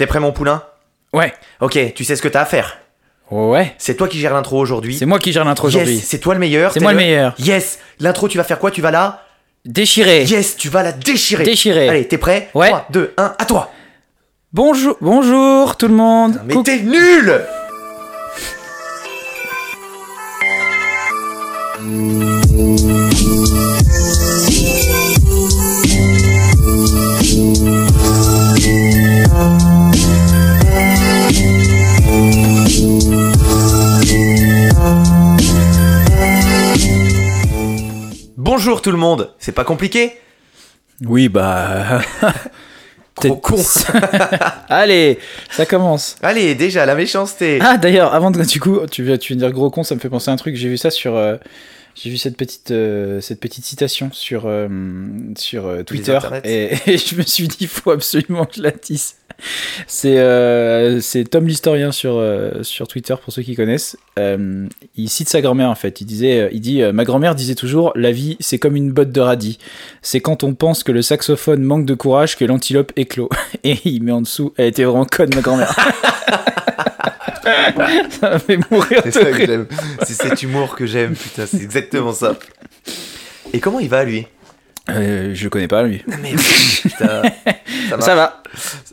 T'es prêt, mon poulain? Ouais. Ok, tu sais ce que t'as à faire. Ouais. C'est toi qui gères l'intro aujourd'hui. C'est moi qui gère l'intro Yes, aujourd'hui. c'est toi le meilleur. C'est moi le meilleur. Yes, l'intro, tu vas faire quoi? Tu vas là Déchiré. Yes, tu vas la déchirer. Déchiré. Allez, t'es prêt? Ouais. 3, 2, 1, à toi. Bonjour, bonjour tout le monde. Mais t'es nul Bonjour tout le monde, c'est pas compliqué Oui, bah. Trop con. Allez, ça commence. Allez, déjà, la méchanceté. Ah, d'ailleurs, avant de. Du coup, tu viens, tu viens de dire gros con, ça me fait penser à un truc. J'ai vu ça sur. euh, J'ai vu cette petite, euh, cette petite citation sur, euh, sur euh, Twitter et, et je me suis dit, il faut absolument que je la dise. C'est euh, c'est Tom l'historien sur, euh, sur Twitter, pour ceux qui connaissent. Euh, il cite sa grand-mère en fait. Il, disait, il dit Ma grand-mère disait toujours La vie, c'est comme une botte de radis. C'est quand on pense que le saxophone manque de courage que l'antilope éclot. Et il met en dessous Elle était vraiment conne, ma grand-mère. ça m'a fait mourir C'est de ça que rire. j'aime. C'est cet humour que j'aime, putain, c'est exactement ça. Et comment il va lui? Euh, je le connais pas, lui. Mais putain, ça marche. Ça va,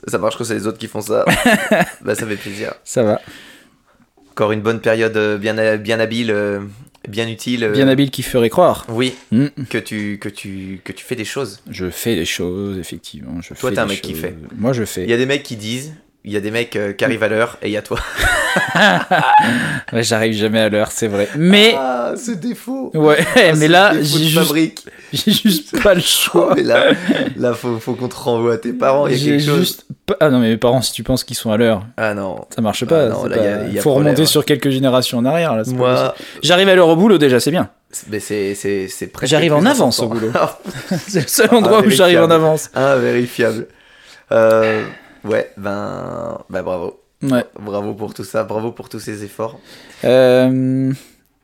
Ça marche quand c'est les autres qui font ça. bah ça fait plaisir. ça va. Encore une bonne période euh, bien, bien habile, euh, bien utile. euh, Bien habile qui ferait croire. Oui, Mm. que tu, que, tu, que tu fais des choses. Je fais des choses, effectivement. Je Toi, t'es un mec qui fait. Moi, je fais. Il y a des mecs qui disent, il y a des mecs euh, qui arrivent à l'heure et il y a toi. Ouais, j'arrive jamais à l'heure, c'est vrai. Mais, Ah, ce défaut ouais, Ah, mais là, j'ai juste, juste pas le Oh, choix. mais là, là faut, faut qu'on te renvoie à tes parents, il y a J'ai quelque chose. juste Ah non, mais mes parents, si tu penses qu'ils sont à l'heure, Ah non. ça marche pas. Ah non, là, pas- y a- y a Faut problème. remonter sur quelques générations en arrière. Là, Moi. J'arrive à l'heure au boulot déjà, c'est bien. mais c'est, c'est, c'est presque J'arrive en avance au boulot. C'est le seul endroit Ah, où j'arrive en vérifiable. avance. Invérifiable. Euh, ouais, ben, ben bravo. Ouais. Bravo pour tout ça, bravo pour tous ces efforts. Euh,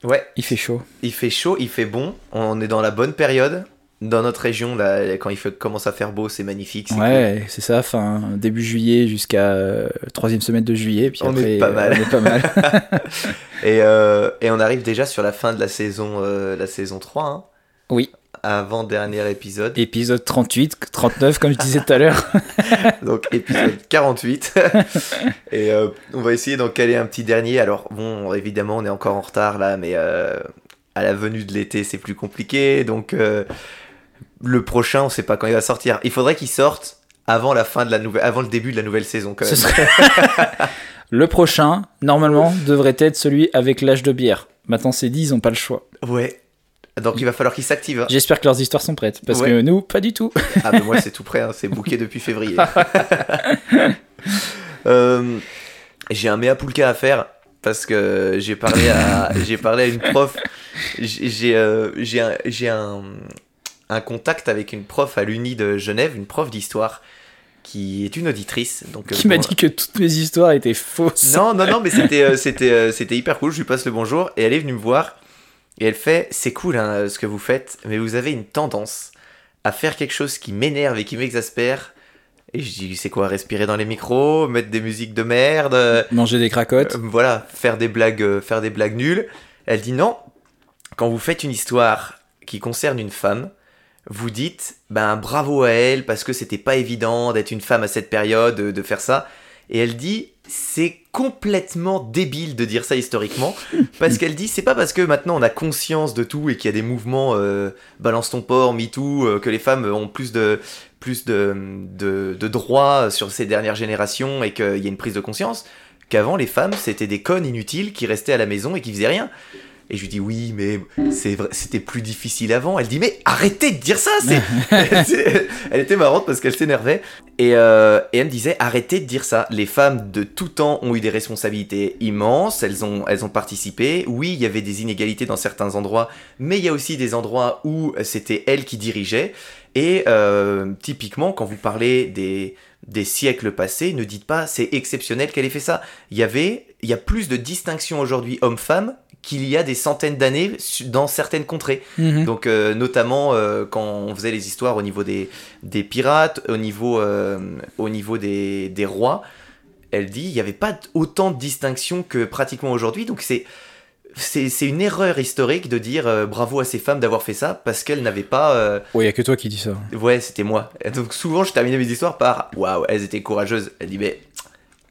Ouais, il fait chaud. il fait chaud, il fait bon, on est dans la bonne période. Dans notre région, là, quand il fait- commence à faire beau, c'est magnifique. Ouais, c'est ça, fin début juillet jusqu'à euh, troisième semaine de juillet. Puis On après, est pas mal. On est pas mal. Et, euh, et on arrive déjà sur la fin de la saison, euh, la saison 3, hein, oui, avant-dernier épisode. épisode 38, 39, comme je disais tout à l'heure. Donc épisode 48. et euh, on va essayer d'en caler un petit dernier. Alors bon, évidemment, on est encore en retard là, mais euh, à la venue de l'été, c'est plus compliqué. Donc euh, le prochain, on sait pas quand il va sortir. Il faudrait qu'il sorte avant la fin de la nouvelle, avant le début de la nouvelle saison quand même. Ce serait- Le prochain, normalement, devrait être celui avec l'âge de bière. Maintenant, c'est dit, ils ont pas le choix. Ouais. Donc il va falloir qu'il s'active. hein. J'espère que leurs histoires sont prêtes, parce Ouais. que nous, pas du tout. Ah ben moi c'est tout prêt, hein, c'est booké depuis février. Euh, j'ai un mea pulca à faire parce que j'ai parlé à j'ai parlé à une prof. J'ai euh, j'ai un, j'ai un, un contact avec une prof à l'Uni de Genève, une prof d'histoire qui est une auditrice. Donc euh, Qui m'a bon, dit que toutes mes histoires étaient fausses. non, non, non, mais c'était, euh, c'était, c'était hyper cool. Je lui passe le bonjour et elle est venue me voir et elle fait C'est cool hein, ce que vous faites, mais vous avez une tendance à faire quelque chose qui m'énerve et qui m'exaspère. Et je dis C'est quoi Respirer dans les micros, mettre des musiques de merde, euh, Manger des cracottes. euh, voilà, faire des blagues, euh, faire des blagues nulles. Elle dit Non, quand vous faites une histoire qui concerne une femme, vous dites ben bravo à elle parce que c'était pas évident d'être une femme à cette période, de, de faire ça. Et elle dit c'est complètement débile de dire ça historiquement parce qu'elle dit c'est pas parce que maintenant on a conscience de tout et qu'il y a des mouvements euh, balance ton porc, MeToo, euh, que les femmes ont plus de plus de, de, de droits sur ces dernières générations et qu'il y a une prise de conscience qu'avant les femmes c'était des connes inutiles qui restaient à la maison et qui faisaient rien. Et je lui dis oui, mais c'est vrai, c'était plus difficile avant. Elle dit mais arrêtez de dire ça. C'est, elle était marrante parce qu'elle s'énervait et, euh, et elle me disait arrêtez de dire ça. Les femmes de tout temps ont eu des responsabilités immenses. Elles ont, elles ont participé. Oui, il y avait des inégalités dans certains endroits, mais il y a aussi des endroits où c'était elles qui dirigeaient. Et euh, typiquement, quand vous parlez des des siècles passés, ne dites pas c'est exceptionnel qu'elle ait fait ça. Il y avait, il y a plus de distinction aujourd'hui homme-femme qu'il y a des centaines d'années dans certaines contrées. Mhm. Donc euh, notamment euh, quand on faisait les histoires au niveau des, des pirates, au niveau, euh, au niveau des, des rois, elle dit, il n'y avait pas autant de distinctions que pratiquement aujourd'hui, donc c'est c'est une erreur historique de dire bravo à ces femmes d'avoir fait ça parce qu'elles n'avaient pas. Ouais, y a que toi qui dis ça. Ouais, c'était moi. Donc souvent, je terminais mes histoires par waouh, elles étaient courageuses. Elle dit mais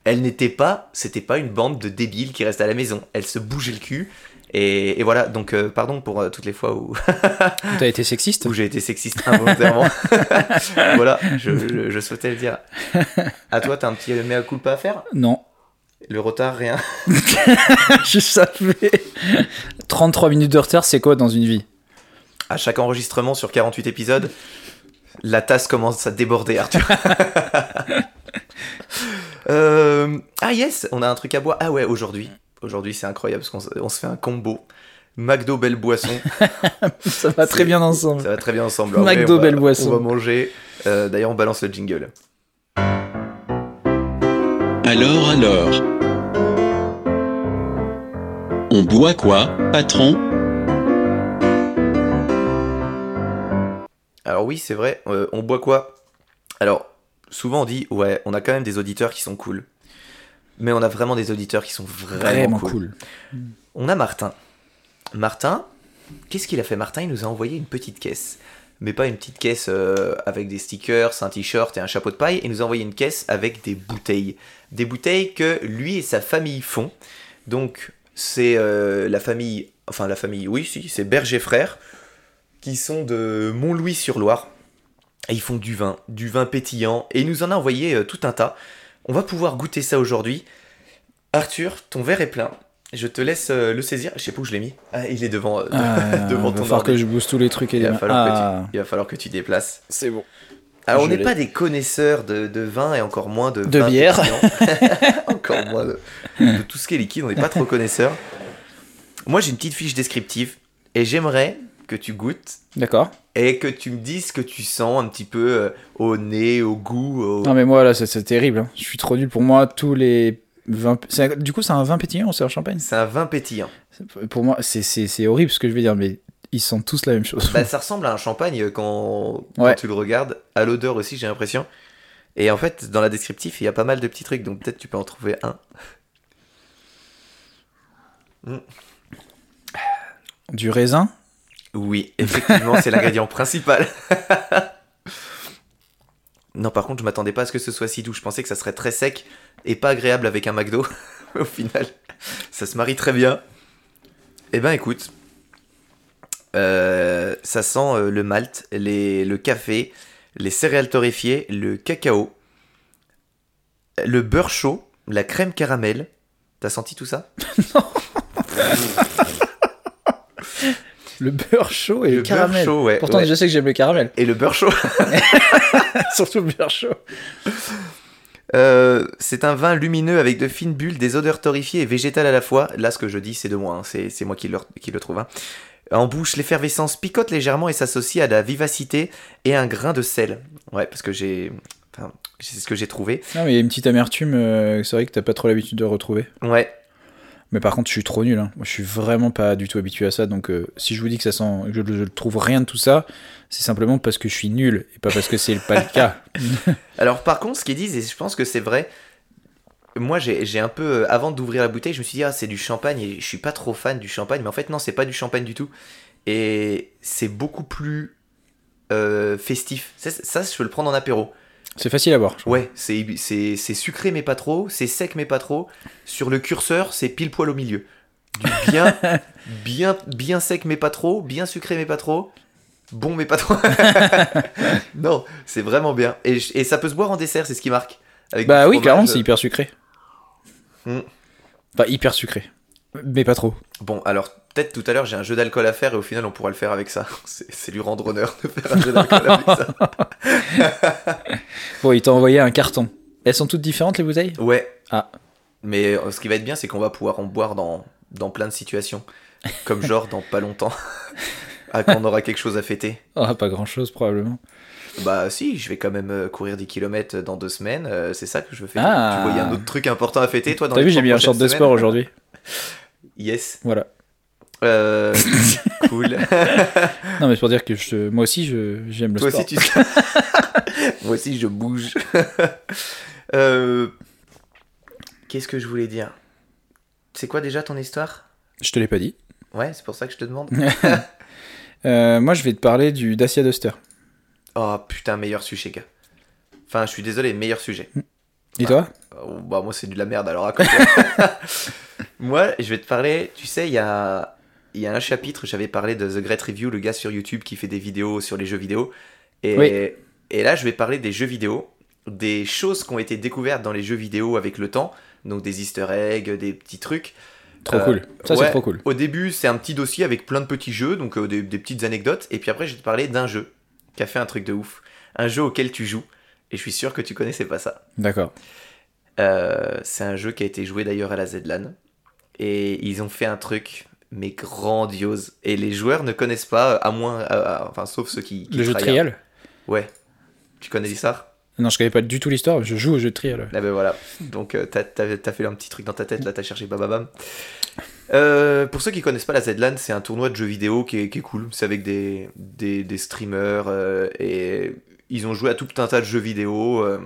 elles n'étaient pas, c'était pas une bande de débiles qui restaient à la maison. Elles se bougeaient le cul. Et, et voilà, donc euh, pardon pour euh, toutes les fois où, T'as été sexiste où j'ai été sexiste involontairement. voilà, je, je, je souhaitais le dire. À toi, t'as un petit mea culpa à faire? Non. Le retard, rien. je savais. 33 minutes de retard, c'est quoi dans une vie? À chaque enregistrement sur 48 épisodes, la tasse commence à déborder, Arthur. Euh, ah yes, on a un truc à boire. Ah ouais, aujourd'hui. Aujourd'hui, c'est incroyable parce qu'on se- on se fait un combo. McDo Belle Boisson. Ça va très bien ensemble. Ça va très bien ensemble. McDo va- Belle Boisson. On va manger. Euh, D'ailleurs, on balance le jingle. Alors alors On boit quoi, patron? Alors oui, c'est vrai. euh, on boit quoi? Alors, souvent on dit, ouais, on a quand même des auditeurs qui sont cool. Mais on a vraiment des auditeurs qui sont vraiment, Vraiment cool. cool. On a Martin. Martin, qu'est-ce qu'il a fait? Martin, il nous a envoyé une petite caisse. Mais pas une petite caisse euh, avec des stickers, un t-shirt et un chapeau de paille. Il nous a envoyé une caisse avec des bouteilles. Des bouteilles que lui et sa famille font. Donc, c'est euh, la famille... Enfin, la famille, oui, si, c'est Berger Frères, qui sont de Montlouis-sur-Loire. Et ils font du vin, du vin pétillant. Et il nous en a envoyé euh, tout un tas. On va pouvoir goûter ça aujourd'hui. Arthur, ton verre est plein. Je te laisse euh, le saisir. Je sais pas où je l'ai mis. Ah, il est devant, euh, Ah, devant va ton falloir que je booste tous les trucs et Il les va, falloir que Ah, tu, il va falloir que tu déplaces. c'est bon. Alors, on n'est pas des connaisseurs de, de vin et encore moins de, De vin bière. encore moins de, de tout ce qui est liquide. On n'est pas trop connaisseurs. Moi, j'ai une petite fiche descriptive et j'aimerais que tu goûtes D'accord. et que tu me dises ce que tu sens un petit peu euh, au nez, au goût. au- Non mais moi là c'est- c'est terrible. hein. Je suis trop nul pour moi tous les vins. c'est un- Du coup c'est un vin pétillant ou c'est un champagne? C'est un vin pétillant. Pour moi c'est- c'est c'est horrible ce que je vais dire mais ils sentent tous la même chose. Bah, ça ressemble à un champagne quand, quand Ouais. tu le regardes. À l'odeur aussi, j'ai l'impression. Et en fait, dans la descriptif, il y a pas mal de petits trucs, donc peut-être tu peux en trouver un. Du raisin? Oui, effectivement, c'est l'ingrédient principal. non, par contre, je m'attendais pas à ce que ce soit si doux. Je pensais que ça serait très sec et pas agréable avec un McDo. Au final, ça se marie très bien. Eh ben, écoute, euh, ça sent euh, le malt, les, le café, les céréales torréfiées, le cacao, le beurre chaud, la crème caramel. T'as senti tout ça? Le beurre chaud et le, Le caramel. beurre chaud, ouais. Pourtant ouais. je sais que j'aime le caramel. Et le beurre chaud. Surtout le beurre chaud. Euh, c'est un vin lumineux avec de fines bulles, des odeurs torréfiées et végétales à la fois. Là, ce que je dis, c'est de moi, hein, c'est moi qui le, qui le trouve. hein. En bouche, l'effervescence picote légèrement et s'associe à la vivacité et un grain de sel. Ouais, parce que j'ai. Enfin, c'est ce que j'ai trouvé. Non mais il y a une petite amertume. euh, c'est vrai que t'as pas trop l'habitude de retrouver. Ouais, Mais par contre je suis trop nul. hein. Moi je suis vraiment pas du tout habitué à ça. Donc euh, si je vous dis que ça sent, que je, trouve rien de tout ça, c'est simplement parce que je suis nul et pas parce que c'est pas le cas. Alors par contre, ce qu'ils disent, et je pense que c'est vrai, moi j'ai j'ai un peu, euh, avant d'ouvrir la bouteille, je me suis dit, ah c'est du champagne, et je suis pas trop fan du champagne, mais en fait non, c'est pas du champagne du tout. Et c'est beaucoup plus euh, festif. Ça, ça, je peux le prendre en apéro. C'est facile à boire. Ouais, c'est c'est- c'est sucré mais pas trop, c'est sec mais pas trop. Sur le curseur, c'est pile poil au milieu. Du bien, bien, bien sec mais pas trop, bien sucré mais pas trop, bon mais pas trop. non, c'est vraiment bien. Et, et ça peut se boire en dessert, c'est ce qui marque. Avec Bah oui, clairement, c'est hyper sucré. Hmm. Enfin, hyper sucré. Mais pas trop. Bon, alors peut-être tout à l'heure j'ai un jeu d'alcool à faire et au final on pourra le faire avec ça. C'est lui rendre honneur de faire un jeu d'alcool avec ça. Bon, il t'a envoyé un carton. Elles sont toutes différentes, les bouteilles? Ouais. Ah. Mais euh, ce qui va être bien, c'est qu'on va pouvoir en boire dans, dans plein de situations. Comme genre dans pas longtemps. ah, quand on aura quelque chose à fêter. Ah, pas grand-chose, probablement. Bah si, je vais quand même euh, courir 10 km dans deux semaines. euh, c'est ça que je veux fêter. Ah. Tu vois, il y a un autre truc important à fêter, toi, dans T'as vu, j'ai mis un short de sport aujourd'hui. Yes. Voilà. Euh, cool. Non, mais pour dire que je, moi aussi, je, j'aime le Toi sport. aussi, tu... Moi aussi, je bouge. Euh, Qu'est-ce que je voulais dire? C'est quoi déjà ton histoire? Je te l'ai pas dit. Ouais, c'est pour ça que je te demande. Euh, moi, je vais te parler du Dacia Duster. oh putain, meilleur sujet, gars. Enfin, je suis désolé, meilleur sujet. Et toi? Oh, bah moi c'est de la merde alors à côté. moi je vais te parler, tu sais il y a, il y a un chapitre, j'avais parlé de The Great Review, le gars sur YouTube qui fait des vidéos sur les jeux vidéo. Et, Oui. et là je vais parler des jeux vidéo, des choses qui ont été découvertes dans les jeux vidéo avec le temps, donc des easter eggs, des petits trucs. Trop Euh, cool. Ça, ouais. c'est trop cool. Au début c'est un petit dossier avec plein de petits jeux, donc euh, des, des petites anecdotes, et puis après je vais te parler d'un jeu qui a fait un truc de ouf. Un jeu auquel tu joues, et je suis sûr que tu connaissais pas ça. D'accord. Euh, c'est un jeu qui a été joué d'ailleurs à la ZLAN. Et ils ont fait un truc, mais grandiose. Et les joueurs ne connaissent pas, à moins. euh, euh, enfin, sauf ceux qui. qui Le jeu trial Ouais. Tu connais ça Non, je connais pas du tout l'histoire, je joue au jeu de trial. Là, ben voilà. Donc, euh, t'as, fait un petit truc dans ta tête, là, t'as cherché bababam. Euh, pour ceux qui connaissent pas la ZLAN, c'est un tournoi de jeux vidéo qui est, qui est cool. C'est avec des, des, des streamers euh, et ils ont joué à tout un tas de jeux vidéo euh,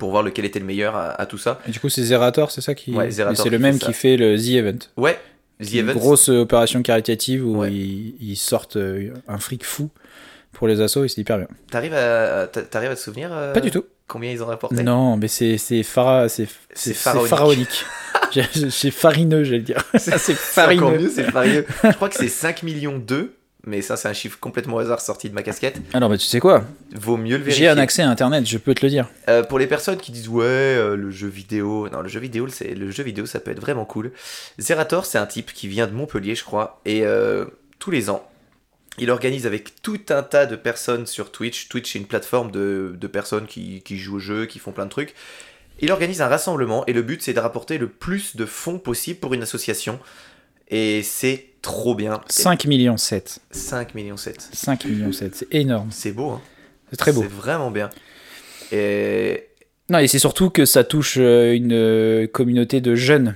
pour voir lequel était le meilleur à, à tout ça. Et du coup, c'est Zerator, c'est ça qui. Ouais, C'est le même qui fait le The Event. Ouais, The Une Event. grosse euh, opération caritative où Ouais. ils, ils sortent euh, un fric fou pour les assos et c'est hyper bien. T'arrives à, t'a- t'arrives à te souvenir euh, Pas du tout. combien ils ont rapporté? Non, mais c'est c'est phara- c'est pharaonique. C'est farineux, j'allais dire. c'est farineux. c'est farineux. Je crois que c'est 5 millions 2, mais ça c'est un chiffre complètement au hasard sorti de ma casquette. Alors, bah, tu sais quoi Vaut mieux le vérifier. J'ai un accès à Internet, je peux te le dire. Euh, pour les personnes qui disent ouais euh, le jeu vidéo non le jeu vidéo c'est le jeu vidéo ça peut être vraiment cool Zerator c'est un type qui vient de Montpellier je crois et euh, tous les ans il organise avec tout un tas de personnes sur Twitch Twitch c'est une plateforme de, de personnes qui, qui jouent au jeu qui font plein de trucs il organise un rassemblement et le but c'est de rapporter le plus de fonds possible pour une association et c'est trop bien 5 millions 7. 5 millions 7 5 millions 7, c'est énorme. c'est beau hein C'est très beau. c'est vraiment bien et Non, et c'est surtout que ça touche euh, une euh, communauté de jeunes.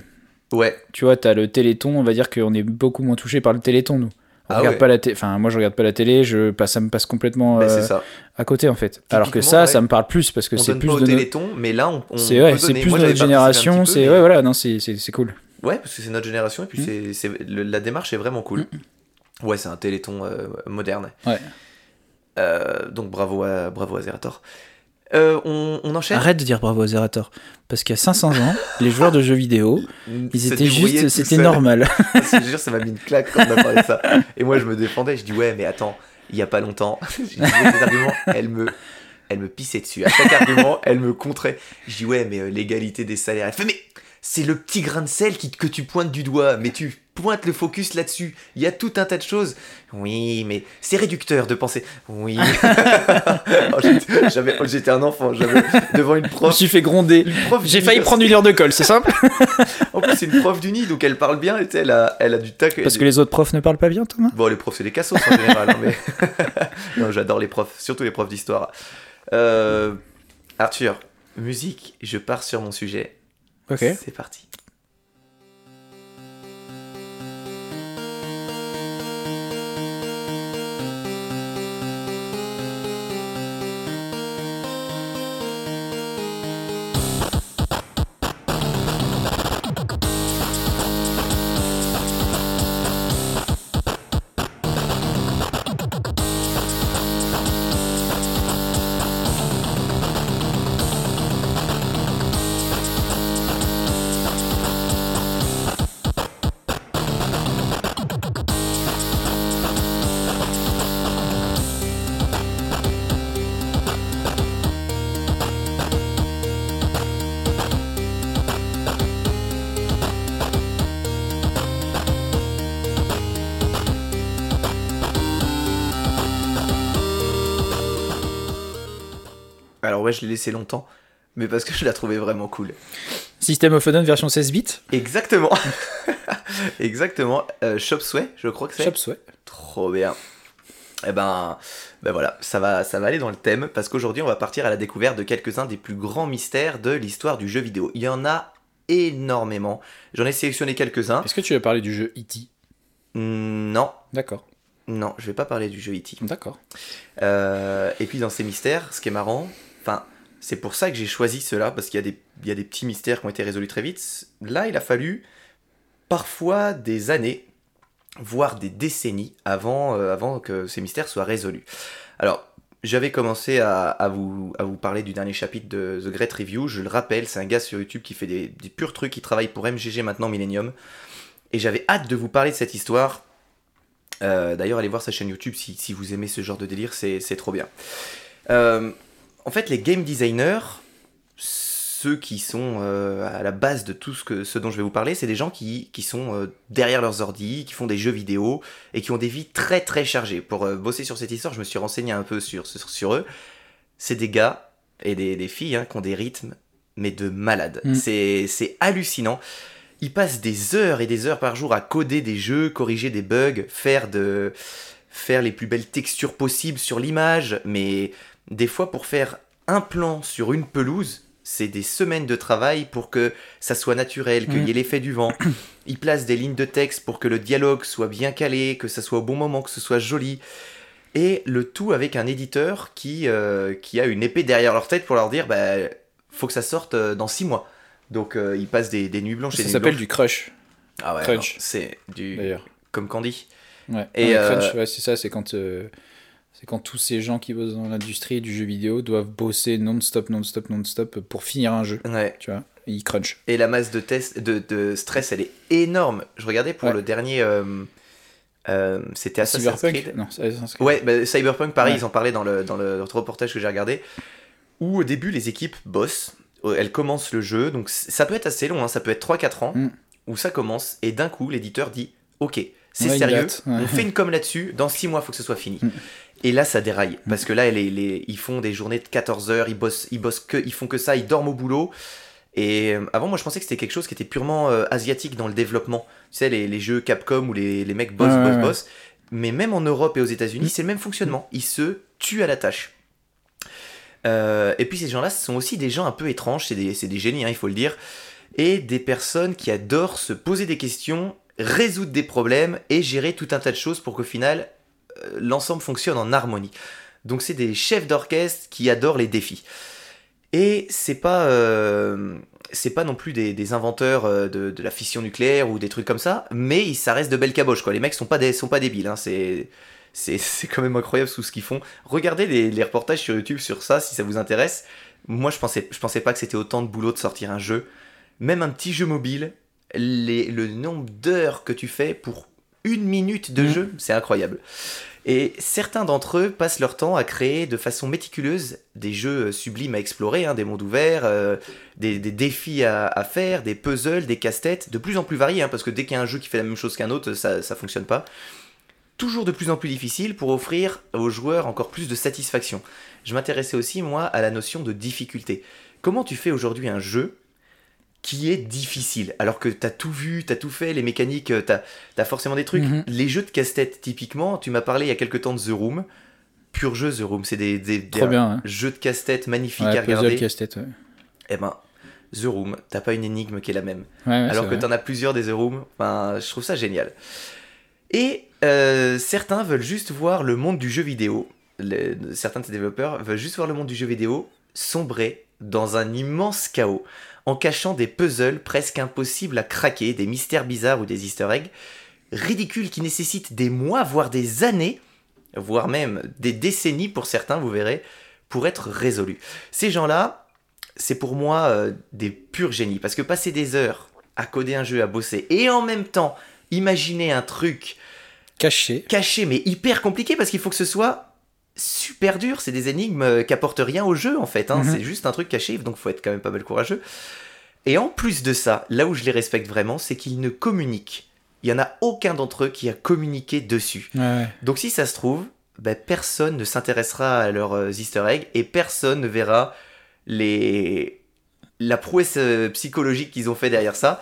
ouais Tu vois, t'as le Téléthon, on va dire qu'on est beaucoup moins touché par le Téléthon, nous. On Ah regarde ouais. pas la télé. Enfin, moi, je regarde pas la télé, je passe, ça me passe complètement bah, euh, ça à côté, en fait. Alors que ça, ouais. ça me parle plus parce que on c'est plus pas au de. téléthon, mais là on, on C'est ouais, plus Moi, de notre génération. C'est mais- ouais, voilà, non, c'est cool. Ouais, parce que c'est notre génération et puis Mm. c'est la démarche est vraiment cool. Ouais, c'est un téléthon euh, moderne. Ouais. Euh, donc bravo à bravo à Zerator. Euh, on, on enchaîne. Arrête de dire bravo à Zerator. Parce qu'il y a 500 ans, les joueurs de jeux vidéo, ils Se étaient juste. C'était normal. Je te jure, ça m'a mis une claque quand on a parlé de ça. Et moi, je me défendais. Je dis ouais, mais attends, il y a pas longtemps, j'ai dit des arguments. Elle me elle me pissait dessus. À chaque argument, elle me contrait. Je dis ouais, mais l'égalité des salaires. Elle fait mais c'est le petit grain de sel qui, que tu pointes du doigt, mais tu pointes le focus là-dessus. Il y a tout un tas de choses. Oui, mais c'est réducteur de penser. Oui. Oh, j'étais- oh, j'étais un enfant. J'avais devant une Je me prof. suis fait gronder. prof J'ai failli prendre une heure de colle, c'est simple En plus, c'est une prof d'uni, donc elle parle bien. et Elle a, elle a du tac. Parce que les autres profs ne parlent pas bien, Thomas Bon, les profs, c'est des cassos en général, hein, mais. non, j'adore les profs, surtout les profs d'histoire. Euh, Arthur, musique, je pars sur mon sujet. Ok. C'est parti. Je l'ai laissé longtemps, mais parce que je la trouvais vraiment cool. System of a Down version 16 bits Exactement. Exactement. Euh, Chop Suey, je crois que c'est. Chops, ouais. Trop bien. Eh ben, ben voilà, ça va, ça va aller dans le thème parce qu'aujourd'hui on va partir à la découverte de quelques-uns des plus grands mystères de l'histoire du jeu vidéo. Il y en a énormément. J'en ai sélectionné quelques-uns. Est-ce que tu veux parler du jeu E.T. Hmm, Non, D'accord. non, je vais pas parler du jeu E.T. D'accord. Euh, et puis dans ces mystères, ce qui est marrant, C'est pour ça que j'ai choisi cela, parce qu'il y, a des- petits mystères qui ont été résolus très vite. Là, il a fallu parfois des années, voire des décennies, avant, euh, que ces mystères soient résolus. Alors, j'avais commencé à, vous, parler du dernier chapitre de The Great Review. Je le rappelle, c'est un gars sur YouTube qui fait des, purs trucs, qui travaille pour MGG maintenant, Millennium. Et j'avais hâte de vous parler de cette histoire. Euh, D'ailleurs, allez voir sa chaîne YouTube si, vous aimez ce genre de délire, c'est c'est trop bien. Euh, en fait, les game designers, ceux qui sont euh, à la base de tout ce, que, ce dont je vais vous parler, c'est des gens qui, qui sont euh, derrière leurs ordis, qui font des jeux vidéo et qui ont des vies très très chargées. Pour euh, bosser sur cette histoire, je me suis renseigné un peu sur, sur, sur eux. C'est des gars et des, des filles hein, qui ont des rythmes, mais de malades. Mm. C'est c'est hallucinant. Ils passent des heures et des heures par jour à coder des jeux, corriger des bugs, faire de faire les plus belles textures possibles sur l'image, mais des fois pour faire un plan sur une pelouse, c'est des semaines de travail pour que ça soit naturel, qu'il Mm. y ait l'effet du vent. Ils placent des lignes de texte pour que le dialogue soit bien calé, que ça soit au bon moment, que ce soit joli. Et le tout avec un éditeur qui, euh, qui a une épée derrière leur tête pour leur dire bah, faut que ça sorte euh, dans six mois. Donc euh, ils passent des, des nuits blanches et Ça des nuits s'appelle du crush, Ah ouais, c'est du d'ailleurs. comme Candy. Ouais. Et, euh, crunch, ouais, c'est ça, c'est quand, euh, c'est quand tous ces gens qui bossent dans l'industrie du jeu vidéo doivent bosser non-stop, non-stop, non-stop pour finir un jeu, Ouais. tu vois. Et ils crunch. Et la masse de, test, de, de stress, elle est énorme. Je regardais pour Ouais. le dernier. euh, euh, C'était Assassin's Cyberpunk Creed. Non, c'est Assassin's Creed. Ouais, bah, Cyberpunk, pareil, Ouais. ils en parlaient dans le, dans le reportage que j'ai regardé. Où au début, les équipes bossent, euh, elles commencent le jeu, donc ça peut être assez long, hein, ça peut être 3-4 ans, Mm. où ça commence, et d'un coup, l'éditeur dit Ok, c'est Ouais, sérieux, ouais. on fait une com là-dessus, dans 6 mois, il faut que ce soit fini. Et là, ça déraille, parce que là, les, les- ils font des journées de 14 heures, ils bossent, ils bossent que, ils font que ça, ils dorment au boulot. Et euh, avant, moi, je pensais que c'était quelque chose qui était purement euh, asiatique dans le développement. Tu sais, les, les jeux Capcom où les, les mecs bossent, Ouais, bossent, ouais. bossent. Mais même en Europe et aux États-Unis, c'est le même fonctionnement. Ils se tuent à la tâche. Euh, et puis ces gens-là, ce sont aussi des gens un peu étranges, c'est des, des génies, hein, il faut le dire, et des personnes qui adorent se poser des questions, résoudre des problèmes et gérer tout un tas de choses pour qu'au final, l'ensemble fonctionne en harmonie. Donc c'est des chefs d'orchestre qui adorent les défis. Et c'est pas, euh, pas non plus des, inventeurs euh, de, la fission nucléaire ou des trucs comme ça, mais ça reste de belles caboches quoi. Les mecs sont pas des, sont pas débiles, hein. c'est, c'est, quand même incroyable tout ce qu'ils font. Regardez les, reportages sur YouTube sur ça si ça vous intéresse. Moi je pensais, je pensais pas que c'était autant de boulot de sortir un jeu, même un petit jeu mobile. Le nombre d'heures que tu fais pour une minute de Mhm. jeu, c'est incroyable. Et certains d'entre eux passent leur temps à créer de façon méticuleuse des jeux sublimes à explorer, hein, des mondes ouverts, euh, des, des défis à, à faire, des puzzles, des casse-têtes, de plus en plus variés, hein, parce que dès qu'il y a un jeu qui fait la même chose qu'un autre, ça, ça fonctionne pas. Toujours de plus en plus difficile pour offrir aux joueurs encore plus de satisfaction. Je m'intéressais aussi, moi, à la notion de difficulté. Comment tu fais aujourd'hui un jeu qui est difficile alors que t'as tout vu, t'as tout fait, les mécaniques, euh, t'as as forcément des trucs. Mhm. Les jeux de casse-tête, typiquement, tu m'as parlé il y a quelques temps de The Room. Pur jeu The Room, c'est des, des, des Trop bien. Hein. jeux de casse-tête magnifiques Ouais, à regarder. casse-tête. Ouais. Eh ben, The Room, t'as pas une énigme qui est la même. Ouais, alors que t'en as plusieurs des The Room. Enfin, je trouve ça génial. Et euh, certains veulent juste voir le monde du jeu vidéo. Les- certains de ces développeurs veulent juste voir le monde du jeu vidéo sombrer dans un immense chaos, en cachant des puzzles presque impossibles à craquer, des mystères bizarres ou des easter eggs, ridicules qui nécessitent des mois, voire des années, voire même des décennies pour certains, vous verrez, pour être résolus. Ces gens-là, c'est pour moi euh, des purs génies, parce que passer des heures à coder un jeu, à bosser, et en même temps imaginer un truc Caché. caché mais hyper compliqué, parce qu'il faut que ce soit super dur, c'est des énigmes euh, qui apportent rien au jeu en fait, hein. Mhm. c'est juste un truc caché, donc faut être quand même pas mal courageux. Et en plus de ça, là où je les respecte vraiment, c'est qu'ils ne communiquent. Il y en a aucun d'entre eux qui a communiqué dessus. Ouais, ouais. Donc si ça se trouve, ben, personne ne s'intéressera à leurs euh, easter eggs et personne ne verra les... la prouesse euh, psychologique qu'ils ont fait derrière ça,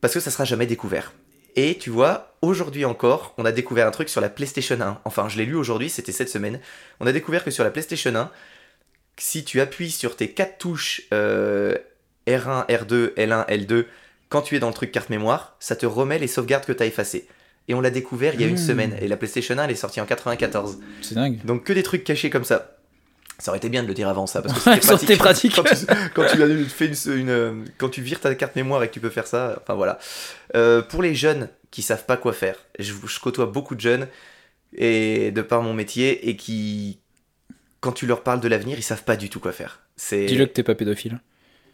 parce que ça sera jamais découvert. Et tu vois, aujourd'hui encore, on a découvert un truc sur la PlayStation 1. Enfin, je l'ai lu aujourd'hui, c'était cette semaine. On a découvert que sur la PlayStation 1, si tu appuies sur tes quatre touches euh, R1, R2, L1, L2, quand tu es dans le truc carte mémoire, ça te remet les sauvegardes que tu as effacées. Et on l'a découvert il y a une Mmh. semaine. Et la PlayStation 1, elle est sortie en 94. C'est dingue. Donc que des trucs cachés comme ça. Ça aurait été bien de le dire avant ça, parce que c'était pratique. Quand tu, quand tu une- une, euh, quand tu vires ta carte mémoire et que tu peux faire ça, enfin voilà. Euh, pour les jeunes qui savent pas quoi faire, je, je côtoie beaucoup de jeunes et de par mon métier et qui, quand tu leur parles de l'avenir, ils savent pas du tout quoi faire. Dis-le que t'es pas pédophile.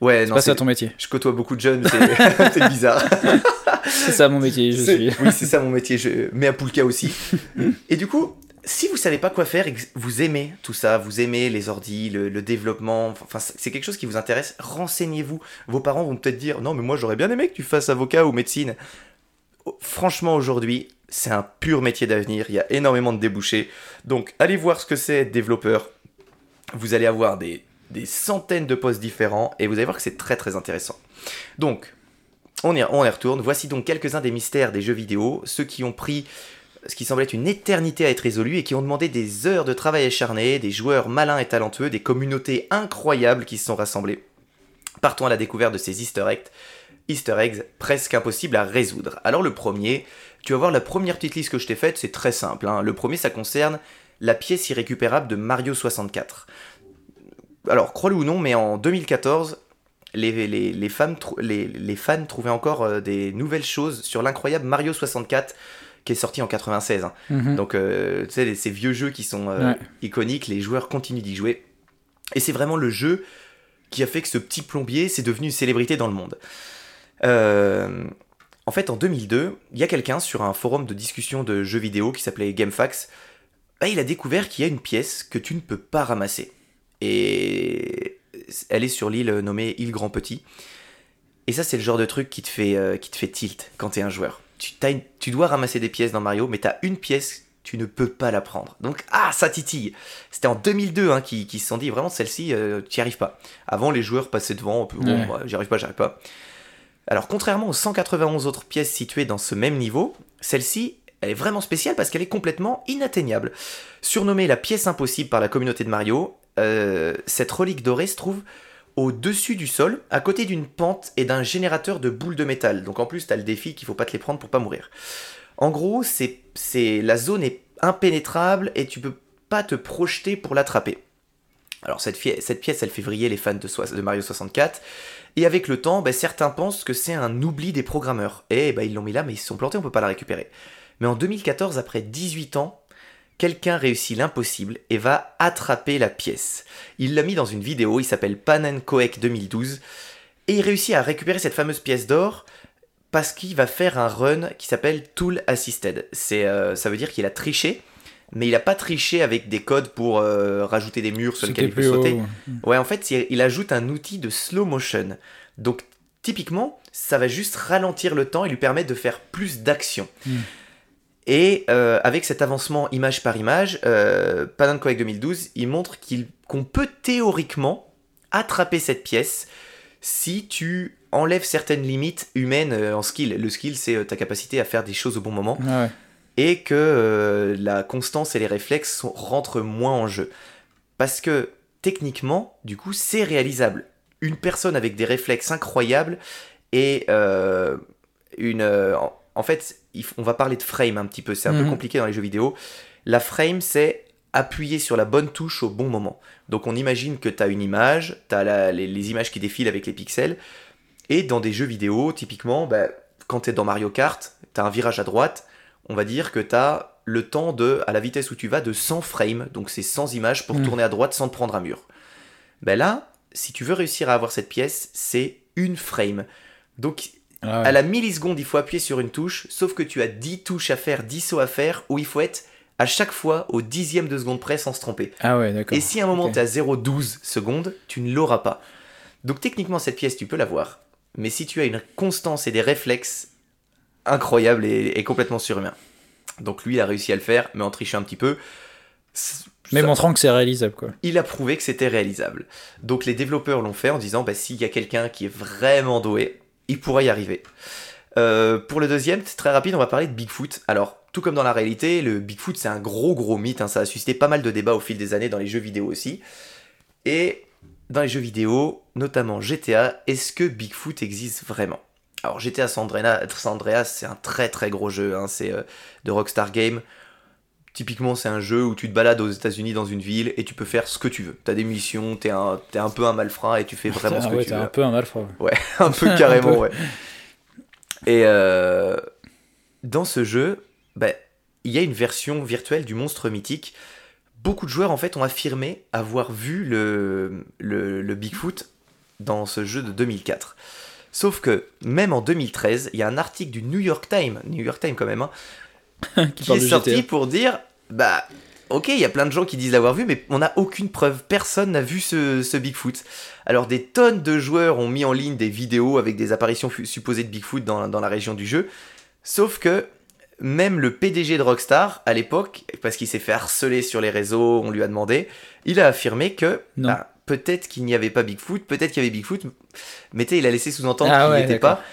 Ouais, C'est non, pas ça ton métier. je côtoie beaucoup de jeunes, c'est bizarre. C'est ça mon métier, je suis. Oui, c'est ça mon métier, je... mais à Poulka aussi. et du coup, si vous savez pas quoi faire et que vous aimez tout ça, vous aimez les ordis, le, le développement, enfin c'est quelque chose qui vous intéresse, renseignez-vous. Vos parents vont peut-être dire non mais moi j'aurais bien aimé que tu fasses avocat ou médecine. Oh, Franchement aujourd'hui, c'est un pur métier d'avenir, il y a énormément de débouchés. Donc allez voir ce que c'est être développeur. Vous allez avoir des, des centaines de postes différents et vous allez voir que c'est très très intéressant. Donc, on y, retourne. Voici donc quelques-uns des mystères des jeux vidéo, ceux qui ont pris ce qui semblait être une éternité à être résolu et qui ont demandé des heures de travail acharné, des joueurs malins et talentueux, des communautés incroyables qui se sont rassemblées. Partons à la découverte de ces easter eggs, easter eggs presque impossibles à résoudre. Alors le premier, tu vas voir la première petite liste que je t'ai faite, c'est très simple. hein. Le premier, ça concerne la pièce irrécupérable de Mario 64. Alors, crois-le ou non, mais en 2014, les, les, les, femmes trou- les, les fans trouvaient encore euh, des nouvelles choses sur l'incroyable Mario 64 qui est sorti en 96. hein. Mhm. Donc, euh, tu sais, ces vieux jeux qui sont euh, Ouais. iconiques, les joueurs continuent d'y jouer. Et c'est vraiment le jeu qui a fait que ce petit plombier s'est devenu une célébrité dans le monde. Euh, en fait, en 2002, il y a quelqu'un sur un forum de discussion de jeux vidéo qui s'appelait GameFAQs. bah, il a découvert qu'il y a une pièce que tu ne peux pas ramasser. Et elle est sur l'île nommée île Grand Petit. Et ça, c'est le genre de truc qui te fait, euh, qui te fait tilt quand t'es un joueur. Tu, t'as une- tu dois ramasser des pièces dans Mario, mais t'as une pièce, tu ne peux pas la prendre. Donc, ah, ça titille. C'était en 2002 hein, qu'ils qui se sont dit, vraiment, celle-ci, euh, tu n'y arrives pas. Avant, les joueurs passaient devant, bon, Ouais. bah, j'y arrive pas, j'y arrive pas. Alors, contrairement aux 191 autres pièces situées dans ce même niveau, celle-ci, elle est vraiment spéciale parce qu'elle est complètement inatteignable. Surnommée la pièce impossible par la communauté de Mario, euh, cette relique dorée se trouve au-dessus du sol, à côté d'une pente et d'un générateur de boules de métal. Donc en plus, t'as le défi qu'il faut pas te les prendre pour pas mourir. En gros, la zone est impénétrable et tu peux pas te projeter pour l'attraper. Alors cette, pièce, elle fait vriller les fans de, Mario 64. Et avec le temps, bah, certains pensent que c'est un oubli des programmeurs. Et bah, ils l'ont mis là, mais ils se sont plantés, on peut pas la récupérer. Mais en 2014, après 18 ans, quelqu'un réussit l'impossible et va attraper la pièce. Il l'a mis dans une vidéo, il s'appelle Pan Coek 2012, et il réussit à récupérer cette fameuse pièce d'or parce qu'il va faire un run qui s'appelle Tool Assisted. C'est, euh, ça veut dire qu'il a triché, mais il a pas triché avec des codes pour euh, rajouter des murs sur lesquels il peut sauter. haut. Ouais, en fait, il ajoute un outil de slow motion. Donc, typiquement, ça va juste ralentir le temps et lui permettre de faire plus d'action. Mm. Et euh, avec cet avancement image par image, euh, Pan Coek 2012, il montre qu'on peut théoriquement attraper cette pièce si tu enlèves certaines limites humaines euh, en skill. Le skill, c'est euh, ta capacité à faire des choses au bon moment Ah ouais. et que euh, la constance et les réflexes sont- rentrent moins en jeu. Parce que techniquement, du coup, c'est réalisable. Une personne avec des réflexes incroyables et euh, une... en, fait, on va parler de frame un petit peu, c'est un peu Mhm. compliqué dans les jeux vidéo. La frame, c'est appuyer sur la bonne touche au bon moment. Donc on imagine que tu as une image, tu as les, les images qui défilent avec les pixels, et dans des jeux vidéo, typiquement, bah, quand tu es dans Mario Kart, tu as un virage à droite, on va dire que tu as le temps de, à la vitesse où tu vas, de 100 frames, donc c'est 100 images pour Mm. tourner à droite sans te prendre un mur. Ben là, si tu veux réussir à avoir cette pièce, c'est une frame. Donc Ah ouais. à la milliseconde, il faut appuyer sur une touche, sauf que tu as 10 touches à faire, 10 sauts à faire, où il faut être à chaque fois au dixième de seconde près sans se tromper. Ah ouais, d'accord. Et si à un moment Ok. tu as 0,12 secondes, tu ne l'auras pas. Donc techniquement, cette pièce, tu peux l'avoir. Mais si tu as une constance et des réflexes incroyables et, et complètement surhumains. Donc lui, il a réussi à le faire, mais en trichant un petit peu. Mais montrant que c'est réalisable, quoi. il a prouvé que c'était réalisable. Donc les développeurs l'ont fait en disant bah, s'il y a quelqu'un qui est vraiment doué, il pourra y arriver. Euh, pour le deuxième, c'est très rapide, on va parler de Bigfoot. Alors, tout comme dans la réalité, le Bigfoot c'est un gros gros mythe, hein, ça a suscité pas mal de débats au fil des années dans les jeux vidéo aussi. Et dans les jeux vidéo, notamment GTA, est-ce que Bigfoot existe vraiment? Alors GTA San Andreas, c'est un très très gros jeu, hein, c'est euh, de Rockstar Games. Typiquement, c'est un jeu où tu te balades aux États-Unis dans une ville et tu peux faire ce que tu veux. T'as des missions, t'es un, t'es un peu un malfrat et tu fais vraiment Ah ce que ouais, tu t'es veux. un peu un malfrat. ouais. un peu Un carrément, peu. ouais. Et euh, dans ce jeu, bah, il y a une version virtuelle du monstre mythique. Beaucoup de joueurs en fait ont affirmé avoir vu le, le, le Bigfoot dans ce jeu de 2004. Sauf que même en 2013, il y a un article du New York Times, New York Times quand même, hein, Qui est sorti pour dire bah ok il y a plein de gens qui disent l'avoir vu mais on n'a aucune preuve. Personne n'a vu ce, ce Bigfoot. Alors des tonnes de joueurs ont mis en ligne des vidéos avec des apparitions supposées de Bigfoot dans, dans la région du jeu. Sauf que même le PDG de Rockstar à l'époque parce qu'il s'est fait harceler sur les réseaux on lui a demandé il a affirmé que Non. bah, peut-être qu'il n'y avait pas Bigfoot peut-être qu'il y avait Bigfoot mais il a laissé sous-entendre Ah qu'il n'y ouais, était pas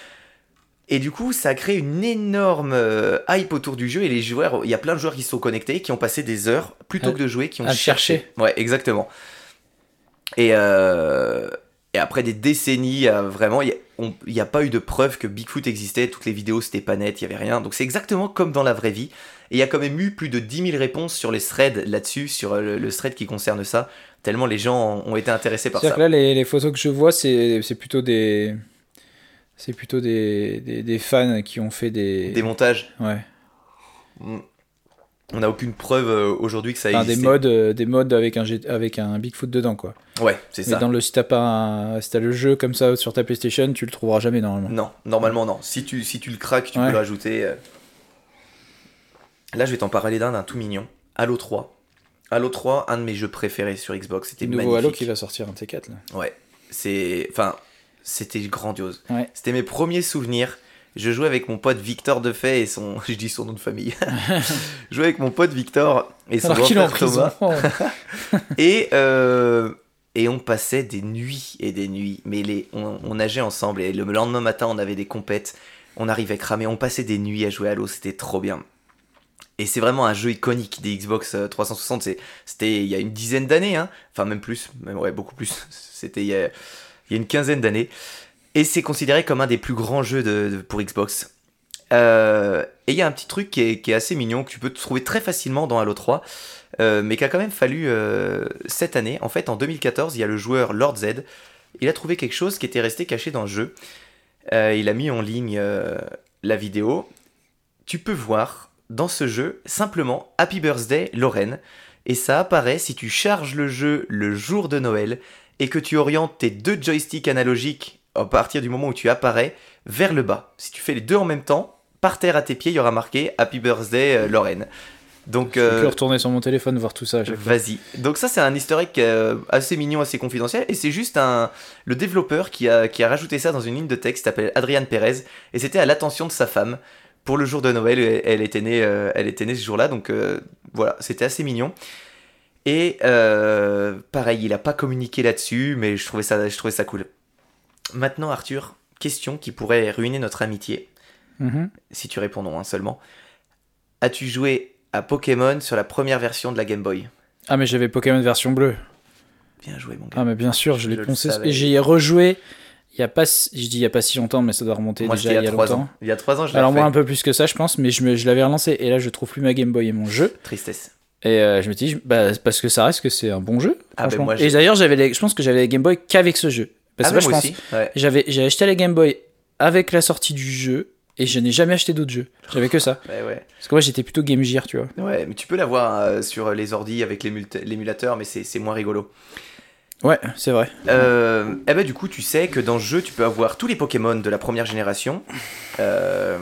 et du coup, ça a créé une énorme euh, hype autour du jeu et les joueurs, il y a plein de joueurs qui se sont connectés, qui ont passé des heures plutôt À- que de jouer, qui ont à cherché. Ouais, exactement. Et, euh, et après des décennies, euh, vraiment, il n'y a, pas eu de preuve que Bigfoot existait. Toutes les vidéos, c'était pas net, il y avait rien. Donc c'est exactement comme dans la vraie vie. Et il y a quand même eu plus de 10 000 réponses sur les threads là-dessus, sur euh, le, le thread qui concerne ça. Tellement les gens ont été intéressés par C'est-à-dire ça. que là, les, les photos que je vois, c'est plutôt des. C'est plutôt des, des, des fans qui ont fait des. Des montages. Ouais. On n'a aucune preuve euh, aujourd'hui que ça Enfin, des existe. modes, euh, des modes avec un, avec un Bigfoot dedans, quoi. Ouais, c'est Mais ça. dans le, si t'as pas un- si t'as le jeu comme ça sur ta PlayStation, tu le trouveras jamais normalement. Non, normalement non. Si tu, si tu le craques, tu Ouais. peux le rajouter. euh. Là, je vais t'en parler d'un d'un tout mignon. Halo 3. Halo 3, un de mes jeux préférés sur Xbox. C'était Le nouveau magnifique. Halo qui va sortir un de ces quatre là. Ouais, c'est, enfin, c'était grandiose. Ouais. C'était mes premiers souvenirs. Je jouais avec mon pote Victor Defay et son, je dis son nom de famille. je jouais avec mon pote Victor et son grand-frère. Thomas. Et, euh, et on passait des nuits et des nuits. Mais les, on, on nageait ensemble et le lendemain matin, on avait des compètes. On arrivait cramé. On passait des nuits à jouer à l'eau. C'était trop bien. Et c'est vraiment un jeu iconique des Xbox euh, 360. C'est- C'était il y a une dizaine d'années. Hein. Enfin, même plus. Même, ouais, beaucoup plus. C'était il y a, il y a une quinzaine d'années. Et c'est considéré comme un des plus grands jeux de, pour Xbox. Euh, et il y a un petit truc qui est, assez mignon, que tu peux trouver très facilement dans Halo 3, euh, mais qui a quand même fallu euh, cette année. En fait, en 2014, il y a le joueur Lord Z. Il a trouvé quelque chose qui était resté caché dans le jeu. Euh, il a mis en ligne euh, la vidéo. Tu peux voir dans ce jeu simplement Happy Birthday Lorraine. Et ça apparaît si tu charges le jeu le jour de Noël et que tu orientes tes deux joysticks analogiques à partir du moment où tu apparais vers le bas. Si tu fais les deux en même temps, par terre à tes pieds, il y aura marqué Happy Birthday euh, Lorraine. Donc, Je peux euh, retourner sur mon téléphone voir tout ça. Vas-y. Donc ça c'est un historique euh, assez mignon, assez confidentiel, et c'est juste un le développeur qui a qui a rajouté ça dans une ligne de texte, s'appelle Adrian Perez, et c'était à l'attention de sa femme pour le jour de Noël. Elle, elle était née, euh, elle était née ce jour-là, donc voilà, c'était assez mignon. Et euh, pareil, il a pas communiqué là-dessus, mais je trouvais ça, je trouvais ça cool. Maintenant, Arthur, question qui pourrait ruiner notre amitié, Mhm. si tu réponds non hein, seulement. As-tu joué à Pokémon sur la première version de la Game Boy? Ah, mais j'avais Pokémon version bleue. Bien joué, mon gars. Ah, mais bien sûr, je l'ai poncé. Et j'y ai rejoué. Il y a pas, si- je dis il y a pas si longtemps, mais ça doit remonter Moi, déjà il y a trois longtemps. ans. Il y a trois ans, je Alors moi un peu plus que ça, je pense, mais je, me, je l'avais relancé et là je trouve plus ma Game Boy et mon jeu. Tristesse. Et euh, je me dis, bah, c'est parce que ça reste que c'est un bon jeu. Ah, ben moi, et d'ailleurs, j'avais les- je pense que j'avais la Game Boy qu'avec ce jeu. Parce ah, que bah, je moi pense, aussi. Ouais. j'avais, j'ai acheté la Game Boy avec la sortie du jeu et je n'ai jamais acheté d'autres jeux. J'avais que ça. Ouais, ouais. Parce que moi j'étais plutôt Game Gear, tu vois. Ouais, mais tu peux l'avoir euh, sur les ordis avec l'émul- l'émulateur, mais c'est c'est moins rigolo. Ouais, c'est vrai. Euh, eh ben du coup, tu sais que dans le jeu, tu peux avoir tous les Pokémon de la première génération. Euh,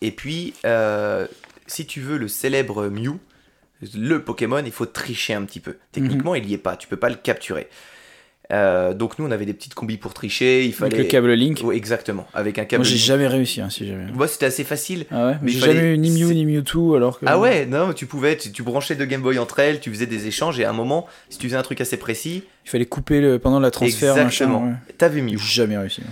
et puis, euh, si tu veux le célèbre Mew, le Pokémon, il faut tricher un petit peu. Techniquement, il y est pas. Tu peux pas le capturer. Euh, donc nous, on avait des petites combis pour tricher. Il Avec fallait. le câble Link. Ouais, exactement. Avec un câble. Moi j'ai jamais réussi, hein, si jamais. Moi, c'était assez facile. Ah ouais, Mais j'ai fallait- jamais eu ni Mew ni Mewtwo alors que. Ah ouais, non, tu pouvais, tu, tu branchais deux Game Boy entre elles, tu faisais des échanges et à un moment, si tu faisais un truc assez précis, Il fallait couper le, pendant la transfert, exactement, t'avais. Mew. J'ai jamais réussi.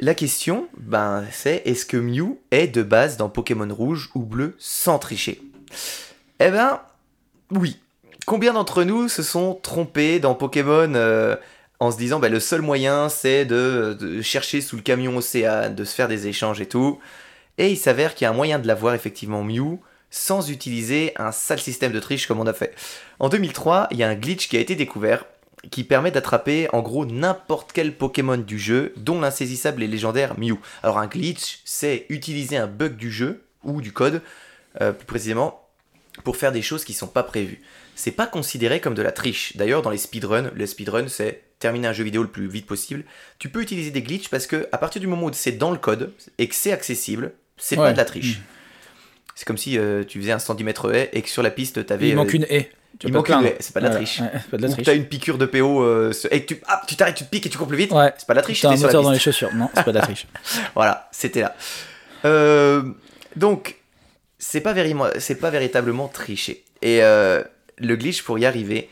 La question, ben, c'est est-ce que Mew est de base dans Pokémon rouge ou bleu sans tricher? Eh ben, oui. Combien d'entre nous se sont trompés dans Pokémon euh, en se disant ben, le seul moyen c'est de, de chercher sous le camion océan, de se faire des échanges et tout Et il s'avère qu'il y a un moyen de l'avoir effectivement Mew sans utiliser un sale système de triche comme on a fait. En 2003, il y a un glitch qui a été découvert qui permet d'attraper en gros n'importe quel Pokémon du jeu, dont l'insaisissable et légendaire Mew. Alors un glitch, c'est utiliser un bug du jeu, ou du code, euh, plus précisément, pour faire des choses qui sont pas prévues. C'est pas considéré comme de la triche. D'ailleurs, dans les speedruns, le speedrun, c'est terminer un jeu vidéo le plus vite possible. Tu peux utiliser des glitches parce que à partir du moment où c'est dans le code et que c'est accessible, c'est pas Ouais. de la triche. C'est comme si euh, tu faisais un 110 mètres haie et que sur la piste, t'avais. Il manque euh, une haie. Tu il pas manque une haie, c'est pas de la Ouais, triche. ouais, pas de la ou triche. t'as une piqûre de PO euh, et que tu, ah, tu t'arrêtes, tu te piques et tu cours plus vite. Ouais. C'est pas de la triche, T'as un c'était sur la moteur dans les chaussures. Non, c'est pas de la triche. Voilà, c'était là. Euh, donc, c'est pas, véritablement triché. Et euh, le glitch pour y arriver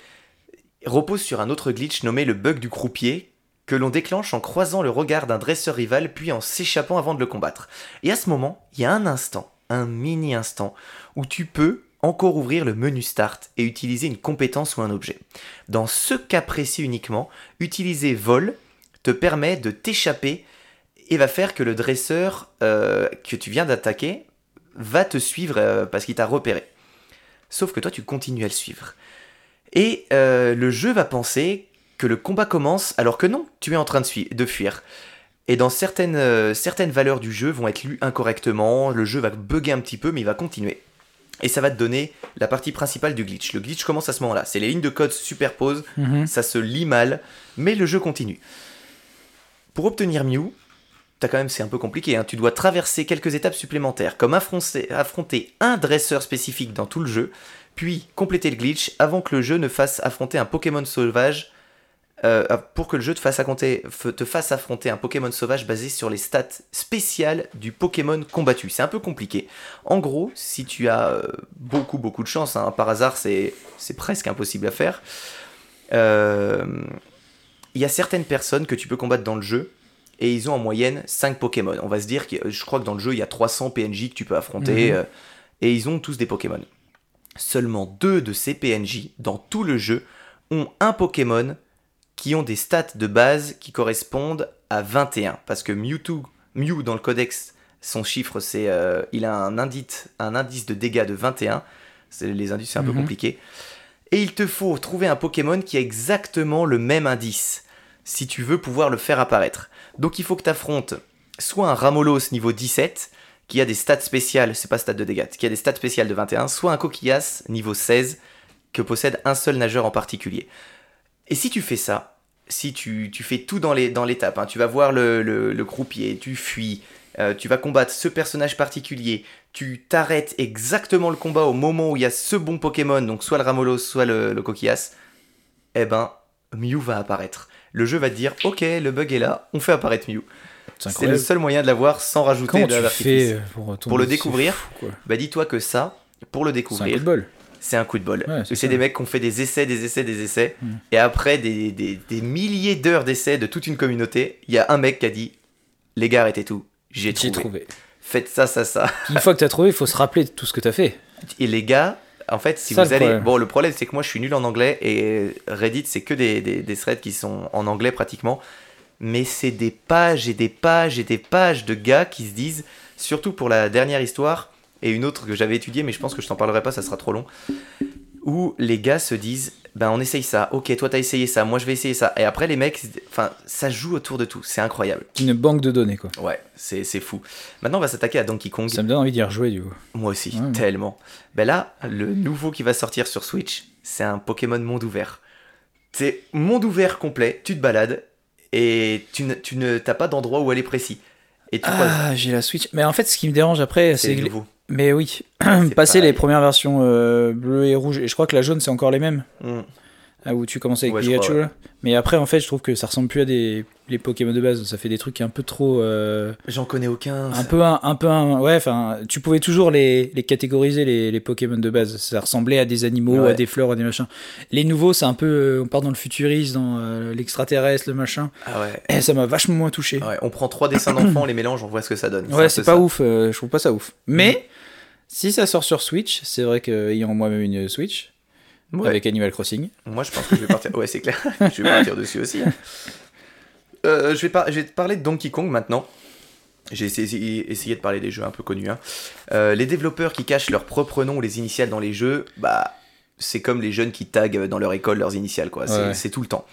repose sur un autre glitch nommé le bug du croupier que l'on déclenche en croisant le regard d'un dresseur rival puis en s'échappant avant de le combattre. Et à ce moment, il y a un instant, un mini instant, où tu peux encore ouvrir le menu Start et utiliser une compétence ou un objet. Dans ce cas précis uniquement, utiliser vol te permet de t'échapper et va faire que le dresseur euh, que tu viens d'attaquer va te suivre euh, parce qu'il t'a repéré. Sauf que toi, tu continues à le suivre. Et euh, le jeu va penser que le combat commence alors que non, tu es en train de, fuir. Et dans certaines, euh, certaines valeurs du jeu vont être lues incorrectement, le jeu va bugger un petit peu, mais il va continuer. Et ça va te donner la partie principale du glitch. Le glitch commence à ce moment-là. C'est les lignes de code se superposent, Mhm. ça se lit mal, mais le jeu continue. Pour obtenir Mew, t'as quand même, c'est un peu compliqué, hein, tu dois traverser quelques étapes supplémentaires, comme affronter, un dresseur spécifique dans tout le jeu, puis compléter le glitch avant que le jeu ne fasse affronter un Pokémon sauvage, euh, pour que le jeu te fasse, affronter, un Pokémon sauvage basé sur les stats spéciales du Pokémon combattu. C'est un peu compliqué. En gros, si tu as euh, beaucoup beaucoup de chance, hein, par hasard c'est c'est presque impossible à faire, euh, il y a certaines personnes que tu peux combattre dans le jeu et ils ont en moyenne 5 Pokémon. On va se dire que je crois que dans le jeu il y a 300 PNJ que tu peux affronter Mhm. euh, et ils ont tous des Pokémon. Seulement deux de ces PNJ dans tout le jeu ont un Pokémon qui ont des stats de base qui correspondent à 21 parce que Mewtwo Mew dans le codex son chiffre c'est euh, il a un indice un indice de dégâts de 21 c'est les indices c'est un peu Mhm. compliqué et il te faut trouver un Pokémon qui a exactement le même indice si tu veux pouvoir le faire apparaître. Donc il faut que tu affrontes soit un Ramolos niveau 17 qui a des stats spéciales, c'est pas stats de dégâts, qui a des stats spéciales de 21, soit un Coquillas niveau 16 que possède un seul nageur en particulier. Et si tu fais ça, si tu, fais tout dans les dans l'étape, hein, tu vas voir le, le, le croupier, tu fuis, euh, tu vas combattre ce personnage particulier, tu t'arrêtes exactement le combat au moment où il y a ce bon Pokémon, donc soit le Ramolos, soit le, le Coquillas, eh ben, Mew va apparaître. Le jeu va te dire, ok, le bug est là, on fait apparaître Mew. C'est le seul moyen de l'avoir sans rajouter Comment de l'artifice. euh, pour, Pour le découvrir, Fou. Bah dis-toi que ça, pour le C'est un coup découvrir, de bol. c'est un coup de bol. Ouais, c'est des mecs qui ont fait des essais, des essais, des essais. Mm. Et après des, des- des milliers d'heures d'essais de toute une communauté, il y a un mec qui a dit Les gars, arrêtez tout. J'ai trouvé. trouvé. Faites ça, ça, ça. Une fois que t'as trouvé, il faut se rappeler de tout ce que t'as fait. Et les gars, en fait, si Ça, vous le allez. problème. Bon, le problème, c'est que moi, je suis nul en anglais et Reddit, c'est que des, des, des threads qui sont en anglais pratiquement. Mais c'est des pages et des pages et des pages de gars qui se disent, surtout pour la dernière histoire et une autre que j'avais étudiée, mais je pense que je t'en parlerai pas, ça sera trop long. Où les gars se disent, ben on essaye ça, ok, toi t'as essayé ça, moi je vais essayer ça. Et après, les mecs, enfin, ça joue autour de tout, c'est incroyable. Une banque de données, quoi. Ouais, c'est c'est fou. Maintenant, on va s'attaquer à Donkey Kong. Ça me donne envie d'y rejouer, du coup. Moi aussi, Ouais, ouais. tellement. Ben là, le nouveau qui va sortir sur Switch, c'est un Pokémon monde ouvert. C'est monde ouvert complet, tu te balades et tu ne, tu ne t'as pas d'endroit où aller précis. Et tu. Ah, j'ai la Switch. Mais en fait, ce qui me dérange après, c'est c'est nouveau. Mais oui, passer les premières versions euh, bleues et rouges, et je crois que la jaune c'est encore les mêmes, Mm. ah, où tu commences avec Ouais, Pikachu crois. Mais après, en fait, je trouve que ça ressemble plus à des les Pokémon de base, ça fait des trucs un peu trop. euh, J'en connais aucun. un peu un, un peu un, ouais enfin tu pouvais toujours les, les catégoriser les, les Pokémon de base ça ressemblait à des animaux Ouais. à des fleurs à des machins les nouveaux c'est un peu euh, on part dans le futurisme dans euh, l'extraterrestre le machin Ah ouais. et ça m'a vachement moins touché Ouais, on prend trois dessins d'enfants, on les mélange, on voit ce que ça donne. ouais c'est pas ça. ouf euh, je trouve pas ça ouf mais si ça sort sur Switch c'est vrai que ayant moi-même une Switch Ouais. avec Animal Crossing Moi, je pense que je vais partir. Ouais, c'est clair. je vais partir dessus aussi. Euh, je, vais par- je vais te parler de Donkey Kong maintenant. J'ai essayé, essayé de parler des jeux un peu connus. hein. Euh, les développeurs qui cachent leur propre nom ou les initiales dans les jeux, bah, c'est comme les jeunes qui taguent dans leur école leurs initiales, quoi. C'est Ouais. c'est tout le temps.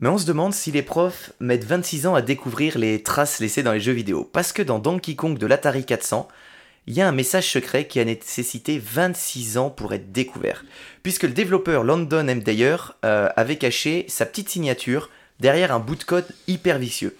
Mais on se demande si les profs mettent 26 ans à découvrir les traces laissées dans les jeux vidéo. Parce que dans Donkey Kong de l'Atari 400, il y a un message secret qui a nécessité 26 ans pour être découvert. Puisque le développeur London M. Dyer euh, avait caché sa petite signature derrière un bout de code hyper vicieux.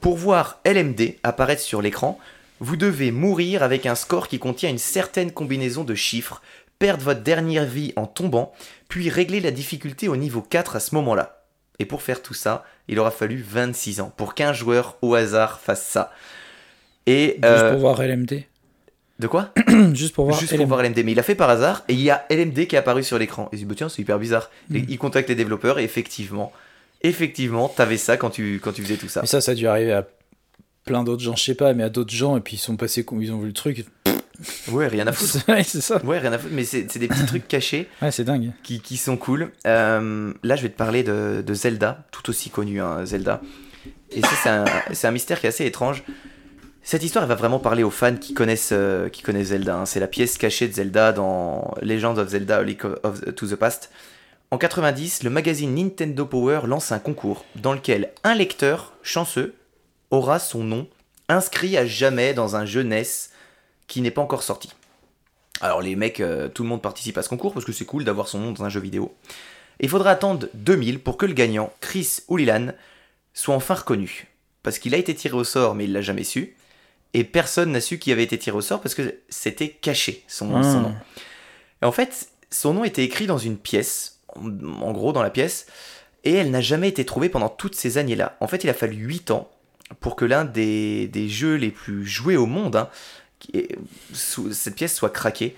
Pour voir LMD apparaître sur l'écran, vous devez mourir avec un score qui contient une certaine combinaison de chiffres, perdre votre dernière vie en tombant, puis régler la difficulté au niveau 4 à ce moment-là. Et pour faire tout ça, il aura fallu 26 ans pour qu'un joueur au hasard fasse ça. Et Juste euh, pour voir LMD. De quoi Juste pour voir Juste pour LMD. voir LMD. Mais il a fait par hasard et il y a LMD qui est apparu sur l'écran. Et il dit, bah, tiens, c'est hyper bizarre. Et Mm. il contacte les développeurs et effectivement, effectivement, t'avais ça quand tu, quand tu faisais tout ça. Mais ça, ça a dû arriver à plein d'autres gens, je sais pas, mais à d'autres gens, et puis ils sont passés, ils ont vu le truc. Ouais, rien à foutre. ouais, c'est ça. Ouais, rien à foutre. Mais c'est des petits trucs cachés Ouais, c'est dingue. qui, qui sont cool. Euh, là, je vais te parler de, de Zelda, tout aussi connu, hein, Zelda. Et ça, c'est un, c'est un mystère qui est assez étrange. Cette histoire, va vraiment parler aux fans qui connaissent, euh, Zelda. hein. C'est la pièce cachée de Zelda dans Legends of Zelda A of, to the Past. En 90, le magazine Nintendo Power lance un concours dans lequel un lecteur chanceux aura son nom inscrit à jamais dans un jeu NES qui n'est pas encore sorti. Alors les mecs, euh, tout le monde participe à ce concours parce que c'est cool d'avoir son nom dans un jeu vidéo. Il faudra attendre 2000 pour que le gagnant, Chris Oulilan, soit enfin reconnu. Parce qu'il a été tiré au sort mais il l'a jamais su. Et personne n'a su qui avait été tiré au sort parce que c'était caché son, Ah. son nom. Et en fait, son nom était écrit dans une pièce, en, gros dans la pièce, et elle n'a jamais été trouvée pendant toutes ces années-là. En fait, il a fallu 8 ans pour que l'un des, des jeux les plus joués au monde, hein, qui est- sous- cette pièce soit craquée.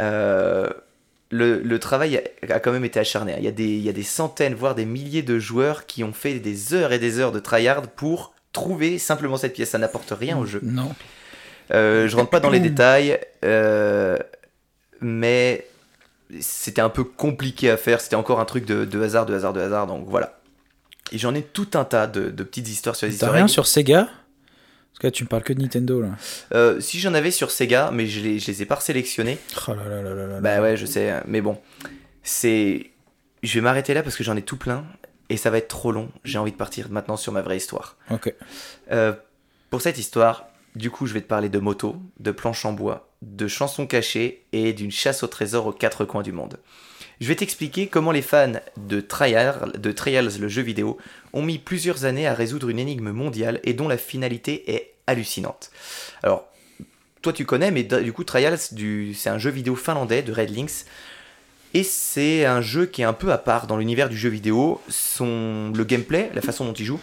Euh, le, le travail a, a quand même été acharné. hein. Il y, a des, il y a des centaines, voire des milliers de joueurs qui ont fait des heures et des heures de tryhard pour trouver simplement cette pièce. Ça n'apporte rien au jeu. Non. Euh, je rentre pas dans les détails, euh, mais c'était un peu compliqué à faire. C'était encore un truc de, de hasard, de hasard, de hasard. Donc voilà. Et j'en ai tout un tas de, de petites histoires sur les T'as easter rien sur Sega Parce que là, tu me parles que de Nintendo, là. Euh, si j'en avais sur Sega, mais je les, je les ai pas sélectionnés. Oh là là là là là. Bah ouais, je sais, mais bon, c'est. Je vais m'arrêter là parce que j'en ai tout plein et ça va être trop long. J'ai envie de partir maintenant sur ma vraie histoire. Ok. Euh, pour cette histoire, du coup, je vais te parler de moto, de planches en bois, de chansons cachées et d'une chasse au trésor aux quatre coins du monde. Je vais t'expliquer comment les fans de Trials, de Trials, le jeu vidéo, ont mis plusieurs années à résoudre une énigme mondiale et dont la finalité est hallucinante. Alors, toi tu connais, mais du coup, Trials, du... c'est un jeu vidéo finlandais de Red Links. Et c'est un jeu qui est un peu à part dans l'univers du jeu vidéo. Son... Le gameplay, la façon dont il joue,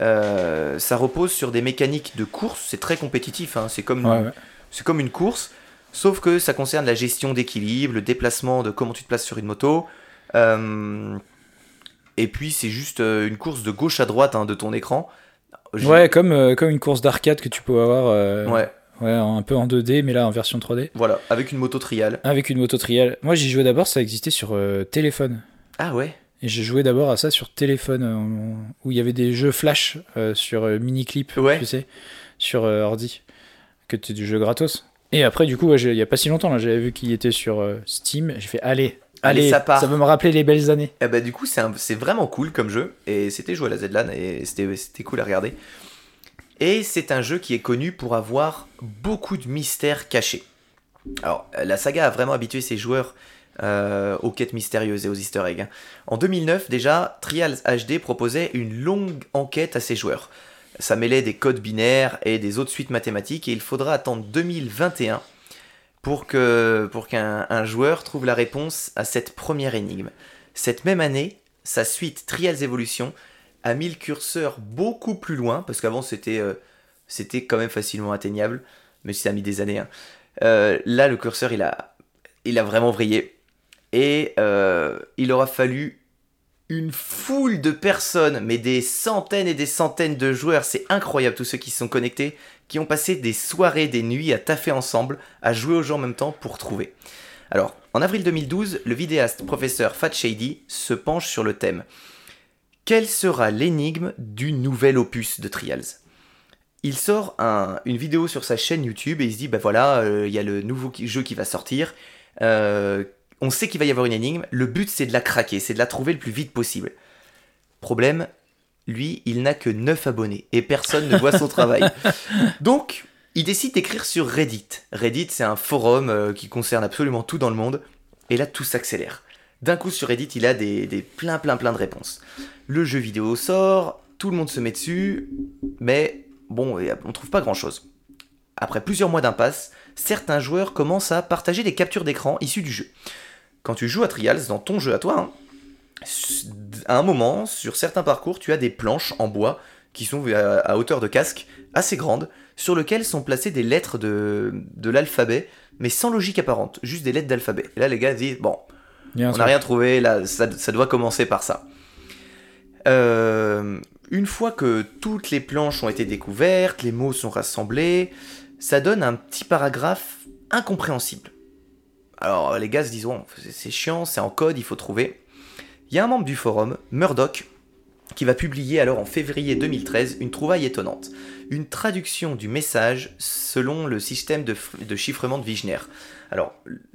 euh, ça repose sur des mécaniques de course. C'est très compétitif, hein, c'est comme, Ouais, ouais. c'est comme une course. Sauf que ça concerne la gestion d'équilibre, le déplacement de comment tu te places sur une moto. Euh, Et puis c'est juste euh, une course de gauche à droite hein, de ton écran. Ouais, comme, euh, comme une course d'arcade que tu peux avoir Ouais, ouais, un peu en 2D, mais là en version 3D. voilà, avec une moto trial. Avec une moto trial. Moi, j'y jouais d'abord, ça existait sur euh, téléphone. Ah ouais Et j'ai joué d'abord à ça sur téléphone, euh, où il y avait des jeux flash euh, sur mini-clip, Ouais. tu sais, sur ordi, que tu du jeu gratos. Et après, du coup, ouais, il y a pas si longtemps, là, j'avais vu qu'il était sur Steam. J'ai fait, allez, Allez, allez, ça part. va me rappeler les belles années. Eh bah, du coup, c'est vraiment cool comme jeu. Et c'était joué à la ZLAN et c'était c'était cool à regarder. Et c'est un jeu qui est connu pour avoir beaucoup de mystères cachés. Alors, la saga a vraiment habitué ses joueurs euh, aux quêtes mystérieuses et aux easter eggs. hein. En 2009, déjà, Trials HD proposait une longue enquête à ses joueurs. Ça mêlait des codes binaires et des autres suites mathématiques et il faudra attendre 2021 pour pour qu'un un joueur trouve la réponse à cette première énigme. Cette même année, sa suite Trials Evolution a mis le curseur beaucoup plus loin parce qu'avant c'était euh, c'était quand même facilement atteignable, mais ça a mis des années. hein. Euh, là, le curseur il a il a vraiment vrillé et euh, il aura fallu une foule de personnes, mais des centaines et des centaines de joueurs, c'est incroyable tous ceux qui se sont connectés, qui ont passé des soirées, des nuits à taffer ensemble, à jouer au jeu en même temps pour trouver. Alors, en avril 2012, le vidéaste professeur Fat Shady se penche sur le thème. Quelle sera l'énigme du nouvel opus de Trials? Il sort un- une vidéo sur sa chaîne YouTube et il se dit bah voilà, euh, il y a le nouveau jeu qui va sortir. Euh, on sait qu'il va y avoir une énigme. Le but c'est de la craquer, c'est de la trouver le plus vite possible. Problème, lui, il n'a que 9 abonnés et personne ne voit son travail. Donc, il décide d'écrire sur Reddit. Reddit, c'est un forum euh, qui concerne absolument tout dans le monde. Et là, tout s'accélère. D'un coup, sur Reddit, il a des, des plein, plein, plein de réponses. Le jeu vidéo sort, tout le monde se met dessus, mais bon, on trouve pas grand-chose. Après plusieurs mois d'impasse, certains joueurs commencent à partager des captures d'écran issues du jeu. Quand tu joues à Trials, dans ton jeu à toi, hein, à un moment, sur certains parcours, tu as des planches en bois qui sont à, hauteur de casque assez grandes, sur lesquelles sont placées des lettres de, de l'alphabet, mais sans logique apparente, juste des lettres d'alphabet. Et là, les gars disent, bon, on n'a rien trouvé, là, ça, ça doit commencer par ça. Euh, une fois que toutes les planches ont été découvertes, les mots sont rassemblés, ça donne un petit paragraphe incompréhensible. Alors les gars se disent, Bon, c'est- chiant, c'est en code, il faut trouver. Il y a un membre du forum, Murdoch, qui va publier alors en février 2013 une trouvaille étonnante. Une traduction du message selon le système de, chiffrement de Wigner. Alors,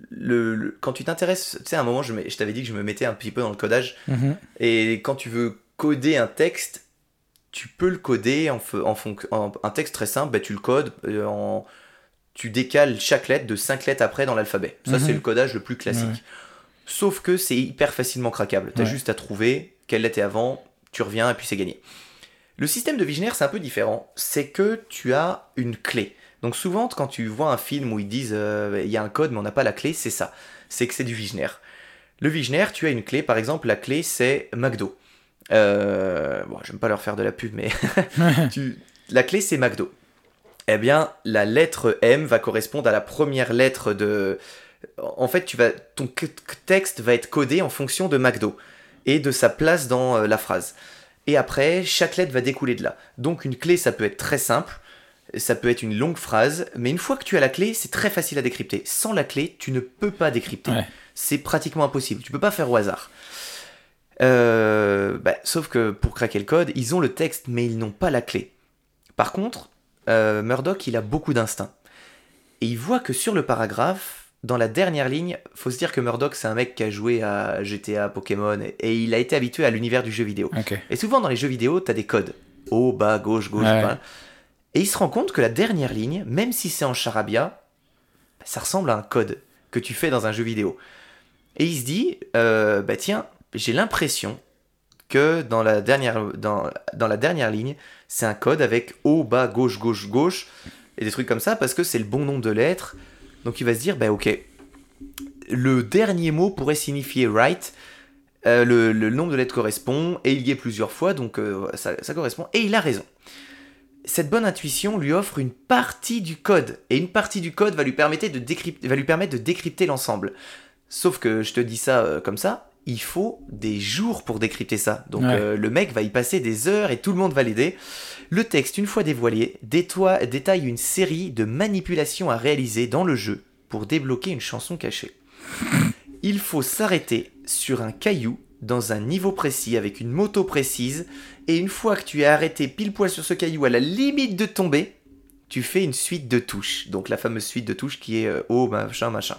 le, le- quand tu t'intéresses, tu sais, à un moment, je, t'avais dit que je me mettais un petit peu dans le codage. Mhm. Et quand tu veux coder un texte, tu peux le coder en, en, en- un texte très simple, bah, tu le codes euh, en tu décales chaque lettre de 5 lettres après dans l'alphabet. Ça Mhm. c'est le codage le plus classique. Ouais. Sauf que c'est hyper facilement craquable. T'as Ouais. juste à trouver quelle lettre est avant, tu reviens et puis c'est gagné. Le système de Wigner c'est un peu différent. C'est que tu as une clé. Donc souvent quand tu vois un film où ils disent euh, il y a un code mais on n'a pas la clé, c'est ça. C'est que c'est du Wigner. Le Wigner, tu as une clé, par exemple, la clé c'est McDo. Euh, bon, j'aime pas leur faire de la pub, mais tu- la clé c'est McDo. Eh bien, la lettre M va correspondre à la première lettre de. En fait, tu vas, ton texte va être codé en fonction de McDo et de sa place dans euh, la phrase. Et après, chaque lettre va découler de là. Donc, une clé, ça peut être très simple, ça peut être une longue phrase, mais une fois que tu as la clé, c'est très facile à décrypter. Sans la clé, tu ne peux pas décrypter. Ouais. C'est pratiquement impossible. Tu peux pas faire au hasard. Euh, bah, sauf que pour craquer le code, ils ont le texte, mais ils n'ont pas la clé. Par contre, euh, Murdoch, il a beaucoup d'instinct. Et il voit que sur le paragraphe, dans la dernière ligne, faut se dire que Murdoch, c'est un mec qui a joué à GTA, Pokémon, et, il a été habitué à l'univers du jeu vidéo. Et souvent, dans les jeux vidéo, t'as des codes. Haut, bas, gauche, gauche, Ouais. bas. Et il se rend compte que la dernière ligne, même si c'est en charabia, bah, ça ressemble à un code que tu fais dans un jeu vidéo. Et il se dit, euh, bah tiens, j'ai l'impression que dans la dernière, dans, dans la dernière ligne, c'est un code avec haut, bas, gauche, gauche, gauche, et des trucs comme ça, parce que c'est le bon nombre de lettres. Donc il va se dire, bah ok, le dernier mot pourrait signifier right, euh, le, le nombre de lettres correspond, et il y est plusieurs fois, donc euh, ça, ça correspond, et il a raison. Cette bonne intuition lui offre une partie du code, et une partie du code va lui permettre de, décrypter, va lui permettre de décrypter l'ensemble. Sauf que je te dis ça euh, comme ça, il faut des jours pour décrypter ça. Donc Ouais. euh, le mec va y passer des heures et tout le monde va l'aider. Le texte, une fois dévoilé, détaille une série de manipulations à réaliser dans le jeu pour débloquer une chanson cachée. Il faut s'arrêter sur un caillou dans un niveau précis avec une moto précise et une fois que tu es arrêté pile poil sur ce caillou à la limite de tomber, tu fais une suite de touches. Donc la fameuse suite de touches qui est euh, haut, machin, machin.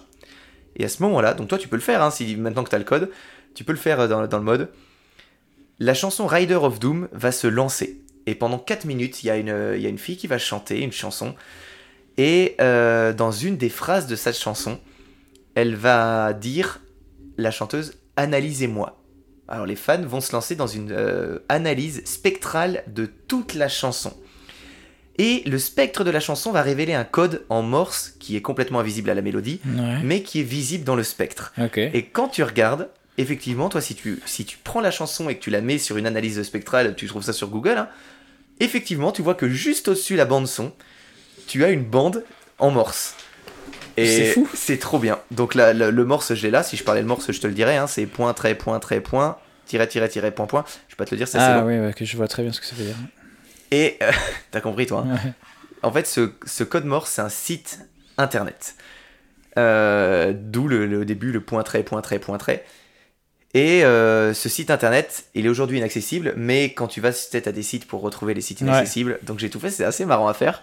Et à ce moment-là, donc toi tu peux le faire, hein, maintenant que tu as le code, tu peux le faire euh, dans, le mode. La chanson Rider of Doom va se lancer. Et pendant 4 minutes, il y, a une- euh, il y a une fille qui va chanter une chanson. Et euh, dans une des phrases de cette chanson, elle va dire, la chanteuse, analysez-moi. Alors les fans vont se lancer dans une analyse spectrale de toute la chanson. Et le spectre de la chanson va révéler un code en morse qui est complètement invisible à la mélodie, Ouais. mais qui est visible dans le spectre. Et quand tu regardes, effectivement, toi, si tu, si tu prends la chanson et que tu la mets sur une analyse spectrale, tu trouves ça sur Google, hein, effectivement, tu vois que juste au-dessus de la bande son, tu as une bande en morse. Et C'est fou. C'est trop bien. Donc la- la- le morse, j'ai là. Si je parlais le morse, je te le dirais. hein, c'est point, trait, point, trait, point, tiret, tiret, tiret, point, point. Je vais pas te le dire, ça c'est ah long. oui, ouais, que je vois très bien ce que ça veut dire. Et euh, t'as compris, toi. hein Ouais. en fait, ce, ce code morse, c'est un site internet. Euh, D'où le, le début, le point trait, point trait, point trait. Et euh, ce site internet, il est aujourd'hui inaccessible, mais quand tu vas peut-être à des sites pour retrouver les sites Ouais. inaccessibles, donc j'ai tout fait, c'est assez marrant à faire.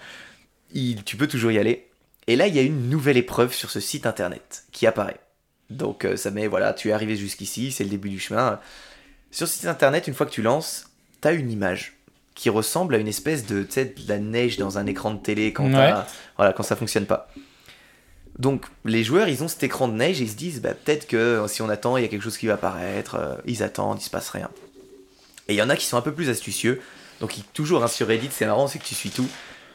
Il- tu peux toujours y aller. Et là, il y a une nouvelle épreuve sur ce site internet qui apparaît. Donc euh, ça met, voilà, tu es arrivé jusqu'ici, c'est le début du chemin. Sur ce site internet, une fois que tu lances, tu as une image qui ressemble à une espèce de, de la neige dans un écran de télé quand, Ouais. voilà, quand ça fonctionne pas. Donc les joueurs, ils ont cet écran de neige et ils se disent, bah, peut-être que euh, si on attend, il y a quelque chose qui va apparaître. euh, ils attendent, il se passe rien. Et il y en a qui sont un peu plus astucieux. Donc ils, toujours hein, sur Reddit, c'est marrant, c'est que tu suis tout.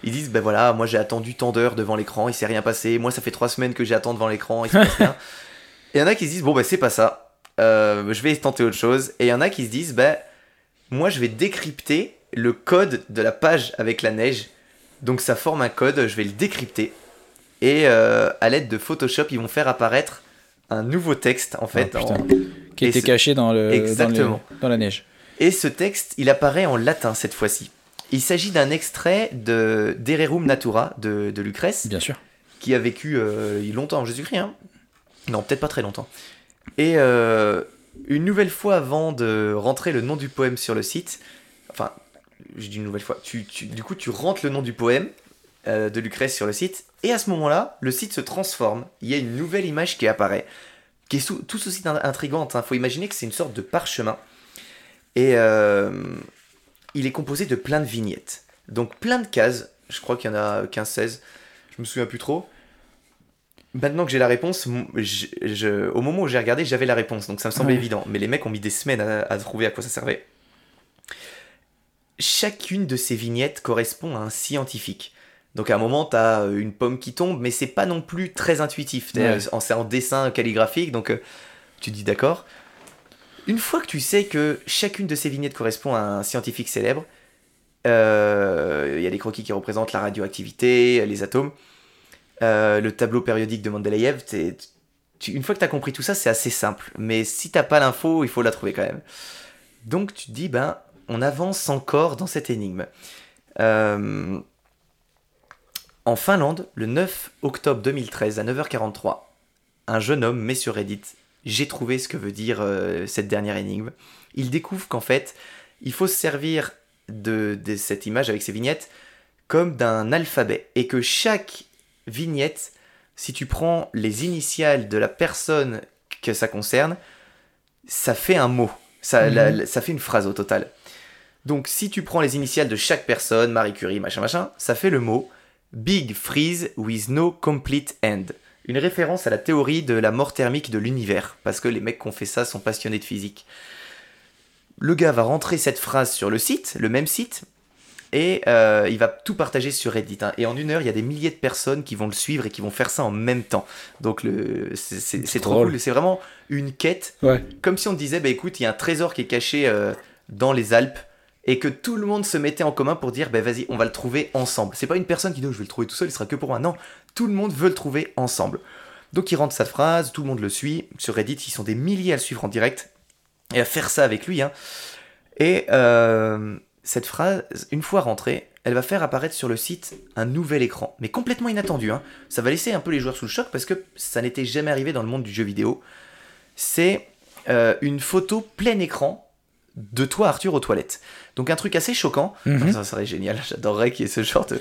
Ils disent, ben voilà, moi j'ai attendu tant d'heures devant l'écran, il s'est rien passé. Moi ça fait trois semaines que j'attends devant l'écran, il se passe rien. Et il y en a qui se disent, bon bah c'est pas ça, Euh, je vais tenter autre chose. Et il y en a qui se disent, ben moi je vais décrypter le code de la page avec la neige. Donc ça forme un code, je vais le décrypter. Et euh, à l'aide de Photoshop, ils vont faire apparaître un nouveau texte en fait. Ah, en- Qui était caché dans, le, dans, Exactement. dans la neige. Et ce texte, il apparaît en latin cette fois-ci. Il s'agit d'un extrait de Dererum Natura de, de Lucrèce, Bien sûr. qui a vécu euh, longtemps en Jésus-Christ. hein. non, peut-être pas très longtemps. Et euh, une nouvelle fois avant de rentrer le nom du poème sur le site, enfin, je dis une nouvelle fois, tu, tu- du coup tu rentres le nom du poème euh, de Lucrèce sur le site, et à ce moment-là, le site se transforme. Il y a une nouvelle image qui apparaît, qui est sous- tout aussi in- intrigante. Il faut imaginer que c'est une sorte de parchemin. Et euh, il est composé de plein de vignettes. Donc plein de cases, je crois qu'il y en a 15-16, je me souviens plus trop. Maintenant que j'ai la réponse, m- je- je- au moment où j'ai regardé, j'avais la réponse, donc ça me semblait Ouais. évident. Mais les mecs ont mis des semaines à, à trouver à quoi ça servait. Chacune de ces vignettes correspond à un scientifique. Donc à un moment, tu as une pomme qui tombe, mais c'est pas non plus très intuitif. Ouais. euh, C'est en dessin calligraphique, donc euh, tu dis d'accord. Une fois que tu sais que chacune de ces vignettes correspond à un scientifique célèbre, euh, il y a des croquis qui représentent la radioactivité, les atomes, euh, le tableau périodique de Mendeleïev. tu- une fois que tu as compris tout ça, c'est assez simple. Mais si t'as pas l'info, il faut la trouver quand même. Donc tu te dis, ben, on avance encore dans cette énigme. Euh, en Finlande, le 9 octobre 2013, à 9h43, un jeune homme met sur Reddit J'ai trouvé ce que veut dire euh, cette dernière énigme. Il découvre qu'en fait, il faut se servir de, de cette image avec ces vignettes comme d'un alphabet et que chaque vignette, si tu prends les initiales de la personne que ça concerne, ça fait un mot. Ça, Mhm. la- la- ça fait une phrase au total. Donc si tu prends les initiales de chaque personne, Marie Curie, machin, machin, ça fait le mot Big Freeze with no complete end. Une référence à la théorie de la mort thermique de l'univers, parce que les mecs qui ont fait ça sont passionnés de physique. Le gars va rentrer cette phrase sur le site, le même site, et euh, il va tout partager sur Reddit. hein. Et en une heure, il y a des milliers de personnes qui vont le suivre et qui vont faire ça en même temps. Donc le, c'est, trop cool. C'est vraiment une quête Ouais. comme si on te disait, bah écoute, il y a un trésor qui est caché euh, dans les Alpes et que tout le monde se mettait en commun pour dire, bah vas-y, on va le trouver ensemble. C'est pas une personne qui dit, oh, je vais le trouver tout seul, il sera que pour moi. Non, tout le monde veut le trouver ensemble. Donc il rentre sa phrase, tout le monde le suit. Sur Reddit, ils sont des milliers à le suivre en direct et à faire ça avec lui. hein. Et euh, cette phrase, une fois rentrée, elle va faire apparaître sur le site un nouvel écran, mais complètement inattendu. hein. Ça va laisser un peu les joueurs sous le choc parce que ça n'était jamais arrivé dans le monde du jeu vidéo. C'est euh, une photo plein écran de toi, Arthur, aux toilettes. Donc un truc assez choquant. Mhm. Ça serait génial, j'adorerais qu'il y ait ce genre de,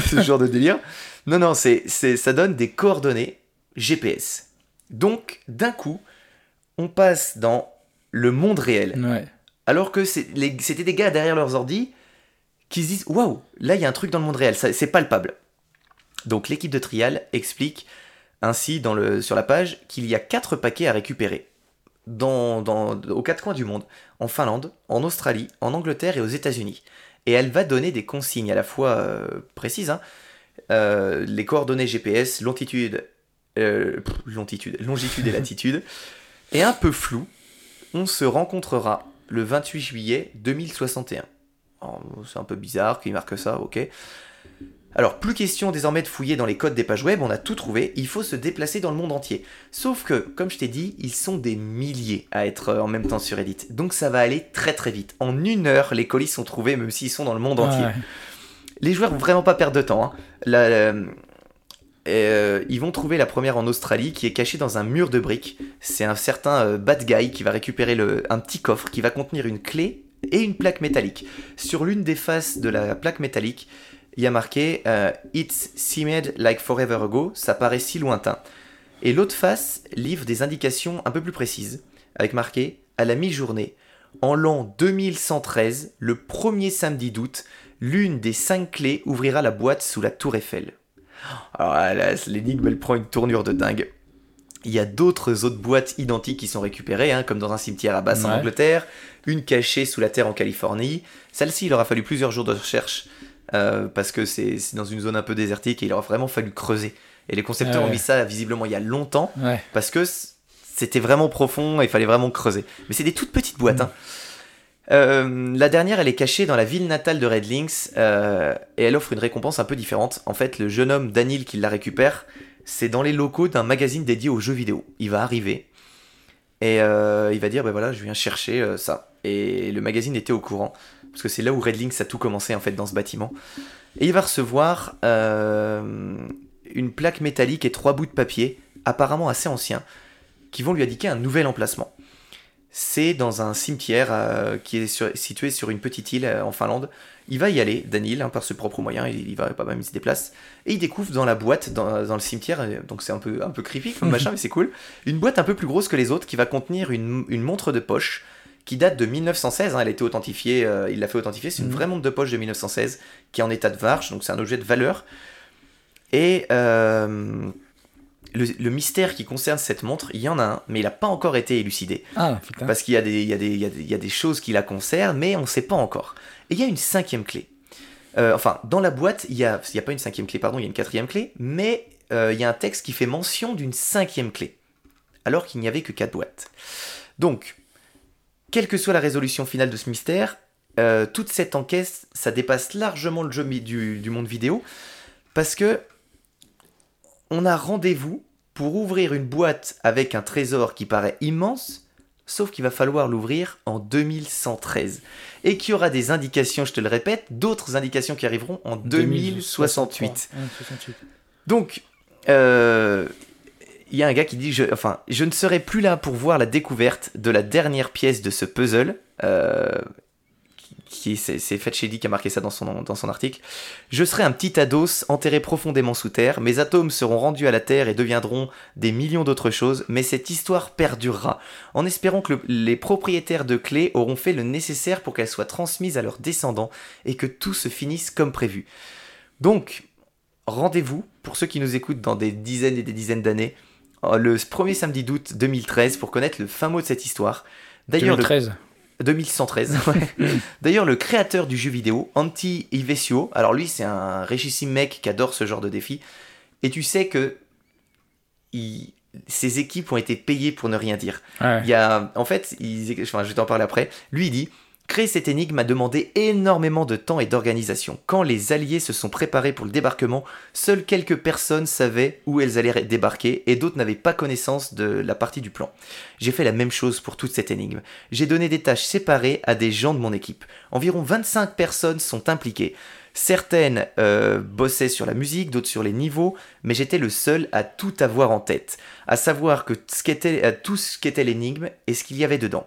ce genre de délire. Non, non, c'est, ça donne des coordonnées GPS. Donc, d'un coup, on passe dans le monde réel. Ouais. Alors que c'était des gars derrière leurs ordi qui se disent Waouh, là il y a un truc dans le monde réel, c'est palpable. Donc l'équipe de Trial explique ainsi dans le, sur la page qu'il y a quatre paquets à récupérer dans, dans- aux quatre coins du monde en Finlande, en Australie, en Angleterre et aux États-Unis. Et elle va donner des consignes à la fois euh, précises hein. Euh, les coordonnées GPS, longitude, euh, pff, longitude, longitude et latitude, et un peu flou. On se rencontrera le 28 juillet 2061. Alors, C'est un peu bizarre qu'il marque ça, ok. Alors, plus question désormais de fouiller dans les codes des pages web, on a tout trouvé, il faut se déplacer dans le monde entier. Sauf que, comme je t'ai dit, ils sont des milliers à être euh, en même temps sur Reddit. Donc ça va aller très très vite. En une heure, les colis sont trouvés, même s'ils sont dans le monde entier. Ouais. Les joueurs vont vraiment pas perdre de temps. hein. La- la- euh, ils vont trouver la première en Australie qui est cachée dans un mur de briques. C'est un certain euh, bad guy qui va récupérer le, un petit coffre qui va contenir une clé et une plaque métallique. Sur l'une des faces de la plaque métallique, il y a marqué euh, It's seemed like forever ago, ça paraît si lointain. Et l'autre face livre des indications un peu plus précises, avec marqué À la mi-journée, en l'an 2113, le premier samedi d'août, l'une des cinq clés ouvrira la boîte sous la tour Eiffel. Alors là, l'énigme, elle prend une tournure de dingue. Il y a d'autres autres boîtes identiques qui sont récupérées, hein, comme dans un cimetière à Basse en. Angleterre, une cachée sous la terre en Californie. Celle-ci, il aura fallu plusieurs jours de recherche, euh, parce que c'est dans une zone un peu désertique et il aura vraiment fallu creuser. Et les concepteurs Ah ouais. ont mis ça visiblement il y a longtemps, Ouais. parce que c'était vraiment profond et il fallait vraiment creuser. Mais c'est des toutes petites boîtes. hein. Euh, la dernière, elle est cachée dans la ville natale de Red Lynx euh, et elle offre une récompense un peu différente. En fait, le jeune homme Daniel qui la récupère, c'est dans les locaux d'un magazine dédié aux jeux vidéo. Il va arriver et euh, il va dire, ben voilà, je viens chercher ça. Et le magazine était au courant parce que c'est là où Red Lynx a tout commencé en fait dans ce bâtiment. Et il va recevoir euh, une plaque métallique et trois bouts de papier, apparemment assez anciens, qui vont lui indiquer un nouvel emplacement. C'est dans un cimetière euh, qui est sur- situé sur une petite île euh, en Finlande. Il va y aller, Daniel, hein, par ses propres moyens, il, il va pas même il se déplace, et il découvre dans la boîte, dans, dans le cimetière, donc c'est un peu, un peu creepy comme machin, mais c'est cool, une boîte un peu plus grosse que les autres qui va contenir une, une montre de poche qui date de 1916, hein, elle a été authentifiée, euh, il l'a fait authentifier, c'est une Mhm. vraie montre de poche de 1916 qui est en état de varge, donc c'est un objet de valeur. Et euh, le, le mystère qui concerne cette montre, il y en a un, mais il n'a pas encore été élucidé. Ah, putain. Parce qu'il y, a des- y, y, y a choses qui la concernent, mais on ne sait pas encore. Et il y a une cinquième clé. Euh, enfin, dans la boîte, il n'y a, il y a pas une cinquième clé, pardon, il y a une quatrième clé, mais euh, il y a un texte qui fait mention d'une cinquième clé, alors qu'il n'y avait que quatre boîtes. Donc, quelle que soit la résolution finale de ce mystère, euh, toute cette enquête, ça dépasse largement le jeu du, du monde vidéo, parce que on a rendez-vous pour ouvrir une boîte avec un trésor qui paraît immense, sauf qu'il va falloir l'ouvrir en 2113. Et qu'il y aura des indications, je te le répète, d'autres indications qui arriveront en 2068. Ouais, 68. Donc, euh, il y a un gars qui dit, je, enfin, je ne serai plus là pour voir la découverte de la dernière pièce de ce puzzle. euh, qui, c'est qui a marqué ça dans son, dans son article. Je serai un petit ados enterré profondément sous terre. Mes atomes seront rendus à la terre et deviendront des millions d'autres choses, mais cette histoire perdurera, en espérant que le- les propriétaires de clés auront fait le nécessaire pour qu'elle soit transmise à leurs descendants et que tout se finisse comme prévu. Donc, rendez-vous, pour ceux qui nous écoutent dans des dizaines et des dizaines d'années, le premier samedi d'août 2013 pour connaître le fin mot de cette histoire. D'ailleurs, le- 2013. 2113, ouais. D'ailleurs, le créateur du jeu vidéo, Anti Ivesio, alors lui, c'est un richissime mec qui adore ce genre de défi. Et tu sais que il- ses équipes ont été payées pour ne rien dire. Ouais. Il y a, en fait, ils- enfin, je vais t'en parler après. Lui, il dit Créer cette énigme a demandé énormément de temps et d'organisation. Quand les Alliés se sont préparés pour le débarquement, seules quelques personnes savaient où elles allaient débarquer et d'autres n'avaient pas connaissance de la partie du plan. J'ai fait la même chose pour toute cette énigme. J'ai donné des tâches séparées à des gens de mon équipe. Environ 25 personnes sont impliquées. Certaines euh, bossaient sur la musique, d'autres sur les niveaux, mais j'étais le seul à tout avoir en tête, à savoir que tout ce qu'était l'énigme et ce qu'il y avait dedans.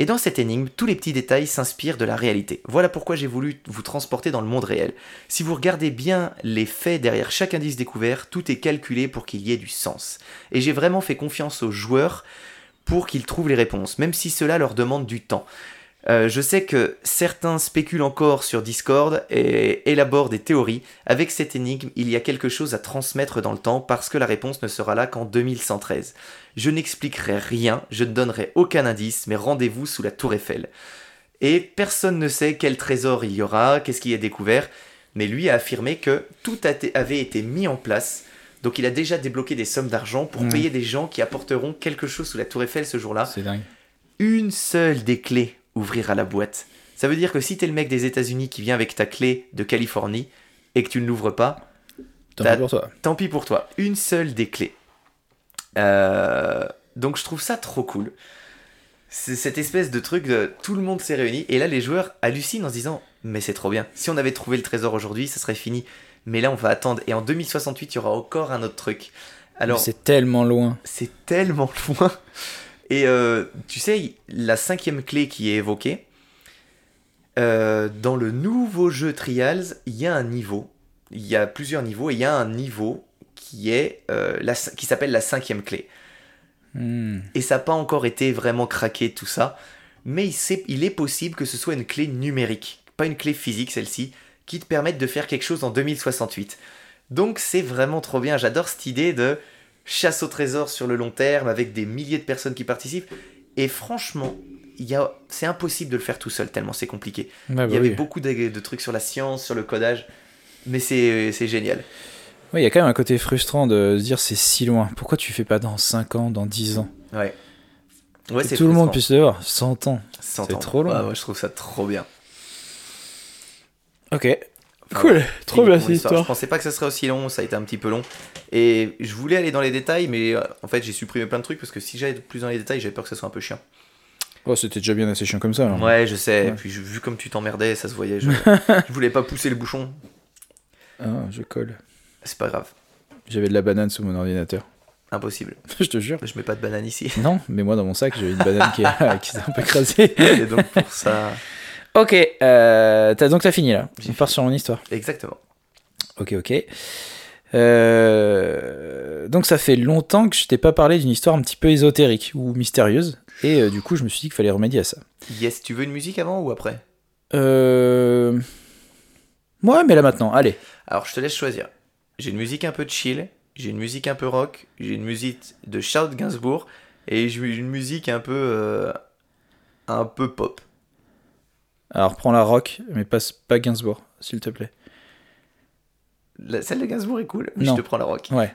Et dans cette énigme, tous les petits détails s'inspirent de la réalité. Voilà pourquoi j'ai voulu vous transporter dans le monde réel. Si vous regardez bien les faits derrière chaque indice découvert, tout est calculé pour qu'il y ait du sens. Et j'ai vraiment fait confiance aux joueurs pour qu'ils trouvent les réponses, même si cela leur demande du temps. Euh, je sais que certains spéculent encore sur Discord et élaborent des théories. Avec cette énigme, il y a quelque chose à transmettre dans le temps parce que la réponse ne sera là qu'en 2113. Je n'expliquerai rien, je ne donnerai aucun indice, mais rendez-vous sous la tour Eiffel. Et personne ne sait quel trésor il y aura, qu'est-ce qui est découvert, mais lui a affirmé que tout avait été mis en place. Donc il a déjà débloqué des sommes d'argent pour Mhm. payer des gens qui apporteront quelque chose sous la tour Eiffel ce jour-là C'est dingue. une seule des clés ouvrira la boîte. Ça veut dire que si t'es le mec des États-Unis qui vient avec ta clé de Californie et que tu ne l'ouvres pas, Tant pis pour toi. tant pis pour toi. Une seule des clés. Euh, donc je trouve ça trop cool. C'est cette espèce de truc de tout le monde s'est réuni et là les joueurs hallucinent en se disant mais c'est trop bien. Si on avait trouvé le trésor aujourd'hui, ça serait fini. Mais là, on va attendre. Et en 2068, il y aura encore un autre truc. Alors, C'est tellement loin. c'est tellement loin. Et euh, tu sais, la cinquième clé qui est évoquée, euh, dans le nouveau jeu Trials, il y a un niveau. Il y a plusieurs niveaux et il y a un niveau qui est euh, la qui s'appelle la cinquième clé. Hmm. Et ça n'a pas encore été vraiment craqué tout ça, mais il, sait- il est possible que ce soit une clé numérique, pas une clé physique celle-ci, qui te permette de faire quelque chose en 2068. Donc c'est vraiment trop bien, j'adore cette idée de chasse au trésor sur le long terme avec des milliers de personnes qui participent. Et franchement, c'est impossible de le faire tout seul tellement c'est compliqué. Ouais, bah il y avait oui. beaucoup de, de trucs sur la science, sur le codage, mais c'est génial. Ouais, il y a quand même un côté frustrant de se dire c'est si loin. Pourquoi tu fais pas dans 5 ans, dans 10 ans? Ouais. Ouais, Que c'est tout le monde puisse le voir. 100 ans. 100 c'est trop long. Ouais, ouais, je trouve ça trop bien. Ok. Cool. Trop bien cette histoire. Je pensais pas que ça serait aussi long, ça a été un petit peu long. Et je voulais aller dans les détails, mais euh, en fait j'ai supprimé plein de trucs parce que si j'allais plus dans les détails, j'avais peur que ça soit un peu chiant. Oh, c'était déjà bien assez chiant comme ça. alors. Ouais, je sais. Ouais. Et puis je- vu comme tu t'emmerdais, ça se voyait. Je, je voulais pas pousser le bouchon. Ah, je colle. C'est pas grave. J'avais de la banane sous mon ordinateur. Impossible. je te jure. Je mets pas de banane ici. Non, mais moi dans mon sac, j'avais une banane qui, qui s'est un peu écrasée. Et donc pour ça. Ok, euh, donc t'as fini là. On part sur mon histoire. Exactement. Ok, ok. Euh, donc ça fait longtemps que je t'ai pas parlé d'une histoire un petit peu ésotérique ou mystérieuse. Et euh, du coup, je me suis dit qu'il fallait remédier à ça. Yes, tu veux une musique avant ou après? Euh... Ouais, mais là maintenant, allez. Alors je te laisse choisir. J'ai une musique un peu chill, j'ai une musique un peu rock, j'ai une musique de Shout Gainsbourg et j'ai une musique un peu euh, un peu pop. Alors prends la rock, mais passe pas Gainsbourg, s'il te plaît. La- celle de Gainsbourg est cool, mais Non. je te prends la rock. Ouais.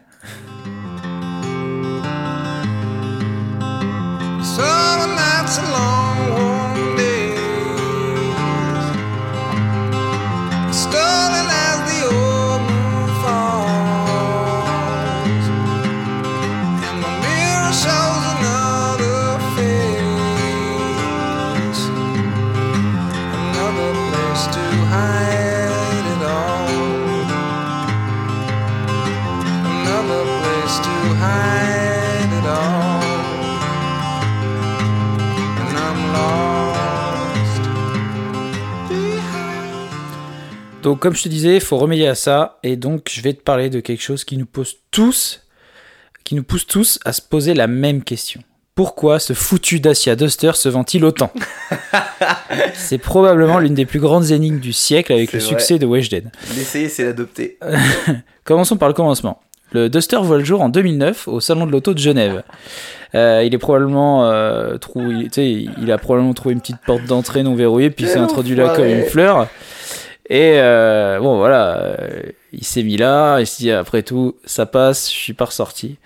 Donc comme je te disais, il faut remédier à ça. Et donc je vais te parler de quelque chose qui nous pose tous, qui nous pousse tous à se poser la même question. Pourquoi ce foutu Dacia Duster se vend-il autant C'est probablement l'une des plus grandes énigmes du siècle avec le vrai. succès de Weshden. L'essayer, c'est l'adopter. Commençons par le commencement. Le Duster voit le jour en 2009 au salon de l'auto de Genève. Euh, il est probablement euh, trou- il, a probablement trouvé une petite porte d'entrée non verrouillée puis il s'est introduit là comme une fleur. Et euh, bon voilà, euh, il s'est mis là, il s'est dit après tout ça passe, je suis pas ressorti.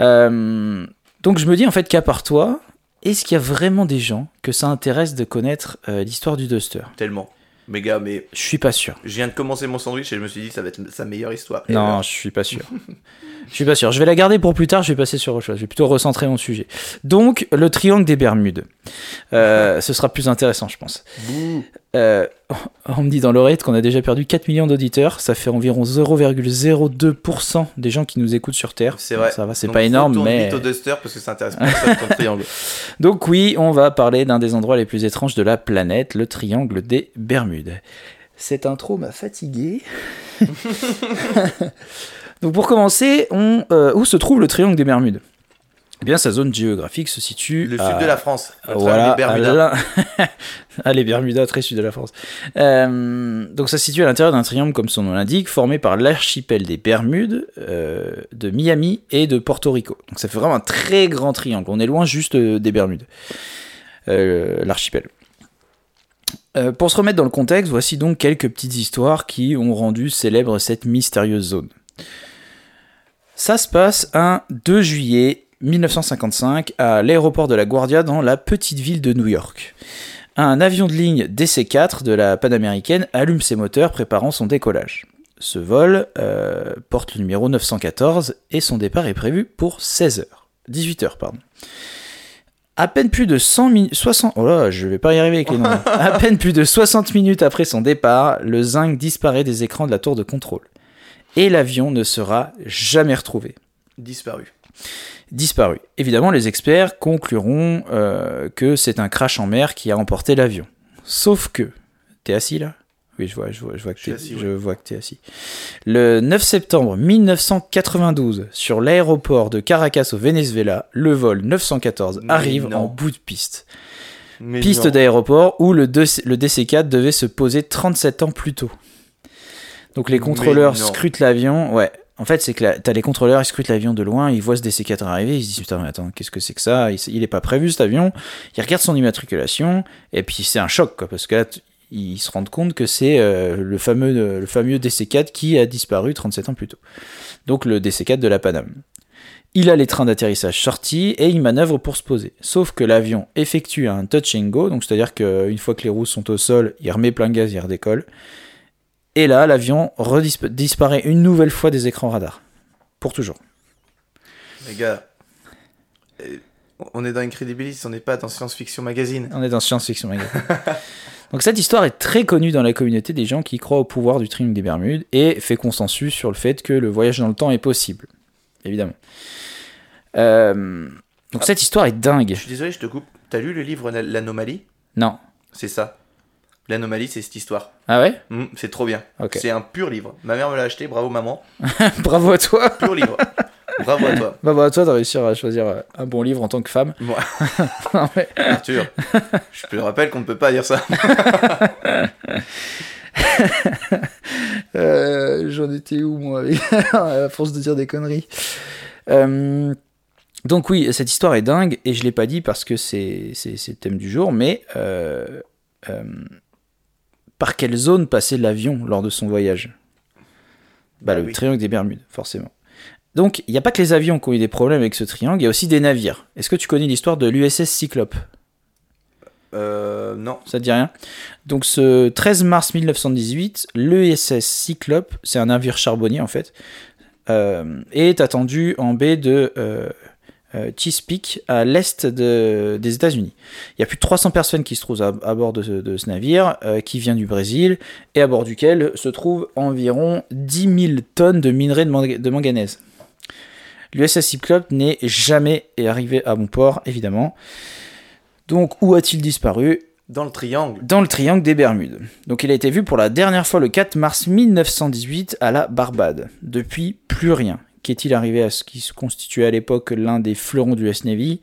Euh, donc je me dis en fait qu'à part toi, est-ce qu'il y a vraiment des gens que ça intéresse de connaître l'histoire du Duster? Tellement. Mais gars, mais Je suis pas sûr. je viens de commencer mon sandwich et je me suis dit ça va être sa meilleure histoire. Non, je suis pas sûr. je suis pas sûr. Je vais la garder pour plus tard. Je vais passer sur autre chose. Je vais plutôt recentrer mon sujet. Donc, le triangle des Bermudes. Euh, ce sera plus intéressant, je pense. Bouh. Euh, on me dit dans l'oreillette qu'on a déjà perdu 4 millions d'auditeurs. Ça fait environ 0,02% des gens qui nous écoutent sur Terre. C'est vrai. Ça va, c'est pas énorme, mais. au Duster parce que ça intéresse personne ton triangle. Donc oui, on va parler d'un des endroits les plus étranges de la planète, le triangle des Bermudes. Cette intro m'a fatigué. Donc pour commencer, on, euh, où se trouve le triangle des Bermudes? Eh bien, sa zone géographique se situe Le à- sud de la France. Voilà, des Bermudas. ah, les Bermudas, très sud de la France. Euh, donc ça se situe à l'intérieur d'un triangle, comme son nom l'indique, formé par l'archipel des Bermudes, euh, de Miami et de Porto Rico. Donc ça fait vraiment un très grand triangle. On est loin juste euh, des Bermudes, euh, l'archipel. Pour se remettre dans le contexte, voici donc quelques petites histoires qui ont rendu célèbre cette mystérieuse zone. Ça se passe un 2 juillet 1955 à l'aéroport de la Guardia dans la petite ville de New York. Un avion de ligne DC-4 de la Panaméricaine allume ses moteurs préparant son décollage. Ce vol euh, porte le numéro 914 et son départ est prévu pour 16h. 18h, pardon. À peine plus de 100 minutes, 60, oh là, je vais pas y arriver avec les noms. à peine plus de 60 minutes après son départ, le zinc disparaît des écrans de la tour de contrôle. Et l'avion ne sera jamais retrouvé. Disparu. Disparu. Évidemment, les experts concluront euh, que c'est un crash en mer qui a emporté l'avion. Sauf que, t'es assis là? Oui, je vois, je vois, je vois que t'es assis, assis. Le 9 septembre 1992, sur l'aéroport de Caracas au Venezuela, le vol 914 Mais arrive non. en bout de piste. Mais Piste d'aéroport où le, le DC-4 devait se poser 37 ans plus tôt. Donc les contrôleurs scrutent l'avion. Ouais. En fait, c'est que la- t'as les contrôleurs, ils scrutent l'avion de loin, ils voient ce DC-4 arriver, ils se disent putain, mais attends, qu'est-ce que c'est que ça? Il, il est pas prévu cet avion. Ils regardent son immatriculation et puis c'est un choc quoi, parce que là, ils se rendent compte que c'est euh, le fameux le fameux DC-4 qui a disparu 37 ans plus tôt. Donc le DC-4 de la Paname. Il a les trains d'atterrissage sortis et il manœuvre pour se poser. Sauf que l'avion effectue un touch and go, donc c'est-à-dire qu'une fois que les roues sont au sol, il remet plein gaz, il redécolle. Et là, l'avion disparaît une nouvelle fois des écrans radars. Pour toujours. Les gars, on est dans Incredibilis, on n'est pas dans Science Fiction Magazine. On est dans Science Fiction Magazine. Donc cette histoire est très connue dans la communauté des gens qui croient au pouvoir du triangle des Bermudes et fait consensus sur le fait que le voyage dans le temps est possible. Évidemment. Euh, donc cette histoire est dingue. Je suis désolé, je te coupe. T'as lu le livre La- L'Anomalie? Non. C'est ça. L'Anomalie, c'est cette histoire. Ah ouais? Hmm, c'est trop bien. C'est un pur livre. Ma mère me l'a acheté, bravo maman. Bravo à toi. Pur livre. bravo à toi. Bravo à toi de réussir à choisir euh, un bon livre en tant que femme. Moi, Non, mais- Arthur, je te rappelle qu'on ne peut pas dire ça. Euh, J'en étais où, moi, à force de dire des conneries Euh, Donc, oui, cette histoire est dingue, et je l'ai pas dit parce que c'est le thème du jour, mais euh, euh, par quelle zone passait l'avion lors de son voyage? Bah, Le oui. triangle des Bermudes, forcément. Donc, il n'y a pas que les avions qui ont eu des problèmes avec ce triangle, il y a aussi des navires. Est-ce que tu connais l'histoire de l'USS Cyclope? Euh, non. ça te dit rien? Donc ce 13 mars 1918, l'ESS Cyclope, c'est un navire charbonnier en fait, euh, est attendu en baie de euh, Chesapeake à l'est de- des États-Unis. Il y a plus de 300 personnes qui se trouvent à, à bord de ce, de ce navire euh, qui vient du Brésil et à bord duquel se trouvent environ 10 000 tonnes de minerais de manganèse. L'USS Cyclope n'est jamais arrivé à bon port, évidemment. Donc, où a-t-il disparu? Dans le triangle. dans le triangle des Bermudes. Donc il a été vu pour la dernière fois le 4 mars 1918 à la Barbade. Depuis, plus rien. Qu'est-il arrivé à ce qui se constituait à l'époque l'un des fleurons du S Navy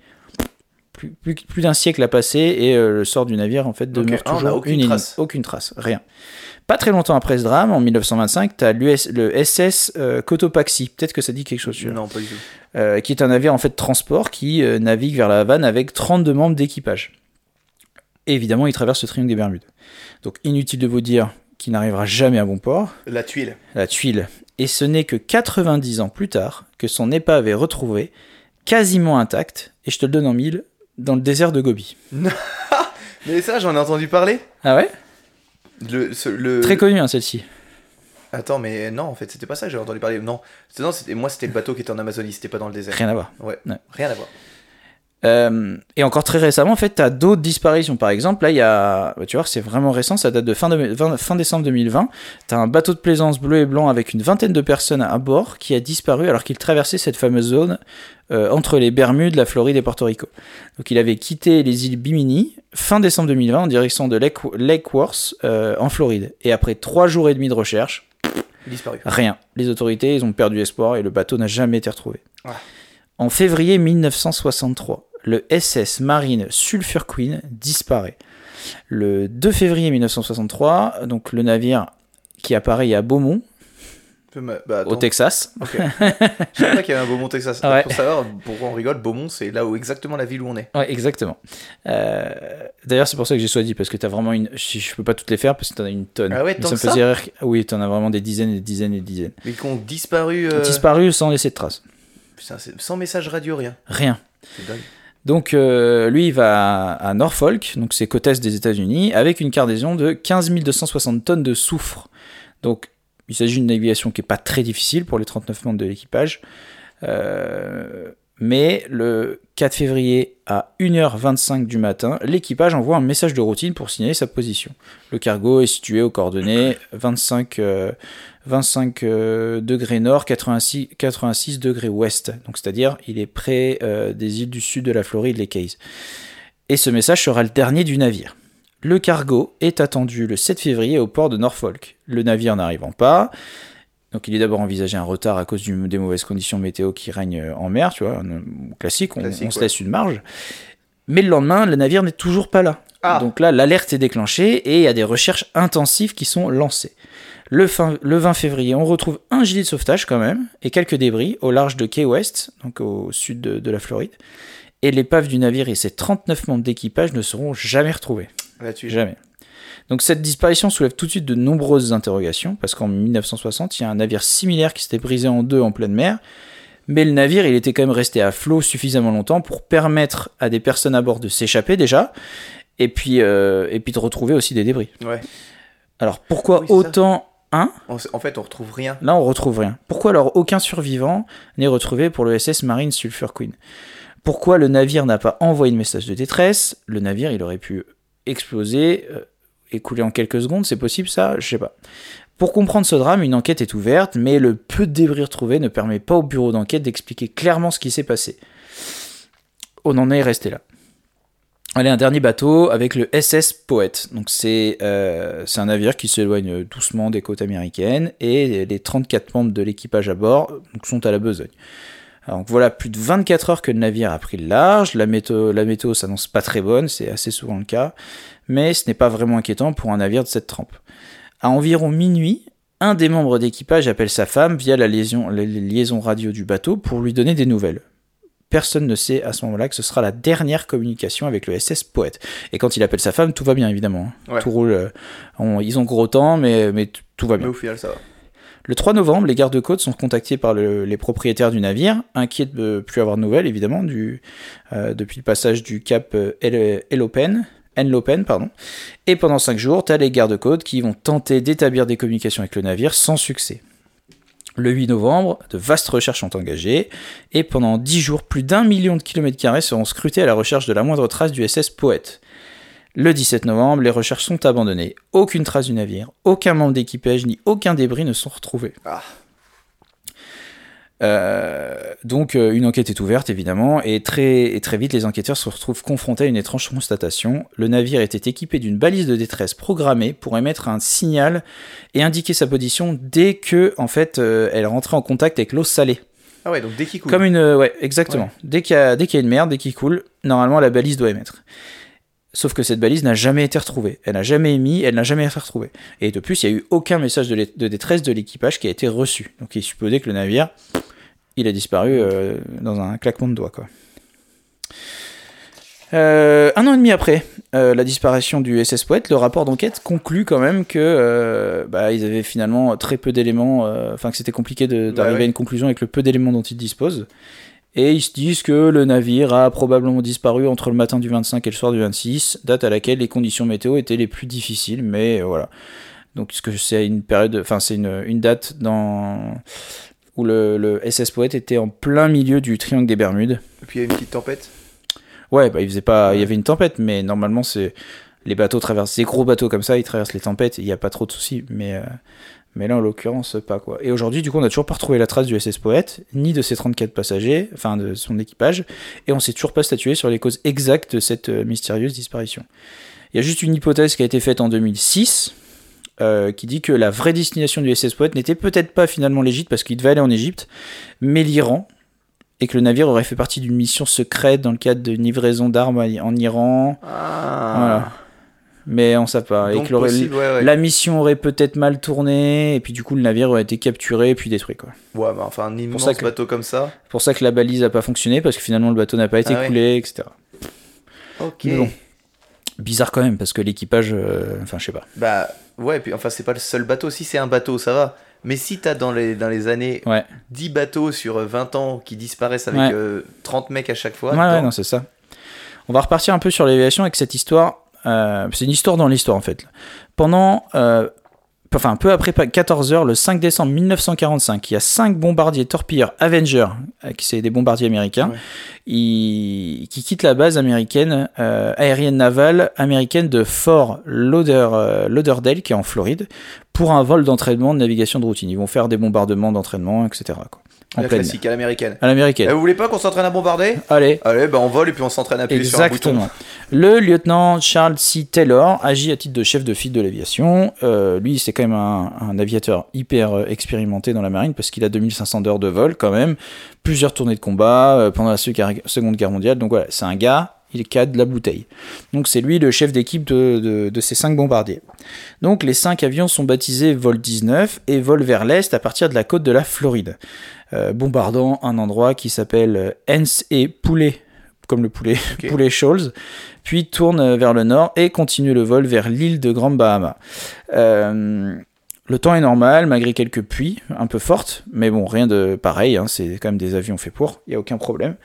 plus, plus- plus d'un siècle a passé et euh, le sort du navire en fait demeure Ah, toujours aucune une énigme. trace. Aucune trace, rien. Pas très longtemps après ce drame, en 1925, tu as le SS euh, Cotopaxi. Peut-être que ça dit quelque chose. Non, pas du tout. euh, qui est un navire en fait de transport qui euh, navigue vers la Havane avec 32 membres d'équipage. Et évidemment, il traverse le triangle des Bermudes. Donc inutile de vous dire qu'il n'arrivera jamais à bon port, La tuile. la tuile. Et ce n'est que 90 ans plus tard que son épave est retrouvée, quasiment intacte, et je te le donne en mille, dans le désert de Gobi. Mais ça, j'en ai entendu parler. Ah ouais? Le, ce- le... Très connu hein, celle-ci. Attends, mais non, en fait, c'était pas ça que j'avais entendu parler. Non, c'était, non c'était, moi, c'était le bateau qui était en Amazonie, c'était pas dans le désert. Rien à voir. Ouais, Ouais. rien à voir. Euh, et encore très récemment, en fait, tu as d'autres disparitions. Par exemple, là, il y a. bah, tu vois, c'est vraiment récent, ça date de fin, de, 20 fin décembre 2020. Tu as un bateau de plaisance bleu et blanc avec une vingtaine de personnes à bord qui a disparu alors qu'il traversait cette fameuse zone euh, entre les Bermudes, la Floride et Porto Rico. Donc, il avait quitté les îles Bimini fin décembre 2020 en direction de Lake, Lake Worth euh, en Floride. Et après trois jours et demi de recherche, Disparu. Rien. Les autorités, ils ont perdu espoir et le bateau n'a jamais été retrouvé. Ouais. En février 1963, le SS Marine Sulphur Queen disparaît. Le 2 février 1963, donc le navire qui apparaît à Beaumont, Bah, au. Texas. Ok. Je savais pas qu'il y avait un Beaumont, Texas. Ouais. Pour savoir pourquoi on rigole, Beaumont, c'est là où exactement la ville où on est. Ouais, exactement. Euh, D'ailleurs, c'est pour ça que j'ai choisi, parce que tu as vraiment une. Je, je peux pas toutes les faire parce que tu en as une tonne. Ah ouais, tant ça me faisait rire. Oui, tu en as vraiment des dizaines et des dizaines et des dizaines. Mais qui ont disparu. euh, Disparu sans laisser de traces. Putain, sans message radio, rien. Rien. C'est dingue. Donc euh, lui, il va à Norfolk, donc c'est côte est des États-Unis, avec une cargaison de 15 260 tonnes de soufre. Donc il s'agit d'une navigation qui est pas très difficile pour les 39 membres de l'équipage. Euh, Mais le 4 février à 1h25 du matin, l'équipage envoie un message de routine pour signaler sa position. Le cargo est situé aux coordonnées 25, euh, 25 euh, degrés nord, 86, 86 degrés ouest. Donc c'est-à-dire il est près euh, des îles du sud de la Floride, les Keys. Et ce message sera le dernier du navire. Le cargo est attendu le 7 février au port de Norfolk. Le navire n'arrivant pas, donc il est d'abord envisagé un retard à cause du- des mauvaises conditions météo qui règnent euh, en mer, tu vois, un- classique, on, Classique, on se ouais. laisse une marge. Mais le lendemain, le navire n'est toujours pas là. Ah. Donc là, l'alerte est déclenchée et il y a des recherches intensives qui sont lancées. Le, fin- le 20 février, on retrouve un gilet de sauvetage quand même et quelques débris au large de Key West, donc au sud de, de la Floride. Et l'épave du navire et ses 39 membres d'équipage ne seront jamais retrouvés. Là-dessus. Jamais. Donc cette disparition soulève tout de suite de nombreuses interrogations, parce qu'en 1960, il y a un navire similaire qui s'était brisé en deux en pleine mer, mais le navire, il était quand même resté à flot suffisamment longtemps pour permettre à des personnes à bord de s'échapper déjà, et puis, euh, et puis de retrouver aussi des débris. Ouais. Alors pourquoi Oui, autant... Hein On en fait, on retrouve rien. Là, on retrouve rien. Pourquoi alors aucun survivant n'est retrouvé pour le SS Marine Sulphur Queen? Pourquoi le navire n'a pas envoyé de message de détresse? Le navire, il aurait pu exploser euh, et couler en quelques secondes, c'est possible ça? Je sais pas. Pour comprendre ce drame, une enquête est ouverte, mais le peu de débris retrouvés ne permet pas au bureau d'enquête d'expliquer clairement ce qui s'est passé. On en est resté là. Allez, un dernier bateau avec le SS Poet. Donc c'est euh, un navire qui s'éloigne doucement des côtes américaines et les 34 membres de l'équipage à bord sont à la besogne. Alors voilà, plus de 24 heures que le navire a pris le large. La météo, la météo s'annonce pas très bonne, c'est assez souvent le cas, mais ce n'est pas vraiment inquiétant pour un navire de cette trempe. À environ minuit, un des membres d'équipage appelle sa femme via la liaison, la liaison radio du bateau pour lui donner des nouvelles. Personne ne sait à ce moment-là que ce sera la dernière communication avec le SS Poète. Et quand il appelle sa femme, tout va bien évidemment. hein. Ouais. Tout roule. euh, on- ils ont gros temps, mais, tout va bien. Mais au final, ça va. Le 3 novembre, les gardes-côtes sont contactés par le- les propriétaires du navire, inquiets de ne plus avoir de nouvelles, évidemment, du, euh, depuis le passage du cap euh, El- Elopen, Enlopen, pardon. Et pendant 5 jours, tu as les gardes-côtes qui vont tenter d'établir des communications avec le navire sans succès. Le 8 novembre, de vastes recherches sont engagées, et pendant 10 jours, plus d'un million de kilomètres carrés seront scrutés à la recherche de la moindre trace du SS Poète. Le 17 novembre, les recherches sont abandonnées. Aucune trace du navire, aucun membre d'équipage ni aucun débris ne sont retrouvés. Ah. Euh, donc euh, une enquête est ouverte évidemment et très, et très vite les enquêteurs se retrouvent confrontés à une étrange constatation. Le navire était équipé d'une balise de détresse programmée pour émettre un signal et indiquer sa position dès que en fait euh, elle rentrait en contact avec l'eau salée. Ah ouais, donc dès qu'il coule. Comme une ouais exactement. Dès qu'il y a dès qu'il y a une mer, dès qu'il coule, normalement la balise doit émettre. Sauf que cette balise n'a jamais été retrouvée. Elle n'a jamais émis, elle n'a jamais été retrouvée. Et de plus, il n'y a eu aucun message de, détresse de l'équipage qui a été reçu. Donc il est supposé que le navire, il a disparu euh, dans un claquement de doigts. Quoi. Euh, un an et demi après euh, la disparition du SS Poète, le rapport d'enquête conclut quand même que euh, bah, ils avaient finalement très peu d'éléments, enfin que c'était compliqué d'arriver Bah ouais. à une conclusion avec le peu d'éléments dont ils disposent. Et ils se disent que le navire a probablement disparu entre le matin du 25 et le soir du 26, date à laquelle les conditions météo étaient les plus difficiles, mais euh, voilà. Donc ce que c'est une période, enfin c'est une, une date dans où le, le SS Poète était en plein milieu du triangle des Bermudes. Et puis il y a une petite tempête? Ouais, bah il faisait pas, il y avait une tempête, mais normalement c'est les bateaux traversent, ces gros bateaux comme ça, ils traversent les tempêtes, il n'y a pas trop de soucis, mais euh, mais là en l'occurrence pas quoi. Et aujourd'hui du coup on a toujours pas retrouvé la trace du SS Poète, ni de ses 34 passagers, enfin de son équipage, et on s'est toujours pas statué sur les causes exactes de cette euh, mystérieuse disparition. Il y a juste une hypothèse qui a été faite en 2006. euh, qui dit que la vraie destination du SS Poète n'était peut-être pas finalement l'Égypte parce qu'il devait aller en Égypte, mais l'Iran, et que le navire aurait fait partie d'une mission secrète dans le cadre d'une livraison d'armes en Iran. Ah. Voilà. Mais on sait pas. et Donc que l'aurait- possible, ouais, ouais. la mission aurait peut-être mal tourné, et puis du coup le navire aurait été capturé et puis détruit. Quoi. Ouais, bah, enfin, un immense ça que- bateau comme ça. C'est pour ça que la balise a pas fonctionné, parce que finalement le bateau n'a pas été Ah ouais. coulé, etc. Ok. Mais bon. Bizarre quand même, parce que l'équipage. euh, Enfin, je sais pas. Bah, ouais, puis enfin, c'est pas le seul bateau. Si c'est un bateau, ça va. Mais si t'as dans les, dans les années Ouais. 10 bateaux sur euh, 20 ans qui disparaissent avec Ouais. euh, 30 mecs à chaque fois. Ouais, ouais, non, c'est ça. On va repartir un peu sur l'évaluation avec cette histoire. Euh, c'est une histoire dans l'histoire en fait. Pendant euh, enfin peu après 14h, le 5 décembre 1945, il y a cinq bombardiers torpilleurs Avenger, euh, qui c'est des bombardiers américains, Ouais. ils- qui quittent la base américaine, euh, aérienne navale américaine de Fort Lauder- Lauderdale, qui est en Floride, pour un vol d'entraînement de navigation de routine. Ils vont faire des bombardements d'entraînement, etc. Quoi. En La pleine classique à l'américaine. À l'américaine. Eh, vous voulez pas qu'on s'entraîne à bombarder Allez, Allez, ben on vole et puis on s'entraîne à appuyer sur un bouton. Exactement. Le lieutenant Charles C. Taylor agit à titre de chef de file de l'aviation. Euh, lui, c'est quand même un, un aviateur hyper euh, expérimenté dans la marine parce qu'il a 2500 heures de vol quand même, plusieurs tournées de combat euh, pendant la Seconde Guerre mondiale. Donc voilà, c'est un gars, il cadre la bouteille. Donc c'est lui le chef d'équipe de, de- de ces cinq bombardiers. Donc les cinq avions sont baptisés Vol 19 et volent vers l'est à partir de la côte de la Floride, euh, bombardant un endroit qui s'appelle euh, Hens et Poulet, comme le poulet. Poulet Shoals, puis tourne euh, vers le nord et continue le vol vers l'île de Grand Bahama. Euh, le temps est normal, malgré quelques pluies un peu fortes, mais bon, rien de pareil, hein, c'est quand même des avions faits pour, il n'y a aucun problème.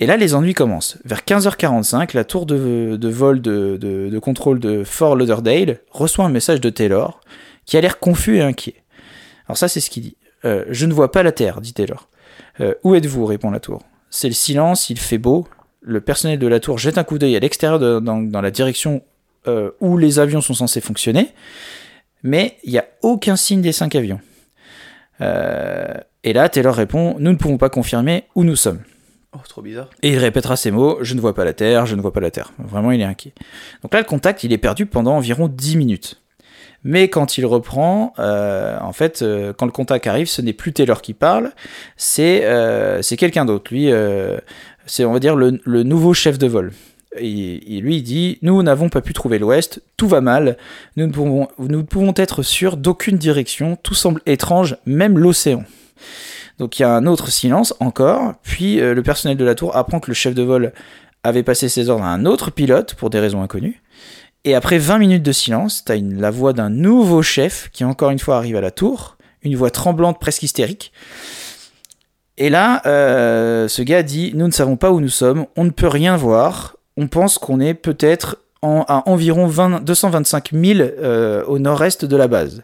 Et là, les ennuis commencent. Vers 15h45, la tour de, vol de, contrôle de Fort Lauderdale reçoit un message de Taylor qui a l'air confus et inquiet. Alors ça, c'est ce qu'il dit. Euh, je ne vois pas la Terre, dit Taylor. Euh, où êtes-vous? répond la tour. C'est le silence, il fait beau. Le personnel de la tour jette un coup d'œil à l'extérieur dans, la direction euh, où les avions sont censés fonctionner, mais il n'y a aucun signe des cinq avions. Et là, Taylor répond Nous ne pouvons pas confirmer où nous sommes. Oh, bizarre. Et il répétera ces mots Je ne vois pas la Terre, je ne vois pas la Terre. Vraiment, il est inquiet. Donc là, le contact, il est perdu pendant environ 10 minutes. Mais quand il reprend, euh, en fait, euh, quand le contact arrive, ce n'est plus Taylor qui parle, c'est euh, quelqu'un d'autre. Lui, euh, c'est, on va dire, le, le nouveau chef de vol. Et, et lui, il dit Nous n'avons pas pu trouver l'ouest, tout va mal, nous ne pouvons, nous ne pouvons être sûrs d'aucune direction, tout semble étrange, même l'océan. Donc il y a un autre silence encore, puis euh, le personnel de la tour apprend que le chef de vol avait passé ses ordres à un autre pilote pour des raisons inconnues. Et après 20 minutes de silence, t'as la voix d'un nouveau chef qui encore une fois arrive à la tour, une voix tremblante, presque hystérique. Et là, euh, ce gars dit Nous ne savons pas où nous sommes, on ne peut rien voir, on pense qu'on est peut-être à environ 20 225 000 euh, au nord-est de la base.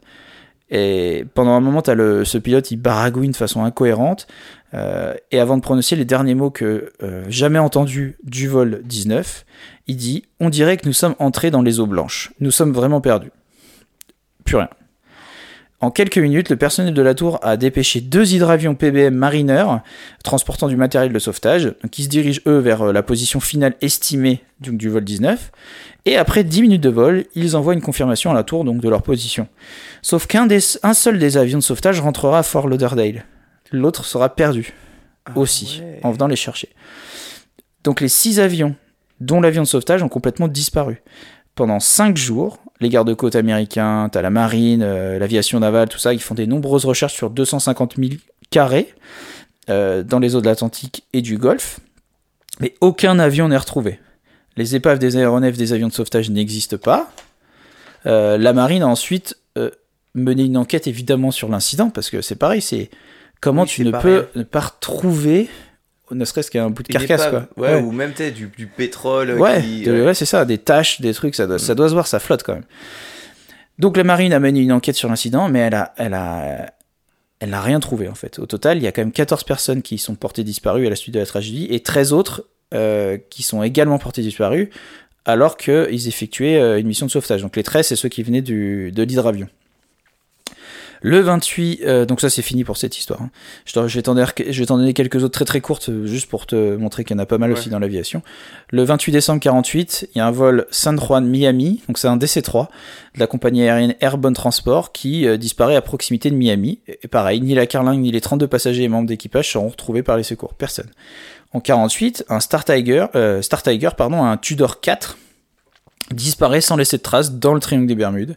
Et pendant un moment, t'as le, ce pilote, il baragouine de façon incohérente. euh, et avant de prononcer les derniers mots que euh, jamais entendus du vol 19, il dit On dirait que nous sommes entrés dans les eaux blanches. Nous sommes vraiment perdus. Plus rien. En quelques minutes, le personnel de la tour a dépêché deux hydravions PBM Mariner transportant du matériel de sauvetage, qui se dirigent eux vers euh, la position finale estimée du vol 19. Et après 10 minutes de vol, ils envoient une confirmation à la tour donc de leur position. Sauf qu'un seul des avions de sauvetage rentrera à Fort Lauderdale. L'autre sera perdu aussi, ouais. en venant les chercher. Donc les six avions, dont l'avion de sauvetage, ont complètement disparu. Pendant cinq jours, les gardes-côtes américains, t'as la marine, euh, l'aviation navale, tout ça, ils font des nombreuses recherches sur 250 000 carrés euh, dans les eaux de l'Atlantique et du Golfe, mais aucun avion n'est retrouvé. Les épaves des aéronefs des avions de sauvetage n'existent pas. Euh, la marine a ensuite euh, mené une enquête évidemment sur l'incident, parce que c'est pareil, c'est comment Oui, tu ne peux ne pas retrouver, ne serait-ce qu'un bout de carcasse, quoi. Ouais, ou même du, du pétrole. Ouais, qui- de- ouais, c'est ça, des taches, des trucs, ça doit, ça doit se voir, ça flotte quand même. Donc la marine a mené une enquête sur l'incident, mais elle a, elle a, elle n'a rien trouvé en fait. Au total, il y a quand même 14 personnes qui sont portées disparues à la suite de la tragédie et 13 autres euh, qui sont également portées disparues alors qu'ils effectuaient euh, une mission de sauvetage. Donc les 13, c'est ceux qui venaient du, de l'hydravion. Le 28, euh, donc ça c'est fini pour cette histoire. hein. Je, vais t'en donner, quelques autres très très courtes, euh, juste pour te montrer qu'il y en a pas mal Ouais. aussi dans l'aviation. Le 28 décembre 48, il y a un vol San Juan Miami, donc c'est un DC-3 de la compagnie aérienne Airborne Transport qui euh, disparaît à proximité de Miami. Et pareil, ni la carlingue ni les 32 passagers et membres d'équipage seront retrouvés par les secours. Personne. En 48, un Star Tiger, euh, Star Tiger, pardon, un Tudor 4 disparaît sans laisser de traces dans le triangle des Bermudes.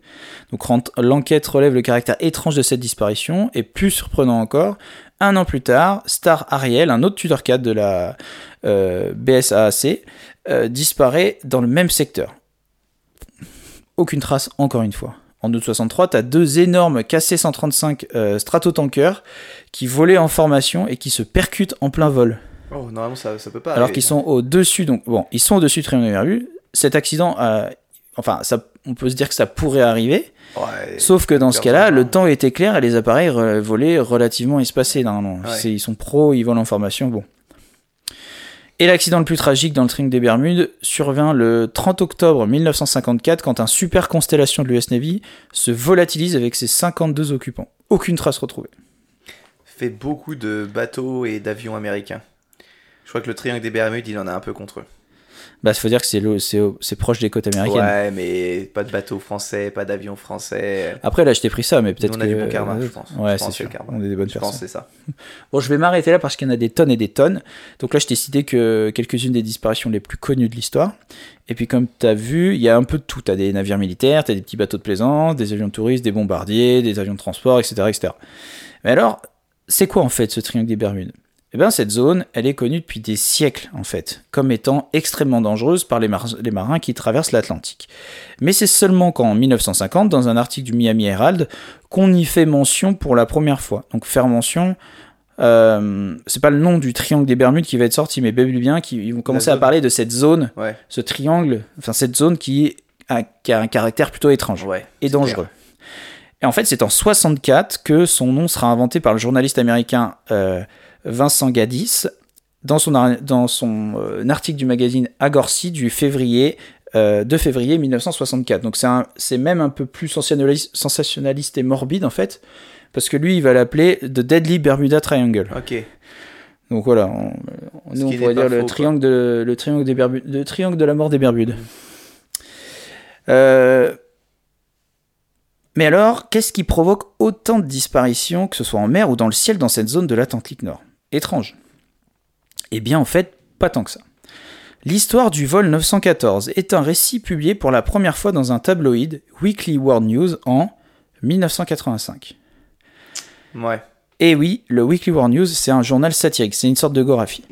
Donc l'enquête relève le caractère étrange de cette disparition et plus surprenant encore, un an plus tard, Star Ariel, un autre Tudor 4 de la euh, BSAAC, euh, disparaît dans le même secteur. Aucune trace encore une fois. En août 63, tu deux énormes KC-135 euh, qui volaient en formation et qui se percutent en plein vol. Oh, normalement, ça, ça peut pas. Alors qu'ils sont au-dessus, donc bon, ils sont au-dessus du triangle des Bermudes. Cet accident a enfin, ça, on peut se dire que ça pourrait arriver. Ouais. Sauf que dans ce cas-là, le temps était clair et les appareils re- volaient relativement espacés normalement. Ouais. Ils sont pros, ils volent en formation, bon. Et l'accident le plus tragique dans le triangle des Bermudes survint le 30 octobre 1954 quand un super constellation de l'US Navy se volatilise avec ses 52 occupants. Aucune trace retrouvée. fait beaucoup de bateaux et d'avions américains. Je crois que le triangle des Bermudes, il en a un peu contre eux. Bah, il faut dire que c'est le- c'est au- c'est proche des côtes américaines. Ouais, mais pas de bateaux français, pas d'avions français. Après, là, je t'ai pris ça, mais peut-être Nous, on que. a du bon karma, je pense. Ouais, Je c'est pense sûr. que. On est des bonnes Je personnes. pense que c'est ça. Bon, je vais m'arrêter là parce qu'il y en a des tonnes et des tonnes. Donc là, je t'ai cité que quelques-unes des disparitions les plus connues de l'histoire. Et puis, comme tu as vu, il y a un peu de tout. Tu as des navires militaires, tu as des petits bateaux de plaisance, des avions de touristes, des bombardiers, des avions de transport, etc. etc. Mais alors, c'est quoi en fait ce triangle des Bermudes? Eh bien, cette zone, elle est connue depuis des siècles, en fait, comme étant extrêmement dangereuse par les, mar- les marins qui traversent l'Atlantique. Mais c'est seulement qu'en 1950, dans un article du Miami Herald, qu'on y fait mention pour la première fois. Donc, faire mention, euh, c'est pas le nom du triangle des Bermudes qui va être sorti, mais bel bien qui ils vont commencer à parler de cette zone, Ouais, ce triangle, enfin cette zone qui a, qui a un caractère plutôt étrange ouais. et dangereux. Et en fait, c'est en 64 que son nom sera inventé par le journaliste américain euh, Vincent Gaddis dans son, dans son euh, article du magazine Agorcy du février, euh, 2 février 1964. Donc c'est même un peu plus sensationnaliste, sensationnaliste et morbide en fait, parce que lui, il va l'appeler The Deadly Bermuda Triangle. Ok. Donc voilà, on, nous on pourrait dire le triangle, de, le, triangle des Bermudes, le triangle de la mort des Bermudes. Euh, mais alors, qu'est-ce qui provoque autant de disparitions, que ce soit en mer ou dans le ciel, dans cette zone de l'Atlantique Nord? Étrange. Eh bien, en fait, pas tant que ça. L'histoire du vol 914 est un récit publié pour la première fois dans un tabloïd, Weekly World News, en 1985. Ouais. Et oui, le Weekly World News, c'est un journal satirique, c'est une sorte de Gorafi.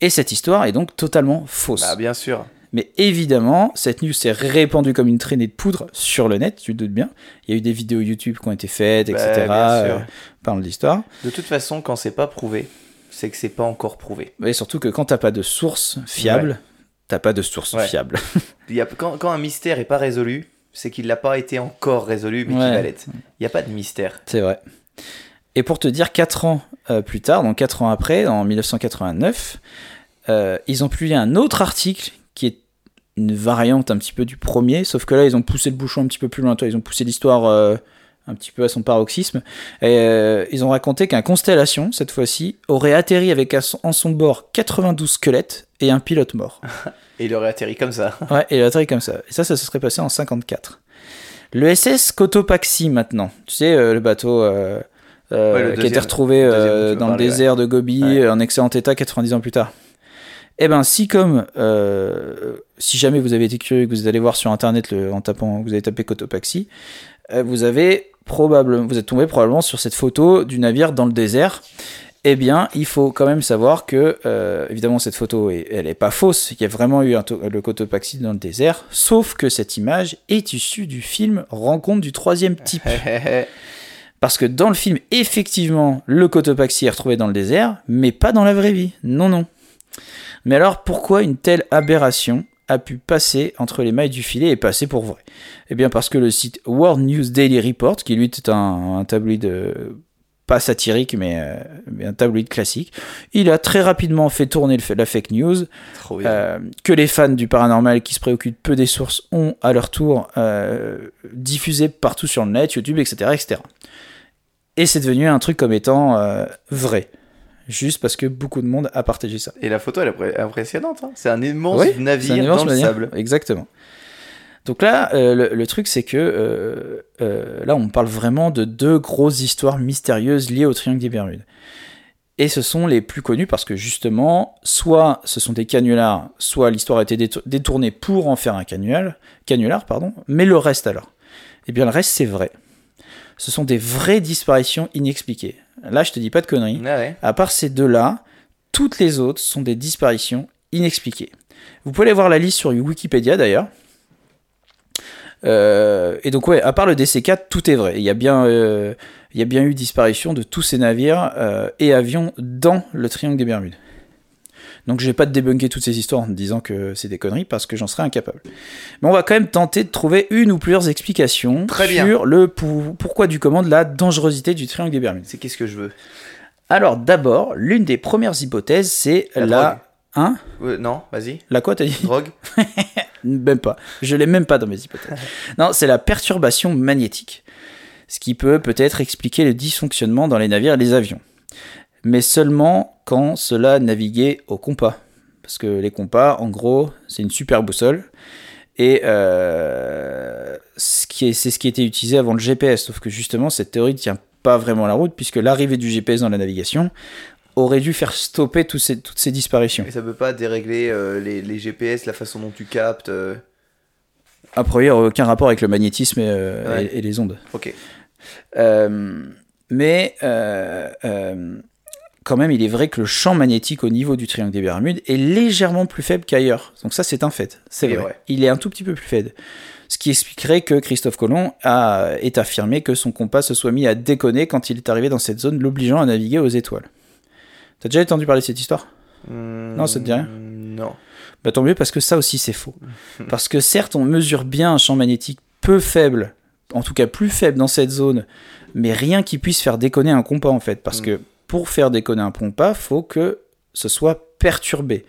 Et cette histoire est donc totalement fausse. Bah, bien sûr. Mais évidemment, cette news s'est répandue comme une traînée de poudre sur le net, tu te doutes bien. Il y a eu des vidéos YouTube qui ont été faites, Bah, etc. euh, parlant de l'histoire. De toute façon, quand c'est pas prouvé, c'est que c'est pas encore prouvé. Et surtout que quand t'as pas de source fiable, t'as pas de source Ouais. fiable. Il y a, quand, quand un mystère est pas résolu, c'est qu'il n'a pas été encore résolu, mais Ouais. qu'il va l'être. Il n'y a pas de mystère. C'est vrai. Et pour te dire, 4 ans euh, plus tard, donc 4 ans après, en 1989, euh, ils ont publié un autre article qui est une variante un petit peu du premier, sauf que là, ils ont poussé le bouchon un petit peu plus loin. Toi, Ils ont poussé l'histoire euh, un petit peu à son paroxysme. Et, euh, ils ont raconté qu'un Constellation, cette fois-ci, aurait atterri avec à son- en son bord 92 squelettes et un pilote mort. Et il aurait atterri comme ça. Ouais, et il a atterri comme ça. Et ça, ça se serait passé en 54. Le SS Cotopaxi, maintenant. Tu sais, euh, le bateau euh, euh, Ouais, le qui a été retrouvé euh, dans le ouais. désert de Gobi, Ouais. en excellent état 90 ans plus tard. Eh ben, si comme, euh, si jamais vous avez été curieux que vous allez voir sur internet le, en tapant, vous avez tapé Cotopaxi, euh, vous avez probablement, vous êtes tombé probablement sur cette photo du navire dans le désert. Eh bien, il faut quand même savoir que, euh, évidemment, cette photo, est- elle n'est pas fausse. Il y a vraiment eu un le Cotopaxi dans le désert. Sauf que cette image est issue du film Rencontre du troisième type. Parce que dans le film, effectivement, le Cotopaxi est retrouvé dans le désert, mais pas dans la vraie vie. Non, non. Mais alors, pourquoi une telle aberration a pu passer entre les mailles du filet et passer pour vrai? Eh bien, parce que le site World News Daily Report, qui lui est un, un tabloïd euh, pas satirique, mais, euh, mais un tabloïd classique, il a très rapidement fait tourner le la fake news euh, que les fans du paranormal qui se préoccupent peu des sources ont à leur tour diffusé partout sur le net, YouTube, etc. etc. Et c'est devenu un truc comme étant vrai. Juste parce que beaucoup de monde a partagé ça. Et la photo, elle est impressionnante. hein. C'est un immense Oui, navire un immense dans le navire. sable. Exactement. Donc là, euh, le, le truc, c'est que euh, euh, là, on parle vraiment de deux grosses histoires mystérieuses liées au triangle des Bermudes. Et ce sont les plus connus parce que justement, soit ce sont des canulars, soit l'histoire a été détour- détournée pour en faire un canular, canular, pardon. Mais le reste alors, eh bien le reste c'est vrai. Ce sont des vraies disparitions inexpliquées. Là, je te dis pas de conneries. Ah ouais. À part ces deux-là, toutes les autres sont des disparitions inexpliquées. Vous pouvez aller voir la liste sur Wikipédia d'ailleurs. Euh, et donc ouais, à part le DC4, tout est vrai. Il y a bien, euh, il y a bien eu disparition de tous ces navires euh, et avions dans le triangle des Bermudes. Donc je vais pas te débunker toutes ces histoires en te disant que c'est des conneries parce que j'en serais incapable. Mais on va quand même tenter de trouver une ou plusieurs explications Très bien. sur le pour- pourquoi du comment de la dangerosité du triangle des Bermudes. C'est qu'est-ce que je veux? Alors d'abord, l'une des premières hypothèses, c'est La la... Hein? Ouais, Non, vas-y. La quoi t'as dit? Drogue Même pas. Je l'ai même pas dans mes hypothèses. non, c'est la perturbation magnétique. Ce qui peut peut-être expliquer le dysfonctionnement dans les navires et les avions. Mais seulement quand cela naviguait au compas. Parce que les compas, en gros, c'est une super boussole. Et euh, c'est ce qui était utilisé avant le GPS. Sauf que justement, cette théorie ne tient pas vraiment la route, puisque l'arrivée du GPS dans la navigation aurait dû faire stopper ces- toutes ces disparitions. Et ça peut pas dérégler euh, les, les GPS, la façon dont tu captes. euh, A priori, aucun rapport avec le magnétisme et, euh, Ouais. et- et les ondes. Ok. Mais quand même, il est vrai que le champ magnétique au niveau du triangle des Bermudes est légèrement plus faible qu'ailleurs. Donc ça, c'est un fait. C'est vrai. Il est un tout petit peu plus faible. Ce qui expliquerait que Christophe Colomb a, est affirmé que son compas se soit mis à déconner quand il est arrivé dans cette zone, l'obligeant à naviguer aux étoiles. T'as déjà entendu parler de cette histoire? Non, ça te dit rien? Non. bah tant mieux parce que ça aussi c'est faux. Parce que certes on mesure bien un champ magnétique peu faible, en tout cas plus faible dans cette zone, mais rien qui puisse faire déconner un compas en fait. Parce Mm. que pour faire déconner un compas, faut que ce soit perturbé.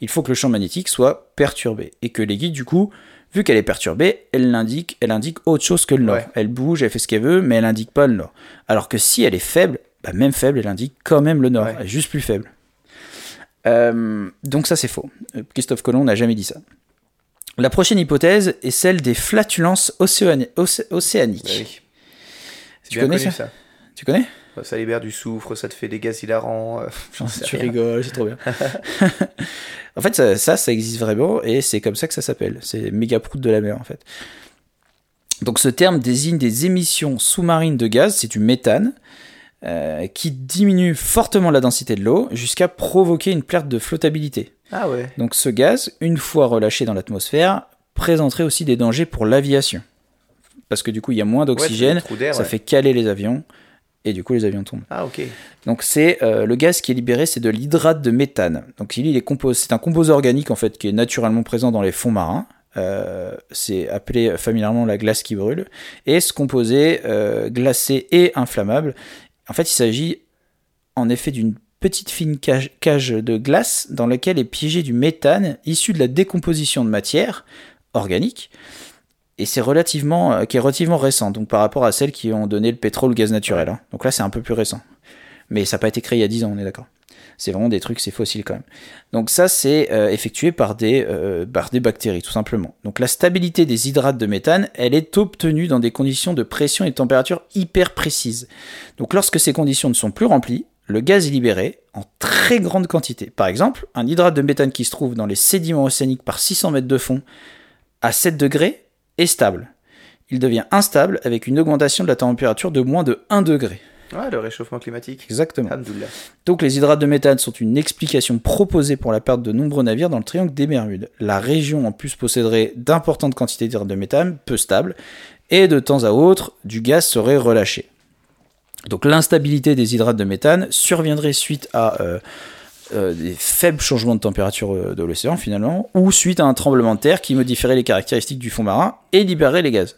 Il faut que le champ magnétique soit perturbé. Et que l'aiguille du coup, vu qu'elle est perturbée, elle indique, elle indique autre chose que le nord. Ouais. Elle bouge, elle fait ce qu'elle veut, mais elle indique pas le nord. Alors que si elle est faible, bah même faible, elle indique quand même le nord. Ouais. Elle est juste plus faible. Euh, donc ça c'est faux. Euh, Christophe Colomb n'a jamais dit ça. La prochaine hypothèse est celle des flatulences océani- océ- océaniques. Bah oui. Tu connais connu, ça Tu connais? Ça libère du soufre, ça te fait des gaz hilarants. euh, Tu rien. rigoles, c'est trop bien. en fait, ça, ça, ça existe vraiment et c'est comme ça que ça s'appelle. C'est méga prout de la mer en fait. Donc ce terme désigne des émissions sous-marines de gaz, c'est du méthane, euh, qui diminue fortement la densité de l'eau jusqu'à provoquer une perte de flottabilité. Ah ouais. Donc ce gaz, une fois relâché dans l'atmosphère, présenterait aussi des dangers pour l'aviation. Parce que du coup, il y a moins d'oxygène, ça ouais. fait caler les avions, et du coup, les avions tombent. Ah ok. Donc c'est euh, le gaz qui est libéré, c'est de l'hydrate de méthane. Donc il est compos- c'est un composé organique en fait qui est naturellement présent dans les fonds marins. Euh, c'est appelé familièrement la glace qui brûle. Et ce composé euh, glacé et inflammable, en fait, il s'agit en effet d'une petite fine cage, cage de glace dans laquelle est piégé du méthane issu de la décomposition de matière organique. Et c'est relativement, euh, qui est relativement récent, donc par rapport à celles qui ont donné le pétrole, le gaz naturel. hein. Donc là, c'est un peu plus récent. Mais ça n'a pas été créé il y a 10 ans, on est d'accord. C'est vraiment des trucs, c'est fossile quand même. Donc ça, c'est euh, effectué par des, euh, par des bactéries, tout simplement. Donc la stabilité des hydrates de méthane, elle est obtenue dans des conditions de pression et de température hyper précises. Donc lorsque ces conditions ne sont plus remplies, le gaz est libéré en très grande quantité. Par exemple, un hydrate de méthane qui se trouve dans les sédiments océaniques par 600 mètres de fond à 7 degrés est stable. Il devient instable avec une augmentation de la température de moins de 1 degré. Ouais, le réchauffement climatique. Exactement. Donc les hydrates de méthane sont une explication proposée pour la perte de nombreux navires dans le triangle des Bermudes. La région en plus posséderait d'importantes quantités d'hydrates de méthane, peu stables, et de temps à autre, du gaz serait relâché. Donc l'instabilité des hydrates de méthane surviendrait suite à euh, euh, des faibles changements de température euh, de l'océan finalement, ou suite à un tremblement de terre qui modifierait les caractéristiques du fond marin et libérerait les gaz.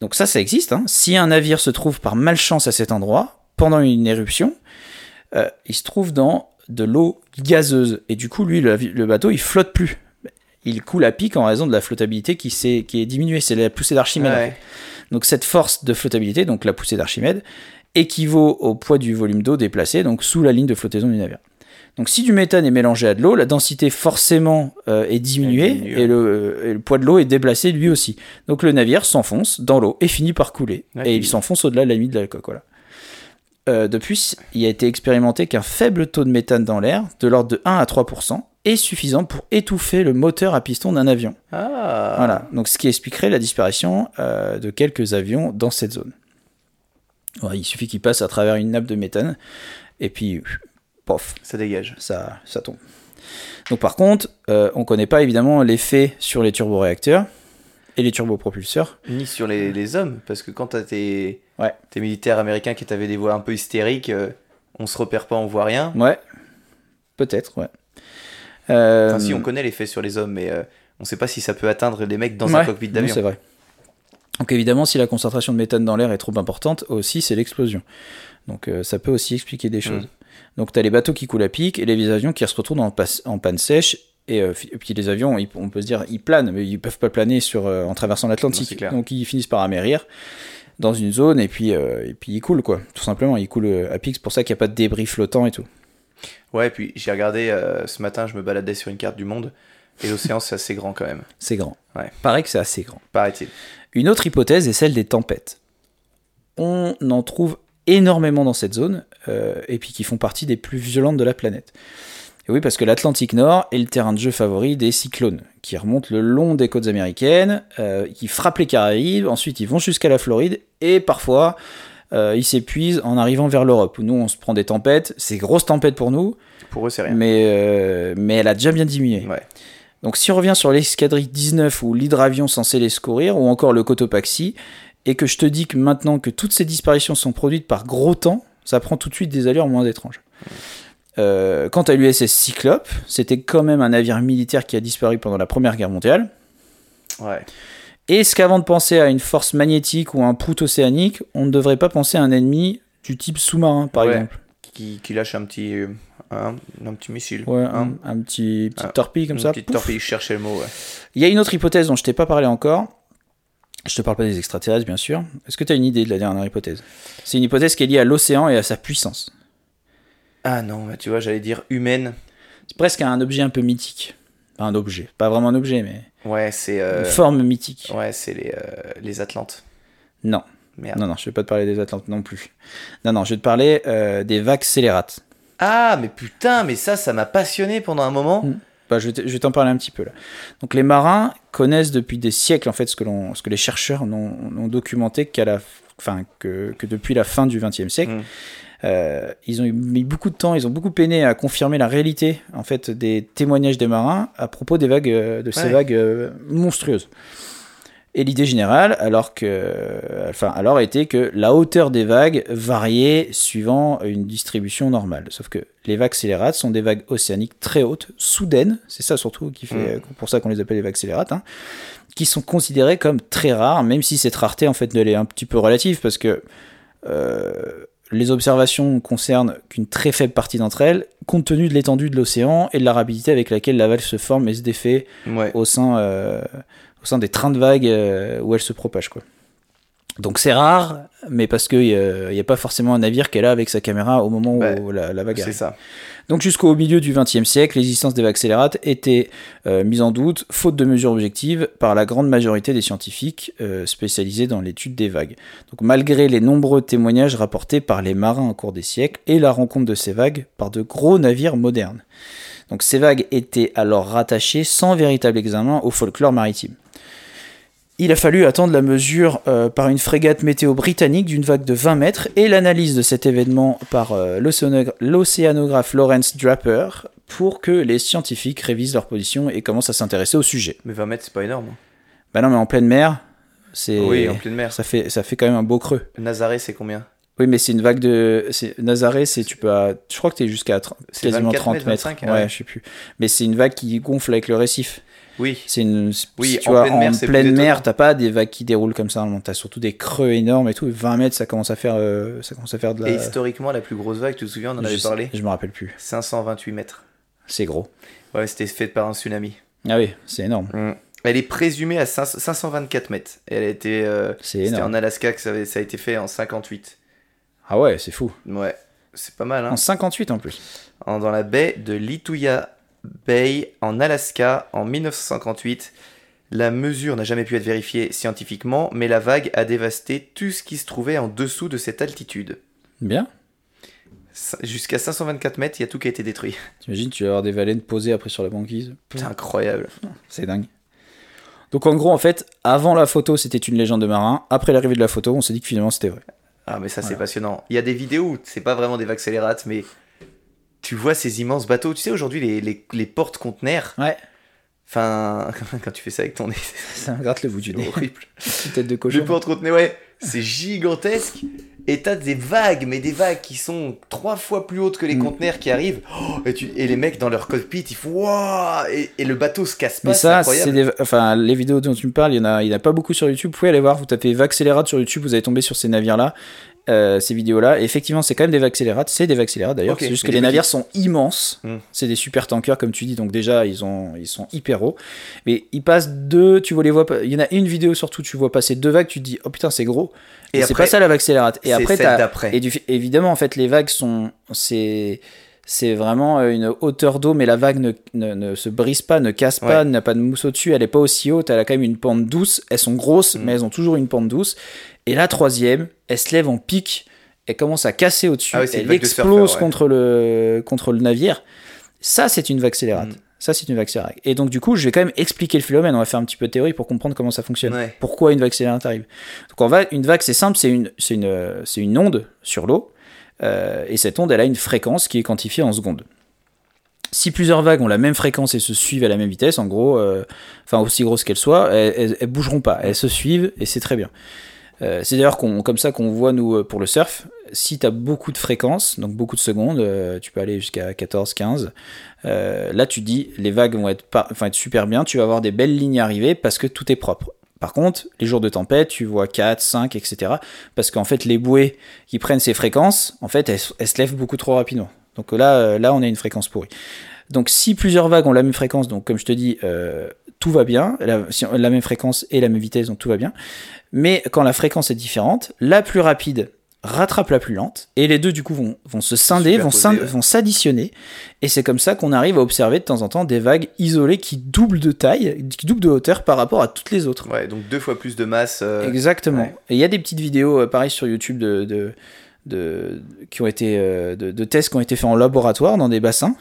Donc ça, ça existe. hein. Si un navire se trouve par malchance à cet endroit, pendant une éruption, euh, il se trouve dans de l'eau gazeuse. Et du coup, lui, le, le bateau, il flotte plus. Il coule à pic en raison de la flottabilité qui, s'est- qui est diminuée. C'est la poussée d'Archimède. Ouais. Donc cette force de flottabilité, donc la poussée d'Archimède, équivaut au poids du volume d'eau déplacé, donc sous la ligne de flottaison du navire. Donc si du méthane est mélangé à de l'eau, la densité forcément euh, est diminuée et le, euh, et le poids de l'eau est déplacé lui aussi. Donc le navire s'enfonce dans l'eau et finit par couler. Ouais, et il- s'enfonce au-delà de la limite de la. Voilà. Euh, depuis, il a été expérimenté qu'un faible taux de méthane dans l'air, de l'ordre de 1 à 3%, est suffisant pour étouffer le moteur à piston d'un avion. Ah. Voilà, donc ce qui expliquerait la disparition euh, de quelques avions dans cette zone. Ouais, il suffit qu'ils passent à travers une nappe de méthane, et puis, pof, Ça dégage. ça, ça tombe. Donc par contre, euh, on ne connaît pas évidemment l'effet sur les turboréacteurs et les turbopropulseurs. Ni sur les, les hommes, parce que quand t'as tes, Ouais. tes militaires américains qui t'avaient des voix un peu hystériques, euh, on se repère pas, on voit rien. Ouais, peut-être, ouais. Euh, Enfin, si, on connaît l'effet sur les hommes, mais euh, on sait pas si ça peut atteindre les mecs dans ouais, un cockpit d'avion. C'est vrai. Donc évidemment, si la concentration de méthane dans l'air est trop importante, aussi c'est l'explosion. Donc euh, ça peut aussi expliquer des choses. Mm. Donc tu as les bateaux qui coulent à pic et les avions qui se retrouvent en, en panne sèche. Et, euh, et puis les avions, ils- on peut se dire, ils planent, mais ils peuvent pas planer sur, euh, en traversant l'Atlantique. Donc ils finissent par amérir dans une zone et puis, euh, et puis ils coulent, quoi. Tout simplement, ils coulent à pic. C'est pour ça qu'il n'y a pas de débris flottants et tout. Ouais, et puis j'ai regardé ce matin, je me baladais sur une carte du monde, et l'océan c'est assez grand quand même, C'est grand. Ouais. Pareil que c'est assez grand. paraît-il. Une autre hypothèse est celle des tempêtes. On en trouve énormément dans cette zone, euh, et puis qui font partie des plus violentes de la planète. Et oui, parce que l'Atlantique Nord est le terrain de jeu favori des cyclones, qui remontent le long des côtes américaines, euh, qui frappent les Caraïbes, ensuite ils vont jusqu'à la Floride, et parfois euh, ils s'épuisent en arrivant vers l'Europe, où nous on se prend des tempêtes, c'est grosses tempêtes pour nous, Pour eux c'est rien. mais, mais elle a déjà bien diminué. Ouais. Donc si on revient sur l'escadrille 19 ou l'hydravion censé les secourir, ou encore le Cotopaxi, et que je te dis que maintenant que toutes ces disparitions sont produites par gros temps, ça prend tout de suite des allures moins étranges. Euh, quant à l'USS Cyclope, c'était quand même un navire militaire qui a disparu pendant la Première Guerre mondiale. Ouais. Est-ce qu'avant de penser à une force magnétique ou à un prout océanique, on ne devrait pas penser à un ennemi du type sous-marin, par Ouais. exemple Qui, qui lâche un petit, euh, un, un petit missile. Ouais, Hein un, un petit, petit Ah, torpille comme Une ça. petite torpille, je cherchais le mot, ouais. Il y a une autre hypothèse dont je t'ai pas parlé encore. Je te parle pas des extraterrestres, bien sûr. Est-ce que tu as une idée de la dernière hypothèse? C'est une hypothèse qui est liée à l'océan et à sa puissance. Ah non, bah, tu vois, j'allais dire humaine. C'est presque un objet un peu mythique. Pas un objet, pas vraiment un objet, mais Ouais, c'est euh, une forme mythique. ouais, c'est les, euh, les Atlantes. Non, Merde. non, non, je vais pas te parler des Atlantes non plus. Non, non, je vais te parler euh, des vagues scélérates. Ah, mais putain, mais ça, ça m'a passionné pendant un moment. Mm. Bah, je vais t'en parler un petit peu là. Donc les marins connaissent depuis des siècles en fait ce que, l'on- ce que les chercheurs n'ont documenté qu'à la, enfin que, que depuis la fin du XXe siècle. Mm. Euh, ils ont eu- mis beaucoup de temps, ils ont beaucoup peiné à confirmer la réalité en fait des témoignages des marins à propos des vagues, euh, de ces Ouais. vagues euh, monstrueuses. Et l'idée générale, alors que, enfin, alors était que la hauteur des vagues variait suivant une distribution normale. Sauf que les vagues scélérates sont des vagues océaniques très hautes, soudaines, c'est ça surtout qui fait, pour ça qu'on les appelle les vagues scélérates, hein, qui sont considérées comme très rares, même si cette rareté en fait elle est un petit peu relative parce que euh, les observations concernent qu'une très faible partie d'entre elles, compte tenu de l'étendue de l'océan et de la rapidité avec laquelle la vague se forme et se défait Ouais. au sein, euh, au sein des trains de vagues euh, où elle se propage. Quoi. Donc c'est rare, mais parce qu'il n'y a pas forcément un navire qui est là avec sa caméra au moment où la, la vague C'est arrive. ça. Donc jusqu'au milieu du XXe siècle, l'existence des vagues scélérates était euh, mise en doute, faute de mesures objectives, par la grande majorité des scientifiques euh, spécialisés dans l'étude des vagues. Donc malgré les nombreux témoignages rapportés par les marins au cours des siècles et la rencontre de ces vagues par de gros navires modernes. Donc ces vagues étaient alors rattachées sans véritable examen au folklore maritime. Il a fallu attendre la mesure euh, par une frégate météo britannique d'une vague de 20 mètres et l'analyse de cet événement par euh, l'océanogra- l'océanographe Lawrence Draper pour que les scientifiques révisent leur position et commencent à s'intéresser au sujet. Mais 20 mètres, c'est pas énorme. Bah non, mais en pleine mer, c'est Oui, en pleine mer. ça fait ça fait quand même un beau creux. Nazaré, c'est combien? Oui, mais c'est une vague de Nazaré, c'est tu peux à- je crois que tu es jusqu'à quasiment 24 30 mètres, mètres. 25, ouais, ouais. je sais plus. Mais c'est une vague qui gonfle avec le récif. Oui. C'est une Oui, tu en vois, pleine mer, en pleine mer, t'as pas des vagues qui déroulent comme ça. T'as surtout des creux énormes et tout. 20 mètres, ça commence à faire euh, ça commence à faire de la Et historiquement, la plus grosse vague, tu te souviens, on en je, avait sais- parlé je me rappelle plus. 528 mètres. C'est gros. Ouais, c'était fait par un tsunami. Ah oui, c'est énorme. Elle est présumée à 5 524 mètres. Elle a été. euh, C'est C'était énorme. en Alaska que ça, avait- ça a été fait en 58. Ah ouais, c'est fou. Ouais, c'est pas mal, hein. En 58 en plus. En- Dans la baie de Lituya Bay, en Alaska, en 1958. La mesure n'a jamais pu être vérifiée scientifiquement, mais la vague a dévasté tout ce qui se trouvait en dessous de cette altitude. Bien. Jusqu'à 524 mètres, il y a tout qui a été détruit. T'imagines, tu vas avoir des baleines posées après sur la banquise. C'est incroyable. C'est dingue. Donc en gros, en fait, avant la photo, c'était une légende de marin. Après l'arrivée de la photo, on s'est dit que finalement c'était vrai. Ah, mais ça, c'est passionnant. Il y a des vidéos où c'est pas vraiment des vagues scélérates, mais tu vois ces immenses bateaux. Tu sais, aujourd'hui, les, les, les portes-conteneurs, Ouais. enfin, quand tu fais ça avec ton nez, Ça me gratte le bout du c'est nez. horrible. Petite tête de Le cochon. porte-conteneur, ouais, c'est gigantesque. Et t'as des vagues, mais des vagues qui sont trois fois plus hautes que les Mm. conteneurs qui arrivent. Oh, et, tu- et les mecs dans leur cockpit, ils font Waouh et, et le bateau se casse pas. Mais ça, c'est des... enfin, les vidéos dont tu me parles, il y en a, il y en a pas beaucoup sur YouTube. Vous pouvez aller voir, vous tapez Vaccélérate sur YouTube, vous allez tomber sur ces navires-là, euh, ces vidéos-là. Effectivement, c'est quand même des Vaccélérates, c'est des Vaccélérates d'ailleurs. C'est juste que les navires sont immenses. Hmm. C'est des super tankers, comme tu dis. Donc déjà, ils, ont, ils sont hyper hauts. Mais ils passent deux, tu vois les vois, il y en a une vidéo surtout, tu vois passer deux vagues, tu te dis, oh putain, c'est gros. Et c'est pas ça la Vaccélérate. Et après, d'après. et du, évidemment, en fait, les vagues sont. C'est. C'est vraiment euh, une hauteur d'eau, mais la vague ne, ne, ne se brise pas, ne casse pas, n'a pas de mousse au-dessus, elle est pas aussi haute, elle a quand même une pente douce. Elles sont grosses, Mm. mais elles ont toujours une pente douce. Et la troisième, elle se lève en pic, elle commence à casser au-dessus, Ah oui, elle explose ouais. contre, le, contre le navire. Ça, c'est une vague scélérate. Mm. Ça, c'est une vague scélérate. Et donc, du coup, je vais quand même expliquer le phénomène. On va faire un petit peu de théorie pour comprendre comment ça fonctionne. Ouais. Pourquoi une vague scélérate arrive. Donc, en va, une vague, c'est simple, c'est une, c'est une, c'est une onde sur l'eau. euh, et cette onde, elle a une fréquence qui est quantifiée en secondes. Si plusieurs vagues ont la même fréquence et se suivent à la même vitesse, en gros, euh, enfin aussi grosses qu'elles soient, elles, elles, elles bougeront pas, elles se suivent et c'est très bien. Euh, c'est d'ailleurs comme ça qu'on voit nous euh, pour le surf. Si tu beaucoup de fréquences, donc beaucoup de secondes, euh, tu peux aller jusqu'à 14, 15. euh, là, tu dis les vagues vont être, enfin, être super bien, tu vas avoir des belles lignes arrivées parce que tout est propre. Par contre, les jours de tempête, tu vois 4, 5, etc. Parce qu'en fait, les bouées qui prennent ces fréquences, en fait, elles, elles se lèvent beaucoup trop rapidement. Donc là, là, on a une fréquence pourrie. Donc si plusieurs vagues ont la même fréquence, donc comme je te dis, euh, tout va bien, la, même fréquence et la même vitesse, donc tout va bien. Mais quand la fréquence est différente, la plus rapide rattrape la plus lente, et les deux du coup vont, vont se scinder, vont ouais. s'additionner, et c'est comme ça qu'on arrive à observer de temps en temps des vagues isolées qui doublent de taille, qui doublent de hauteur par rapport à toutes les autres. Ouais, donc deux fois plus de masse. euh, Exactement. ouais. Et il y a des petites vidéos, euh, pareil, sur YouTube de, de, de- qui ont été, euh, de, de tests qui ont été faits en laboratoire dans des bassins,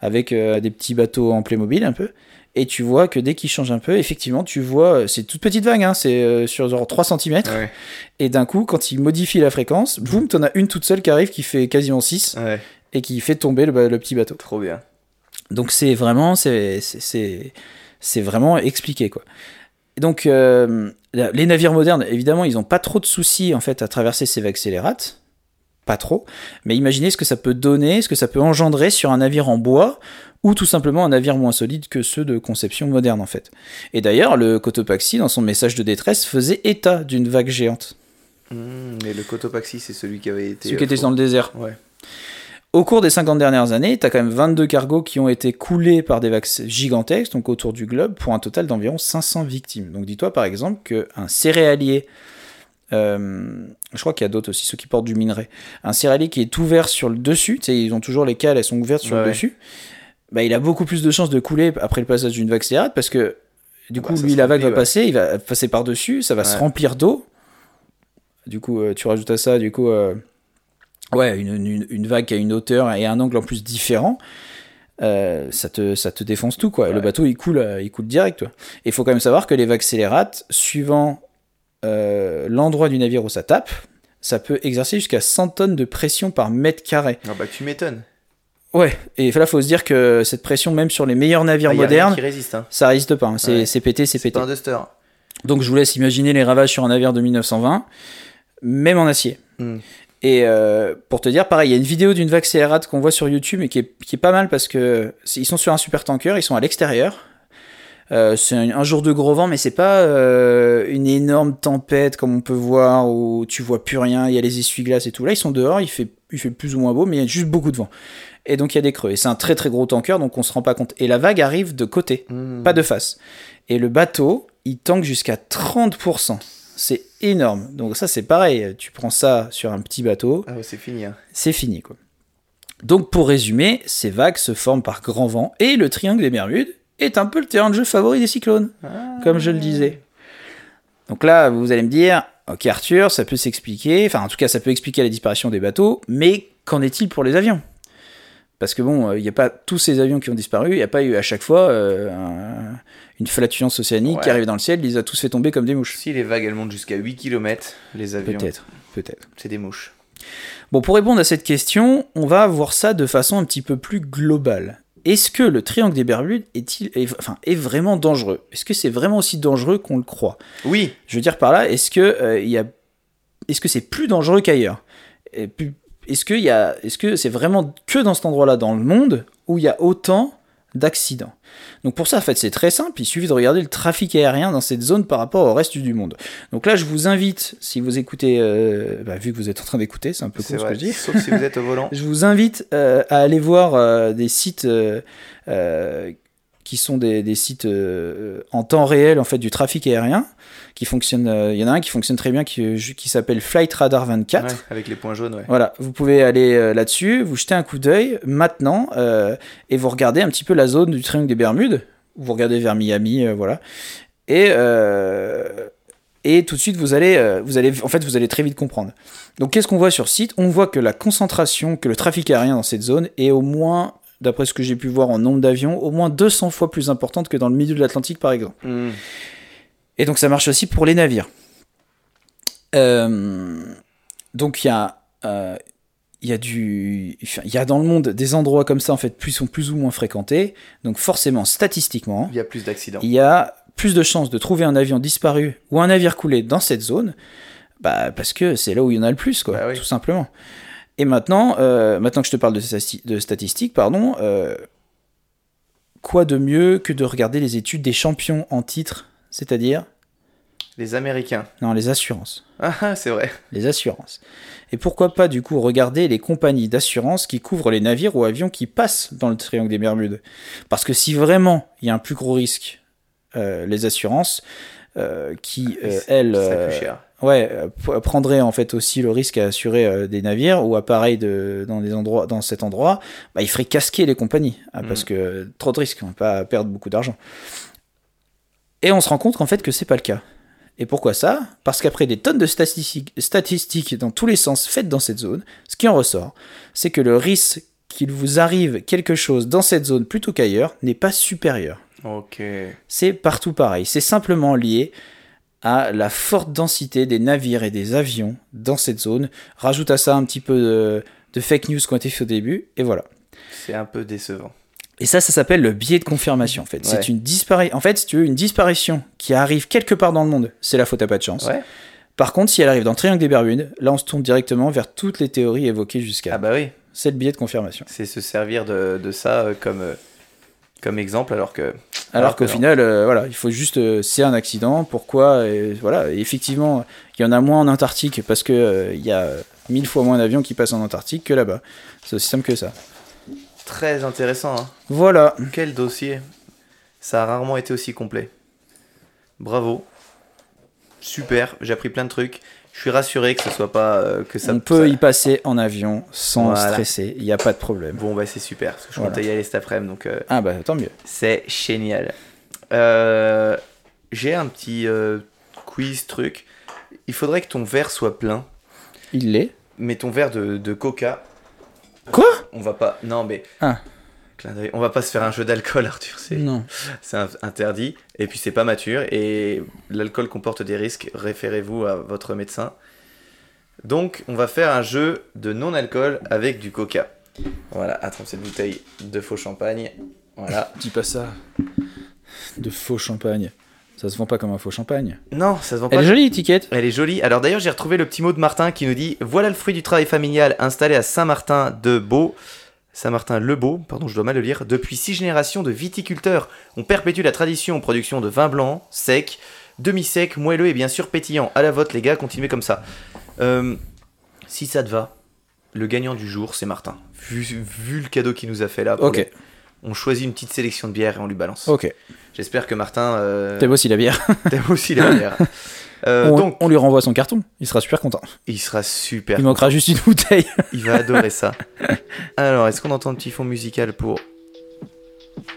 avec euh, des petits bateaux en Playmobil un peu. Et tu vois que dès qu'ils changent un peu, effectivement, tu vois, euh, c'est toute petite vague, hein, c'est euh, sur genre 3 cm. Ouais, Et d'un coup, quand ils modifient la fréquence, boum, t'en as une toute seule qui arrive qui fait quasiment 6 ouais, et qui fait tomber le, petit bateau. trop bien. Donc c'est vraiment, c'est, c'est, c'est, c'est vraiment expliqué quoi. Donc euh, les navires modernes, évidemment, ils n'ont pas trop de soucis en fait à traverser ces vagues scélérates, pas trop. Mais imaginez ce que ça peut donner, ce que ça peut engendrer sur un navire en bois ou tout simplement un navire moins solide que ceux de conception moderne en fait. Et d'ailleurs, le Cotopaxi dans son message de détresse faisait état d'une vague géante, Hmm, mais le Cotopaxi, c'est celui qui avait été. celui qui était dans le désert. Ouais. Au cours des 50 dernières années, tu as quand même 22 cargos qui ont été coulés par des vagues gigantesques, donc autour du globe, pour un total d'environ 500 victimes. Donc dis-toi par exemple qu'un céréalier, euh, je crois qu'il y a d'autres aussi, ceux qui portent du minerai, un céréalier qui est ouvert sur le dessus, tu sais, ils ont toujours les cales, elles sont ouvertes sur Ouais, le dessus, bah, il a beaucoup plus de chances de couler après le passage d'une vague scélérate parce que du Bah, coup, ça lui, la vague remplit, va ouais. passer, il va passer par-dessus, ça va se remplir d'eau. Du coup, euh, tu rajoutes à ça, du coup, euh, ouais, une, une- une vague qui a une hauteur et un angle en plus différent. euh, ça, te, ça te défonce tout, quoi. Le bateau, il coule, il coule direct. Et il faut quand même savoir que les vagues scélérates, suivant l'endroit du navire où ça tape, ça peut exercer jusqu'à 100 tonnes de pression par mètre carré. Ah bah tu m'étonnes. Ouais, et là, faut se dire que cette pression, même sur les meilleurs navires Ah, modernes, qui résiste, hein. ça résiste pas. hein. C'est Ouais. pété, c'est pété. pas un duster. Donc je vous laisse imaginer les ravages sur un navire de 1920, même en acier. Hmm. Et euh, pour te dire, pareil, il y a une vidéo d'une vague scélérate qu'on voit sur YouTube et qui est, qui est pas mal parce que ils sont sur un super tanker, ils sont à l'extérieur. Euh, c'est un, un jour de gros vent, mais c'est pas euh, une énorme tempête comme on peut voir où tu vois plus rien, il y a les essuie-glaces et tout. Là, ils sont dehors, il fait, il fait plus ou moins beau, mais il y a juste beaucoup de vent. Et donc il y a des creux. Et c'est un très très gros tanker, donc on se rend pas compte. Et la vague arrive de côté Hmm. pas de face. Et le bateau, il tanque jusqu'à 30%. C'est énorme. Donc ça, c'est pareil. Tu prends ça sur un petit bateau, Ah ouais, c'est fini. Hein. c'est fini, quoi. Donc pour résumer, ces vagues se forment par grand vent et le triangle des Bermudes est un peu le terrain de jeu favori des cyclones, comme je le disais. Donc là, vous allez me dire, ok Arthur, ça peut s'expliquer, enfin en tout cas ça peut expliquer la disparition des bateaux, mais qu'en est-il pour les avions? Parce que bon, il n'y a pas tous ces avions qui ont disparu, il n'y a pas eu à chaque fois euh, un- une flatulence océanique qui arrive dans le ciel, les a tous fait tomber comme des mouches. Si les vagues elles montent jusqu'à 8 km, les avions, Peut-être, peut-être. c'est des mouches. Bon, pour répondre à cette question, on va voir ça de façon un petit peu plus globale. Est-ce que le triangle des Bermudes est-il, est, enfin, est vraiment dangereux? Est-ce que c'est vraiment aussi dangereux qu'on le croit? Oui, Je veux dire par là, est-ce que euh, il y a est-ce que c'est plus dangereux qu'ailleurs? Et Est-ce que c'est vraiment que dans cet endroit-là dans le monde où il y a autant d'accidents? Donc pour ça, en fait, c'est très simple. Il suffit de regarder le trafic aérien dans cette zone par rapport au reste du monde. Donc là, je vous invite, si vous écoutez, euh, bah, vu que vous êtes en train d'écouter, c'est un peu con ce que je dis. Sauf si vous êtes au volant. Je vous invite euh, à aller voir euh, des sites qui sont des, des sites euh, en temps réel en fait du trafic aérien qui fonctionnent. euh, Il y en a un qui fonctionne très bien qui, qui s'appelle Flight Radar 24. Ouais, avec les points jaunes, ouais. Voilà, vous pouvez aller euh, là-dessus, vous jetez un coup d'œil maintenant euh, et vous regardez un petit peu la zone du triangle des Bermudes. Vous regardez vers Miami, euh, voilà. Et euh, et tout de suite vous allez euh, vous allez en fait vous allez très vite comprendre. Donc qu'est-ce qu'on voit sur site? On voit que la concentration, que le trafic aérien dans cette zone est au moins d'après ce que j'ai pu voir en nombre d'avions, au moins 200 fois plus importante que dans le milieu de l'Atlantique par exemple. Hmm. Et donc ça marche aussi pour les navires. Euh, donc il y a, euh, il y a du, il y a dans le monde des endroits comme ça en fait, plus sont plus ou moins fréquentés. Donc forcément, statistiquement, Il y a plus d'accidents. il y a plus de chances de trouver un avion disparu ou un navire coulé dans cette zone, bah, parce que c'est là où il y en a le plus, quoi, Bah oui. tout simplement. Et maintenant, euh, maintenant que je te parle de, stati- de statistiques, pardon, euh, quoi de mieux que de regarder les études des champions en titre, c'est-à-dire Les Américains. non, les assurances. Ah, ah, c'est vrai. Les assurances. Et pourquoi pas du coup regarder les compagnies d'assurance qui couvrent les navires ou avions qui passent dans le triangle des Bermudes? Parce que si vraiment il y a un plus gros risque, euh, les assurances euh, qui euh, elles, Ouais, euh, p- prendraient en fait aussi le risque à assurer euh, des navires ou appareils de, dans des endroits, dans cet endroit, bah, ils feraient casquer les compagnies Ah, parce Mhm. que trop de risques, on va pas perdre beaucoup d'argent. Et on se rend compte qu'en fait que c'est pas le cas. Et pourquoi ça? Parce qu'après des tonnes de statistiques, statistiques dans tous les sens faites dans cette zone, ce qui en ressort, c'est que le risque qu'il vous arrive quelque chose dans cette zone plutôt qu'ailleurs n'est pas supérieur. Ok. C'est partout pareil. C'est simplement lié à la forte densité des navires et des avions dans cette zone. Rajoute à ça un petit peu de, de fake news qui ont été fait au début, et voilà. C'est un peu décevant. Et ça, ça s'appelle le biais de confirmation, en fait. Ouais. C'est une disparition. En fait, si tu veux, une disparition qui arrive quelque part dans le monde, c'est la faute à pas de chance. Ouais. Par contre, si elle arrive dans le triangle des Bermudes, là, on se tourne directement vers toutes les théories évoquées jusqu'à. Ah bah oui. C'est le biais de confirmation. C'est se servir de, de ça euh, comme, euh, comme exemple alors que. Alors, Alors qu'au final, euh, voilà, il faut juste, euh, c'est un accident. Pourquoi et Voilà. Et effectivement, il y en a moins en Antarctique parce que euh, il y a mille fois moins d'avions qui passent en Antarctique que là-bas. C'est aussi simple que ça. Très intéressant. Hein. Voilà. Quel dossier. Ça a rarement été aussi complet. Bravo. Super. J'ai appris plein de trucs. Je suis rassuré que ce soit pas euh, que ça. on peut ça- y passer en avion sans Voilà. stresser. Il n'y a pas de problème. Bon bah c'est super parce que je Voilà. comptais y aller cet après-midi donc euh, Ah bah tant mieux. c'est génial. Euh, J'ai un petit quiz truc. Il faudrait que ton verre soit plein. Il l'est. Mais ton verre de, de coca. Quoi? On va pas. Non mais. Ah. Clin d'œil. On va pas se faire un jeu d'alcool Arthur. C'est Non. c'est un- interdit. Et puis c'est pas mature. Et l'alcool comporte des risques. Référez-vous à votre médecin. Donc on va faire un jeu de non-alcool avec du coca. Voilà, attrape cette bouteille de faux champagne. Voilà. Dis pas ça. De faux champagne. Ça se vend pas comme un faux champagne. Non, ça se vend Elle pas. est jolie l'étiquette. Elle est jolie. Alors d'ailleurs, j'ai retrouvé le petit mot de Martin qui nous dit Voilà le fruit du travail familial installé à Saint-Martin de Beau. Saint-Martin-le-Beau, pardon, je dois mal le lire. Depuis six générations de viticulteurs, on perpétue la tradition en production de vin blanc, sec, demi-sec, moelleux et bien sûr pétillant. À la vote, les gars, continuez comme ça. Euh, si ça te va, le gagnant du jour, c'est Martin. Vu, vu le cadeau qu'il nous a fait là, pour Ok. le- on choisit une petite sélection de bières et on lui balance. Ok. J'espère que Martin euh, T'aimes aussi la bière. t'aime aussi la bière. Euh, on, donc, on lui renvoie son carton. Il sera super content. il sera super Il manquera juste une bouteille. Il va adorer ça. Alors, est-ce qu'on entend un petit fond musical pour...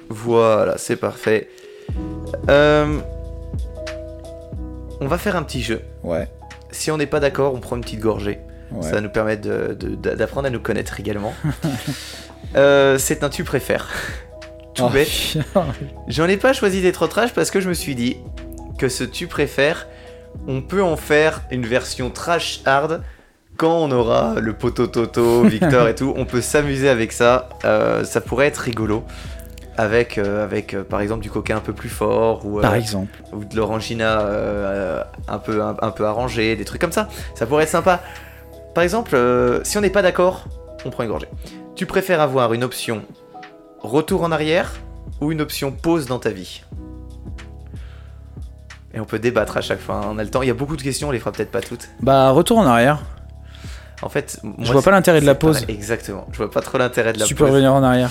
Voilà, c'est parfait. Euh, On va faire un petit jeu. Ouais. Si on n'est pas d'accord, on prend une petite gorgée. ouais. Ça va nous permet de- de- d'a- d'apprendre à nous connaître également. Euh, c'est un tu préfères. Tout Oh, bête. J'en ai pas choisi des trop trash parce que je me suis dit que ce tu préfères, on peut en faire une version trash hard quand on aura le poteau Toto, Victor et tout. On peut s'amuser avec ça. Euh, ça pourrait être rigolo. avec, euh, avec euh, par exemple du coca un peu plus fort ou, Par exemple. ou de l'orangina un, peu, un, un peu arrangé, des trucs comme ça. Ça pourrait être sympa. Par exemple, si on n'est pas d'accord, on prend une gorgée. Tu préfères avoir une option retour en arrière ou une option pause dans ta vie? Et on peut débattre à chaque fois, hein, on a le temps. Il y a beaucoup de questions, on les fera peut-être pas toutes. Bah, retour en arrière. En fait, moi, Je vois pas l'intérêt de la pareil. pause. Exactement, je vois pas trop l'intérêt de la Tu peux pause. revenir en arrière.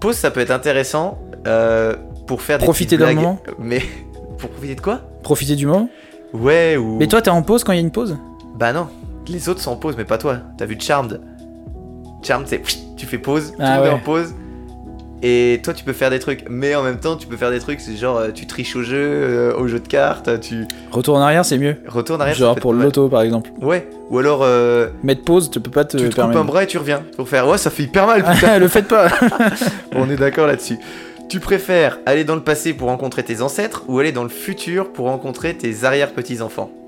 Pause, ça peut être intéressant euh, pour faire des Profiter d'un moment Mais pour profiter de quoi? Profiter du moment. Ouais, ou. Mais toi, t'es en pause quand il y a une pause? Bah non, les autres sont en pause, mais pas toi. T'as vu Charmed? Charmed, c'est tu fais pause, tout Ah est ouais. en pause. Et toi, tu peux faire des trucs, mais en même temps, tu peux faire des trucs, c'est genre, euh, tu triches au jeu, euh, au jeu de cartes, tu Retour en arrière, c'est mieux. retournes arrière. ça Genre pour loto, par exemple. Ouais, ou alors, euh, Mettre pause, tu peux pas te tu te coupes un bras et tu reviens pour faire, ouais, ça fait hyper mal, putain. le faites pas. On est d'accord là-dessus. Tu préfères aller dans le passé pour rencontrer tes ancêtres ou aller dans le futur pour rencontrer tes arrière-petits-enfants? Ouais.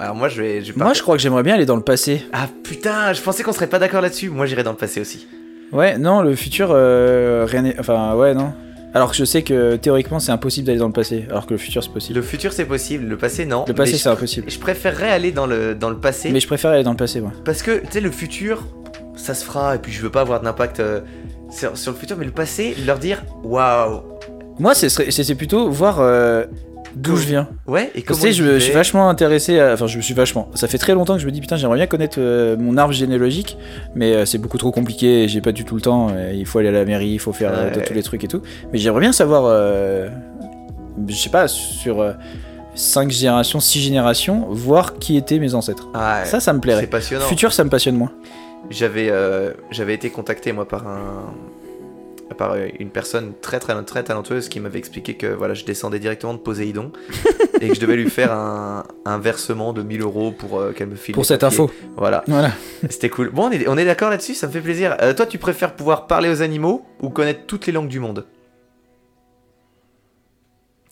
Alors moi je vais... Je vais Moi, je crois que j'aimerais bien aller dans le passé. Ah putain, je pensais qu'on serait pas d'accord là-dessus. Moi j'irais dans le passé aussi. Ouais, non, le futur, euh, rien n'est. Enfin, ouais, non. Alors que je sais que théoriquement, c'est impossible d'aller dans le passé. Alors que le futur, c'est possible. Le futur c'est possible, le passé non. Le passé, c'est impossible. Je préférerais aller dans le, dans le passé Mais je préfère aller dans le passé, moi. parce que tu sais le futur ça se fera et puis je veux pas avoir d'impact euh, sur, sur le futur mais le passé leur dire waouh Moi, c'est plutôt voir euh, d'où je viens. ouais et Tu comment sais, ils je, suis vachement intéressé à... Enfin, je me suis vachement... Ça fait très longtemps que je me dis, putain, j'aimerais bien connaître euh, mon arbre généalogique, mais euh, c'est beaucoup trop compliqué, et j'ai pas du tout le temps, euh, il faut aller à la mairie, il faut faire tous les trucs et tout. Mais j'aimerais bien savoir, je sais pas, sur 5 générations, 6 générations, voir qui étaient mes ancêtres. Ah, Ça, ça me c'est plairait. passionnant. Futur, ça me passionne moins. J'avais j'avais été contacté moi par un par euh, une personne très très très talentueuse qui m'avait expliqué que voilà je descendais directement de Poséidon et que je devais lui faire un, un versement de 1000 euros pour euh, qu'elle me file Pour cette papiers. info. Voilà, Voilà. c'était cool. Bon, on est, on est d'accord là-dessus, ça me fait plaisir. Euh, toi, tu préfères pouvoir parler aux animaux ou connaître toutes les langues du monde?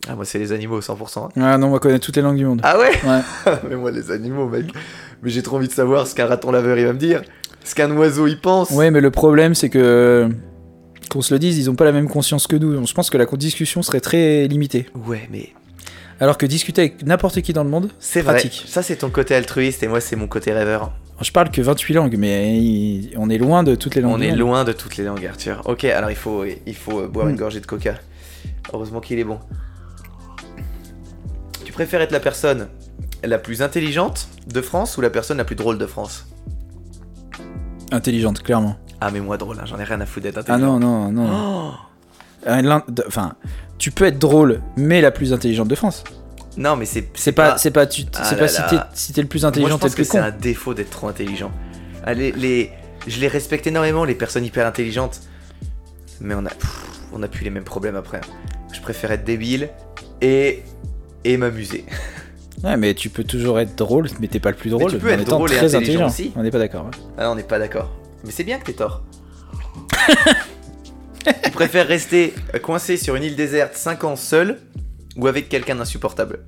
Ah, moi, c'est les animaux 100%. hein. Ah non, on va connaître toutes les langues du monde. Ah ouais? Ouais. Mais moi, les animaux, mec. Mais j'ai trop envie de savoir ce qu'un raton laveur il va me dire. Ce qu'un oiseau il pense. Ouais, mais le problème, c'est que. Qu'on se le dise, ils ont pas la même conscience que nous. Je pense que la discussion serait très limitée. Ouais, mais Alors que discuter avec n'importe qui dans le monde, c'est vrai. pratique. Ça, c'est ton côté altruiste et moi, c'est mon côté rêveur. Je parle que 28 langues, mais on est loin de toutes les langues. On est loin de toutes les langues, Arthur. Ok, alors il faut, il faut boire Mm. une gorgée de coca. Heureusement qu'il est bon. Tu préfères être la personne la plus intelligente de France ou la personne la plus drôle de France? Intelligente, clairement. Ah, mais moi, drôle, hein, j'en ai rien à foutre d'être Ah intelligent. non, non, non. Oh Enfin, tu peux être drôle, mais la plus intelligente de France. non, mais c'est C'est pas, c'est pas, tu, Ah là pas si t'es si le plus Moi, intelligent, je t'es pense le que c'est un défaut d'être trop intelligent. Ah, les, les- je les respecte énormément, les personnes hyper intelligentes. Mais on a, pff, on a plus les mêmes problèmes après. Je préfère être débile et, et m'amuser. Ouais, mais tu peux toujours être drôle, mais t'es pas le plus drôle. tu peux en être drôle et très intelligent aussi. On n'est pas d'accord. ouais. Ah non, on n'est pas d'accord. Mais c'est bien que t'aies tort. tu préfères rester coincé sur une île déserte 5 ans seul ou avec quelqu'un d'insupportable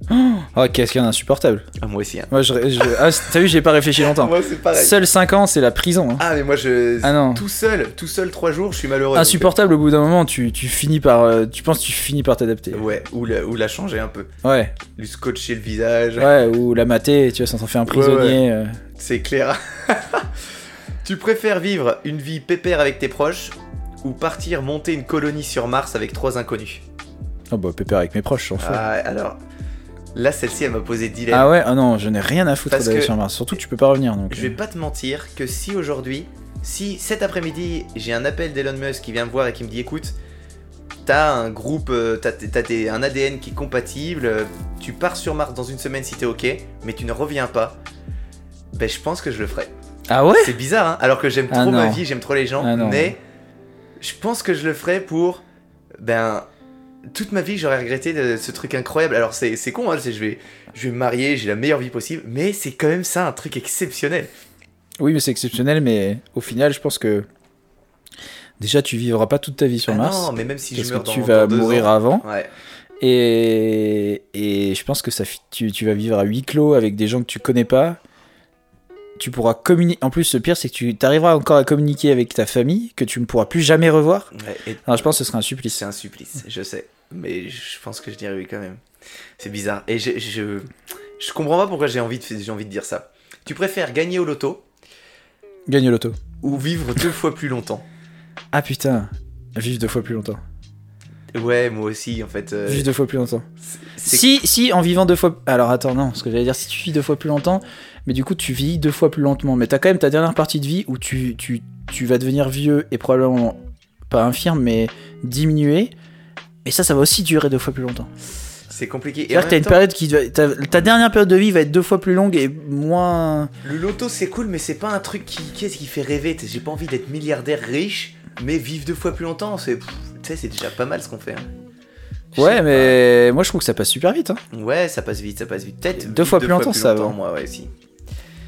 Oh, qu'est-ce qu'il y en a insupportable. Ah, moi aussi. Hein. Moi, je, je- ah, t'as vu, j'ai pas réfléchi longtemps. Moi, c'est pareil. Seul 5 ans, c'est la prison. hein. Ah, mais moi, je. Ah non. Tout seul, tout seul 3 jours, je suis malheureux. donc, Insupportable, au bout d'un moment, tu, tu finis par. euh, tu penses que tu finis par t'adapter. euh, Ouais, ou la, ou la changer un peu. Ouais, Lui scotcher le visage. ouais, ou la mater, tu vois, t'en fait un prisonnier. euh. C'est clair. tu préfères vivre une vie pépère avec tes proches ou partir monter une colonie sur Mars avec trois inconnus? Oh bah, pépère avec mes proches, j'en fous. Ah, alors, là, celle-ci, elle m'a posé dilemme. Ah ouais, ah non, je n'ai rien à foutre d'aller sur Mars. Surtout, tu peux pas revenir donc. Je vais euh. pas te mentir que si aujourd'hui, si cet après-midi, j'ai un appel d'Elon Musk qui vient me voir et qui me dit écoute, t'as un groupe, euh, t'as, un ADN qui est compatible, euh, tu pars sur Mars dans une semaine si t'es ok, mais tu ne reviens pas, ben je pense que je le ferai. Ah ouais C'est bizarre, hein alors que j'aime Ah trop ma vie, j'aime trop les gens, Ah mais je pense que je le ferai pour, ben, toute ma vie j'aurais regretté de- ce truc incroyable. Alors c'est, c'est con, hein, je vais, je vais me marier, j'ai la meilleure vie possible, mais c'est quand même ça un truc exceptionnel. Oui, mais c'est exceptionnel, mais au final, je pense que. Déjà, tu vivras pas toute ta vie sur Ah Mars. non, mais même si je que meurs dans tu vas dans mourir ans- avant. Ouais. Et, et je pense que ça, tu, tu vas vivre à huis clos avec des gens que tu connais pas. Tu pourras communiquer. En plus, le pire, c'est que tu arriveras encore à communiquer avec ta famille, que tu ne pourras plus jamais revoir. Ouais, et Alors, je pense que ce sera un supplice. c'est un supplice, je sais. Mais je pense que je dirais oui quand même. C'est bizarre. Et je, je, je comprends pas pourquoi j'ai envie, de, envie de dire ça. Tu préfères gagner au loto Gagne au loto. ou vivre deux fois plus longtemps Ah putain, vivre deux fois plus longtemps. Ouais, moi aussi, en fait. euh, Vivre deux fois plus longtemps. Si, si, en vivant deux fois. Alors attends, non, ce que j'allais dire, si tu vis deux fois plus longtemps, mais du coup, tu vis deux fois plus lentement. Mais t'as quand même ta dernière partie de vie où tu, tu, tu vas devenir vieux et probablement pas infirme, mais diminuer. Et ça, ça va aussi durer deux fois plus longtemps. C'est compliqué. Et en C'est-à-dire que t'as une temps, période qui. va- ta, ta dernière période de vie va être deux fois plus longue et moins. le loto c'est cool, mais c'est pas un truc qui, qu'est-ce qui fait rêver? J'ai pas envie d'être milliardaire riche, mais vivre deux fois plus longtemps, c'est, pff, tu sais, c'est déjà pas mal ce qu'on fait. hein. Ouais, mais moi je trouve que ça passe super vite. Hein. Ouais, ça passe vite, ça passe vite. Peut-être Deux fois plus longtemps, ça va. Moi, ouais, si.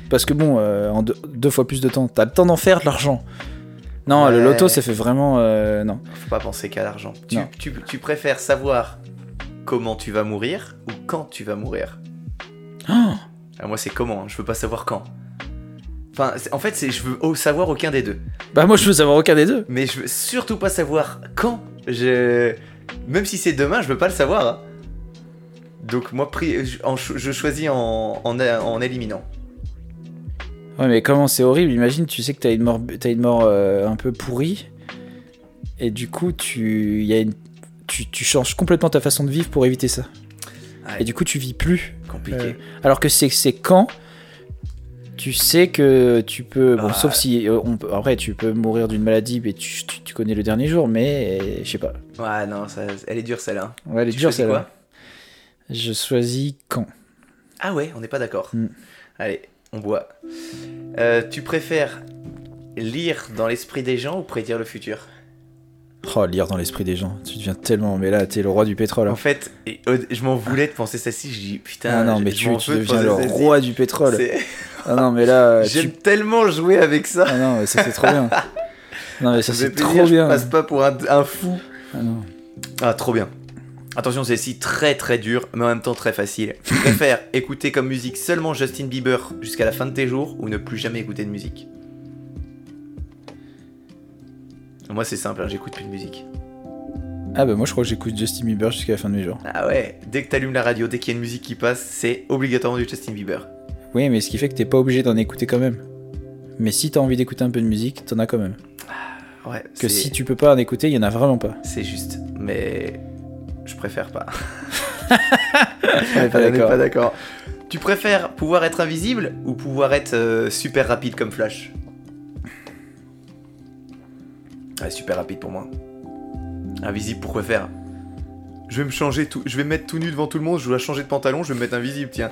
Parce que bon, euh, en deux, deux fois plus de temps, t'as le temps d'en faire de l'argent. Non, le loto, ça fait vraiment. euh, non. Faut pas penser qu'à l'argent. Tu, tu, tu préfères savoir comment tu vas mourir ou quand tu vas mourir? Oh Moi, c'est comment, hein, je veux pas savoir quand. Enfin, en fait, c'est je veux savoir aucun des deux. bah, moi je veux savoir aucun des deux. Mais je veux surtout pas savoir quand. Je... Même si c'est demain, je veux pas le savoir. hein. Donc, moi, je, choisis en, en, en éliminant. Ouais, mais comment c'est horrible. Imagine, tu sais que t'as une mort, t'as une mort euh, un peu pourrie. Et du coup, tu, y a une, tu, tu changes complètement ta façon de vivre pour éviter ça. Et du coup, tu vis plus. Compliqué. Euh, alors que c'est c'est quand tu sais que tu peux. Bon, Ah. sauf si. euh, on peut- après, tu peux mourir d'une maladie, mais tu, tu, tu connais le dernier jour, mais je sais pas. Ouais, non, ça, elle est dure celle-là. Ouais, elle est Tu dure celle-là. Je choisis quand. Ah ouais, on n'est pas d'accord. Mm. Allez, on boit. Euh, tu préfères lire dans l'esprit des gens ou prédire le futur? Oh, lire dans l'esprit des gens. Tu deviens tellement. Mais là, t'es le roi du pétrole. hein. En fait, euh, je m'en voulais de penser ça ci, je dis putain. Ah non, mais je tu, tu deviens le roi du pétrole. Ah non, mais là, J'aime tu... tellement jouer avec ça. ah non, mais ça c'est trop bien. Non, mais ça c'est plaisir, trop bien. Je passe pas pour un, un fou. Ah non. Ah, trop bien. Attention, celle-ci très très dure, mais en même temps très facile. Tu préfères écouter comme musique seulement Justin Bieber jusqu'à la fin de tes jours ou ne plus jamais écouter de musique Moi, c'est simple, hein, j'écoute plus de musique. Ah bah moi je crois que j'écoute Justin Bieber jusqu'à la fin de mes jours. Ah ouais, dès que t'allumes la radio, dès qu'il y a une musique qui passe, c'est obligatoirement du Justin Bieber. Oui, mais ce qui fait que t'es pas obligé d'en écouter quand même. Mais si t'as envie d'écouter un peu de musique, t'en as quand même. Ouais, Que c'est- si tu peux pas en écouter, il y en a vraiment pas. C'est juste, mais je préfère pas. On est pas On est d'accord. pas d'accord. Tu préfères pouvoir être invisible ou pouvoir être euh, super rapide comme Flash? Ouais, super rapide pour moi. Invisible, pourquoi faire? Je vais me changer tout, je vais me mettre tout nu devant tout le monde, je dois changer de pantalon, je vais me mettre invisible, tiens.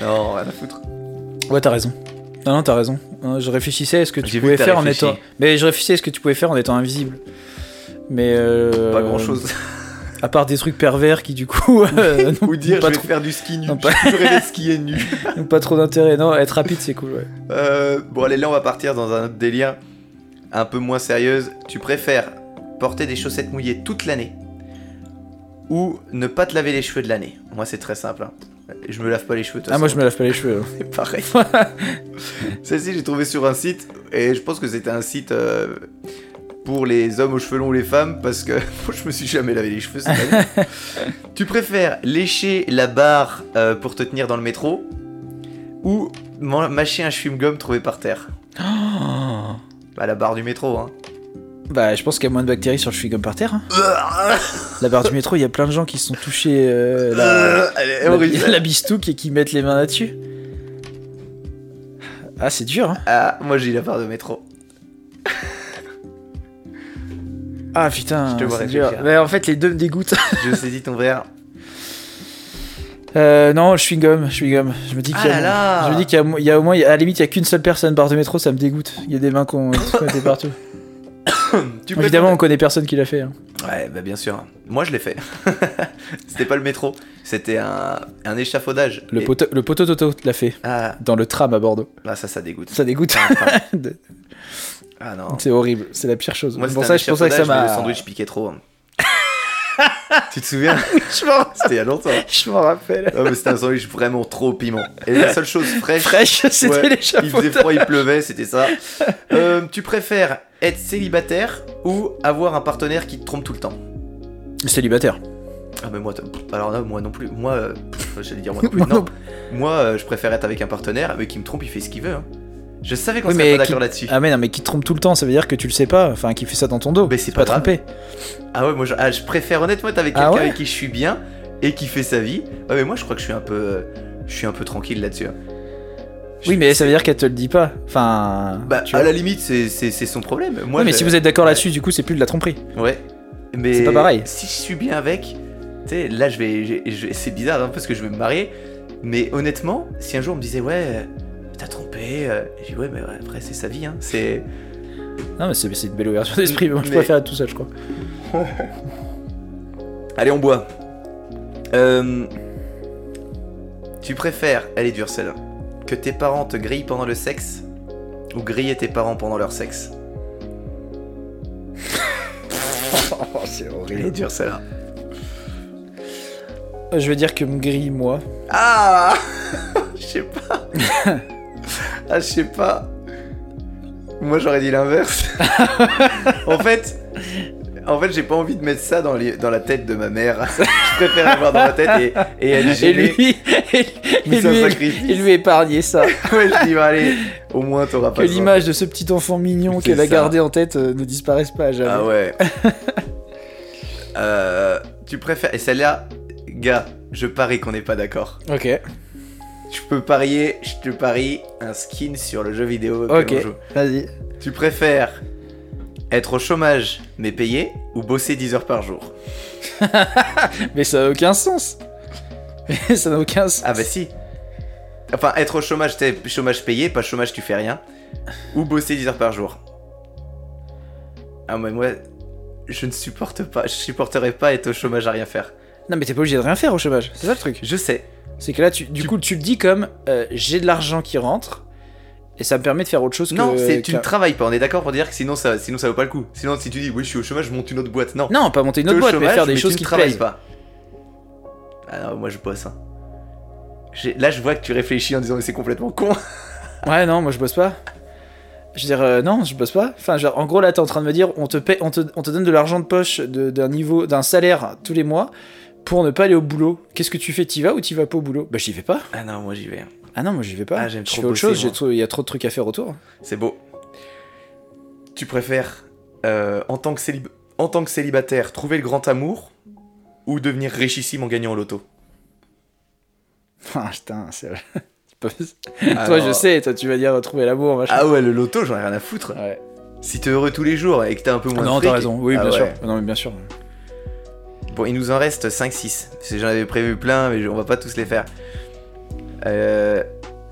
Non, rien à foutre. Ouais, t'as raison. Non, non, t'as raison. Je réfléchissais à ce que tu pouvais que faire en étant. Mais je réfléchissais à ce que tu pouvais faire en étant invisible. Mais euh... Pas grand chose. À part des trucs pervers qui du coup euh, Ou dire pas je vais trop, faire du ski nu. Non, pas- de skier nu. n'ont pas trop d'intérêt. Non, être rapide c'est cool. Ouais. Euh, bon, allez, là, on va partir dans un autre délire un peu moins sérieuse. Tu préfères porter des chaussettes mouillées toute l'année ou ne pas te laver les cheveux de l'année? Moi, c'est très simple. hein. Je me lave pas les cheveux. Ah moi je me lave pas les cheveux. C'est pareil. Celle-ci, j'ai trouvé sur un site et je pense que c'était un site euh, pour les hommes aux cheveux longs ou les femmes parce que moi, je me suis jamais lavé les cheveux cette année. tu préfères lécher la barre euh, pour te tenir dans le métro ou mâcher un chewing-gum trouvé par terre? Bah, la barre du métro, hein. Bah je pense qu'il y a moins de bactéries sur le chewing-gum par terre. hein. La barre du métro, il y a plein de gens qui se sont touchés euh, la, Elle est horrible. la bistouque et qui mettent les mains là-dessus. Ah c'est dur hein. Ah, moi j'ai la barre de métro. Ah putain, Je te vois c'est dur. Mais en fait les deux me dégoûtent. Je saisis ton verre. Euh, non, le chewing-gum, chewing-gum. Je me dis qu'il y a, Ah y au moins, à la limite, il y a qu'une seule personne barre de métro, ça me dégoûte. Il y a des mains qu'on était partout. Tu Évidemment, on connaît personne qui l'a fait. hein. Ouais, bah bien sûr. Moi je l'ai fait. C'était pas le métro, c'était un, un échafaudage. Le, Et- poteau, le poteau Toto l'a fait Ah, dans le tram à Bordeaux. bah ça, ça dégoûte. Ça dégoûte. Ah non. c'est horrible, c'est la pire chose. Moi, C'est pour c'était ça, un que ça échafaudage, mais m'a. Le sandwich piquait trop. hein. tu te souviens? Je m'en C'était il y a longtemps. je m'en rappelle. Mais c'était un sandwich vraiment trop piment. Et la seule chose fraîche, Fraîche, c'était Ouais, les il faisait chapeaux. froid, il pleuvait, c'était ça. Euh, tu préfères être célibataire ou avoir un partenaire qui te trompe tout le temps? Célibataire. Ah mais moi, alors là, moi non plus. Moi, euh, j'allais dire moi non plus. Moi non, non moi, euh, je préfère être avec un partenaire, mais qui me trompe, il fait ce qu'il veut. hein. Je savais qu'on Oui, serait pas d'accord qui- là-dessus. Ah mais non mais qui te trompe tout le temps, ça veut dire que tu le sais pas, enfin qui fait ça dans ton dos. Mais c'est pas pas trompé. Ah ouais, moi, je, ah, je préfère honnêtement être avec Ah quelqu'un ouais avec qui je suis bien et qui fait sa vie. Ouais, mais moi, je crois que je suis un peu, je suis un peu tranquille là-dessus. hein. Je- Oui mais ça veut dire qu'elle te le dit pas. Enfin. Bah, à la limite, c'est son problème. Moi, Ouais, mais je- si vous êtes d'accord Ouais. là-dessus, du coup c'est plus de la tromperie. Ouais. Mais C'est pas pareil. Si je suis bien avec, tu sais, là je vais, je- c'est bizarre hein, parce que je vais me marier. Mais honnêtement, si un jour on me disait ouais, t'as trompé, euh, je dis ouais, mais ouais, après c'est sa vie, hein. C'est. Non mais c'est une belle ouverture d'esprit. Moi je Mais- préfère être tout seul, je crois. Allez, on boit. Euh, Tu préfères, elle est dure celle-là, que tes parents te grillent pendant le sexe ou griller tes parents pendant leur sexe? C'est Elle est dure celle-là. Je vais dire que me grille moi. Ah Je sais pas. Ah, je sais pas. Moi, j'aurais dit l'inverse. en fait, en fait, j'ai pas envie de mettre ça dans, les- dans la tête de ma mère. je préfère l'avoir dans ma tête et, et elle Et lui, et, et lui, sacrifice. et lui épargner ça. ouais, je dis, bah, allez, au moins, t'auras que pas ça. l'image de ce petit enfant mignon qu'elle a gardé en tête euh, ne disparaisse pas jamais. Ah ouais. Euh, tu préfères. Et celle-là, gars, je parie qu'on n'est pas d'accord. Ok, Je peux parier, je te parie un skin sur le jeu vidéo. Ok. on joue. vas-y. Tu préfères être au chômage mais payé ou bosser 10 heures par jour? Mais ça n'a aucun sens. Mais ça n'a aucun sens. Ah bah si. Enfin, être au chômage, t'es chômage payé, pas chômage tu fais rien. Ou bosser 10 heures par jour. Ah mais moi, je ne supporte pas, je supporterais pas être au chômage à rien faire. Non mais t'es pas obligé de rien faire au chômage. C'est ça le truc. Je sais. C'est que là, tu, du Tu- coup, tu le dis comme euh, j'ai de l'argent qui rentre et ça me permet de faire autre chose Non, que. c'est tu ne travailles pas, on est d'accord pour dire que sinon ça, sinon ça vaut pas le coup. Sinon si tu dis oui je suis au chômage, je monte une autre boîte. Non. Non, pas monter une autre au boîte, mais chômage, faire des mais choses tu qui ne plaisent. pas. Ah non, moi je bosse. Hein. Là je vois que tu réfléchis en disant mais c'est complètement con. Ouais, non, moi je bosse pas. Je veux dire, euh, non, je bosse pas. Enfin, genre, en gros, là, t'es en train de me dire, on te, paie, on te, on te donne de l'argent de poche d'un niveau, d'un salaire tous les mois pour ne pas aller au boulot. Qu'est-ce que tu fais T'y vas ou t'y vas pas au boulot? Bah, j'y vais pas. Ah non, moi j'y vais. Ah non, moi j'y vais pas. Ah, j'aime je trop fais autre chose, il y a trop de trucs à faire autour. C'est beau. Tu préfères, euh, en, tant que célib- en tant que célibataire, trouver le grand amour ou devenir richissime en gagnant au loto? Ah, putain, c'est. pas- Ah toi, je sais, toi, tu vas dire retrouver l'amour, machin. Ah ouais, le loto, j'en ai rien à foutre. ouais. Si t'es heureux tous les jours et que t'as un peu moins de non, t'as raison. Oui, Ah bien ouais. sûr. Non, mais bien sûr. Bon, il nous en reste 5-6. Parce que J'en avais prévu plein, mais on va pas tous les faire. Euh,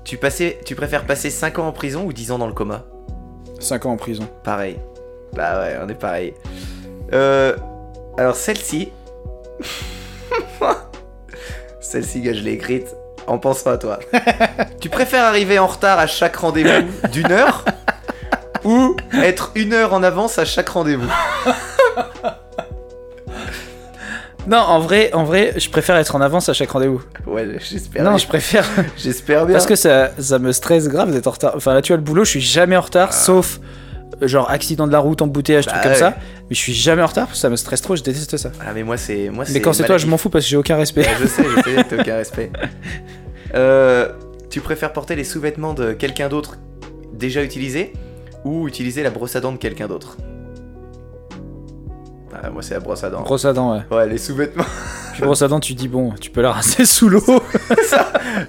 tu, passais, tu préfères passer 5 ans en prison ou 10 ans dans le coma? 5 ans en prison. Pareil. Bah ouais, on est pareil. Euh, alors celle-ci... celle-ci, gars, je l'ai écrite. En pense pas, toi. tu préfères arriver en retard à chaque rendez-vous d'une heure ou être une heure en avance à chaque rendez-vous? Non, en vrai, en vrai, je préfère être en avance à chaque rendez-vous. Ouais, j'espère. Non, bien. je préfère. J'espère bien. Parce que ça, ça me stresse grave d'être en retard. Enfin, là, tu vois, le boulot, je suis jamais en retard, sauf euh, genre accident de la route, embouteillage, Bah trucs comme ça. Mais je suis jamais en retard parce que ça me stresse trop, je déteste ça. Ah mais moi c'est moi Mais quand c'est toi, je m'en fous parce que j'ai aucun respect. Ouais, je sais, je sais, t'as aucun respect. Euh, tu préfères porter les sous-vêtements de quelqu'un d'autre déjà utilisé ou utiliser la brosse à dents de quelqu'un d'autre? Ah, Moi c'est la brosse à dents. Brosse à dents, ouais. Ouais, les sous-vêtements. Puis brosse à dents, tu dis, bon, tu peux la rincer sous l'eau.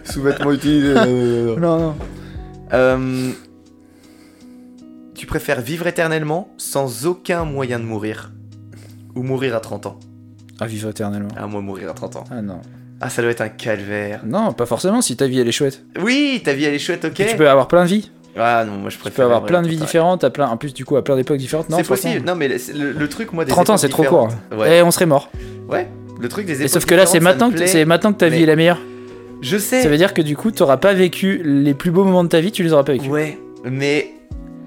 sous-vêtements utilisés. euh, non, non. Euh, tu préfères vivre éternellement sans aucun moyen de mourir ou mourir à 30 ans? Ah, vivre éternellement. Ah moi mourir à 30 ans. Ah non. Ah ça doit être un calvaire. Non, pas forcément si ta vie elle est chouette. Oui, ta vie elle est chouette, ok. Tu peux avoir plein de vies. Ah non, moi je Tu peux avoir plein de vies différentes, à plein, en plus du coup à plein d'époques différentes. Non, C'est possible. Non, mais le, truc, moi, des 30 ans c'est trop court. différentes- Ouais. Et on serait mort. ouais. Le truc des Et sauf que là c'est maintenant, que- maintenant que ta vie est la meilleure. Je sais. Ça veut dire que du coup t'auras pas vécu les plus beaux moments de ta vie, tu les auras pas vécu. Ouais, mais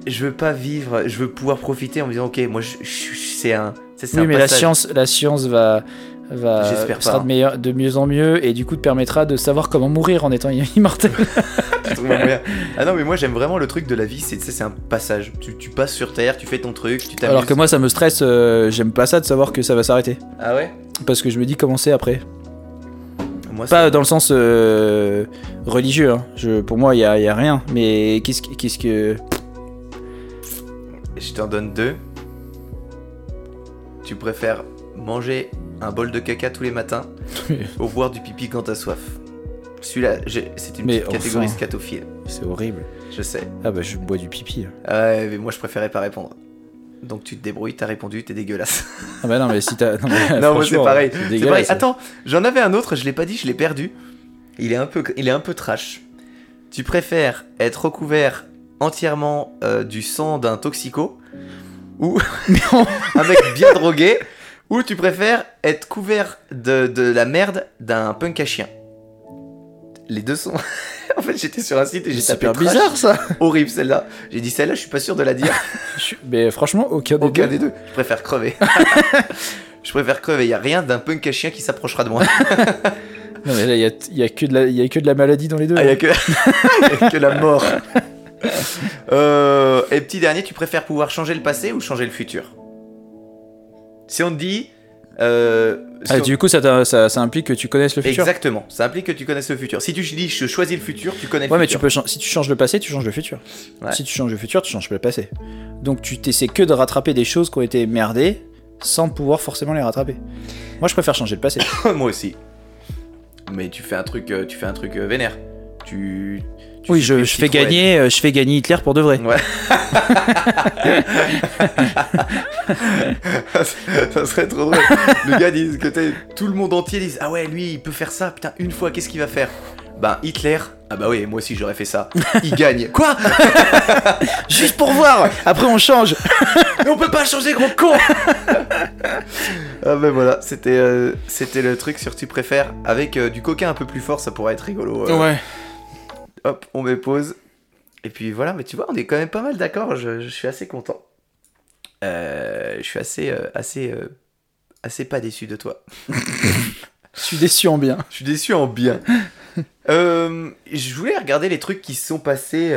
je veux pas vivre. Je veux pouvoir profiter en me disant, ok, moi, je, je- je- c'est un. Oui, un mais la science, la science va, va sera pas. de, meilleur- de mieux en mieux et du coup te permettra de savoir comment mourir en étant immortel. Ah non, mais moi j'aime vraiment le truc de la vie, c'est c'est un passage. Tu, tu passes sur Terre, tu fais ton truc, tu t'amuses. Alors que moi ça me stresse, euh, j'aime pas ça de savoir que ça va s'arrêter. Ah ouais? Parce que je me dis comment c'est après. Moi, Pas dans le sens euh, religieux, hein. Je, pour moi il y a, y a rien. Mais qu'est-ce que- qu'est-ce que... Je t'en donne deux. Tu préfères manger un bol de caca tous les matins ou boire du pipi quand t'as soif Celui-là, c'est une Mais petite catégorie enfin. scatophile, C'est horrible. je sais. Ah bah je bois du pipi. Ah Ouais, mais moi je préférais pas répondre. Donc tu te débrouilles, t'as répondu, t'es dégueulasse. Ah bah non mais si t'as... Non, mais non, c'est pareil. c'est pareil. Attends, j'en avais un autre, je l'ai pas dit, je l'ai perdu. Il est un peu, il est un peu trash. Tu préfères être recouvert entièrement euh, du sang d'un toxico ou un mec bien drogué ou tu préfères être couvert de, de la merde d'un punk à chien Les deux sont. en fait, j'étais sur un site et j'ai tapé super trash. bizarre ça. Horrible celle-là. J'ai dit celle-là, je suis pas sûr de la dire. Mais franchement aucun des Aucun deux. des deux. Je préfère crever. je préfère crever. Il y a rien d'un punk à chien qui s'approchera de moi. Non mais là il y a, y a que de la, y a que de la maladie dans les deux. Ah, il y a que... il y a que la mort. Euh, et petit dernier, tu préfères pouvoir changer le passé ou changer le futur? Si on te dit. euh, si Ah, on- du coup ça, ça, ça implique que tu connaisses le futur. Exactement, ça implique que tu connaisses le futur. Si tu dis je choisis le futur, tu connais le Ouais, mais tu futur. peux si tu changes le passé, tu changes le futur. Ouais. Si tu changes le futur, tu changes le passé. Donc tu t'essaies que de rattraper des choses qui ont été merdées sans pouvoir forcément les rattraper. Moi, je préfère changer le passé. Moi aussi. Mais tu fais un truc, euh, tu fais un truc euh, vénère. Tu. Tu oui, je, je fais gagner, euh, je fais gagner Hitler pour de vrai. Ouais. ça serait trop drôle. Le gars dit que t'es- tout le monde entier dise Ah ouais, lui, il peut faire ça. Putain, une fois, qu'est-ce qu'il va faire? Ben, Hitler. Ah bah oui, moi aussi j'aurais fait ça. Il gagne. Quoi? Juste pour voir. Après, on change. Mais on peut pas changer, gros con Ah ben voilà, c'était euh, c'était le truc sur tu préfères. Avec euh, du coquin un peu plus fort, ça pourrait être rigolo. euh. Ouais. Hop, on met pause. Et puis voilà, mais tu vois, on est quand même pas mal d'accord. Je, je suis assez content. Euh, je suis assez, euh, assez, euh, assez pas déçu de toi. Je suis déçu en bien. Je suis déçu en bien. Je voulais regarder les trucs qui se sont passés.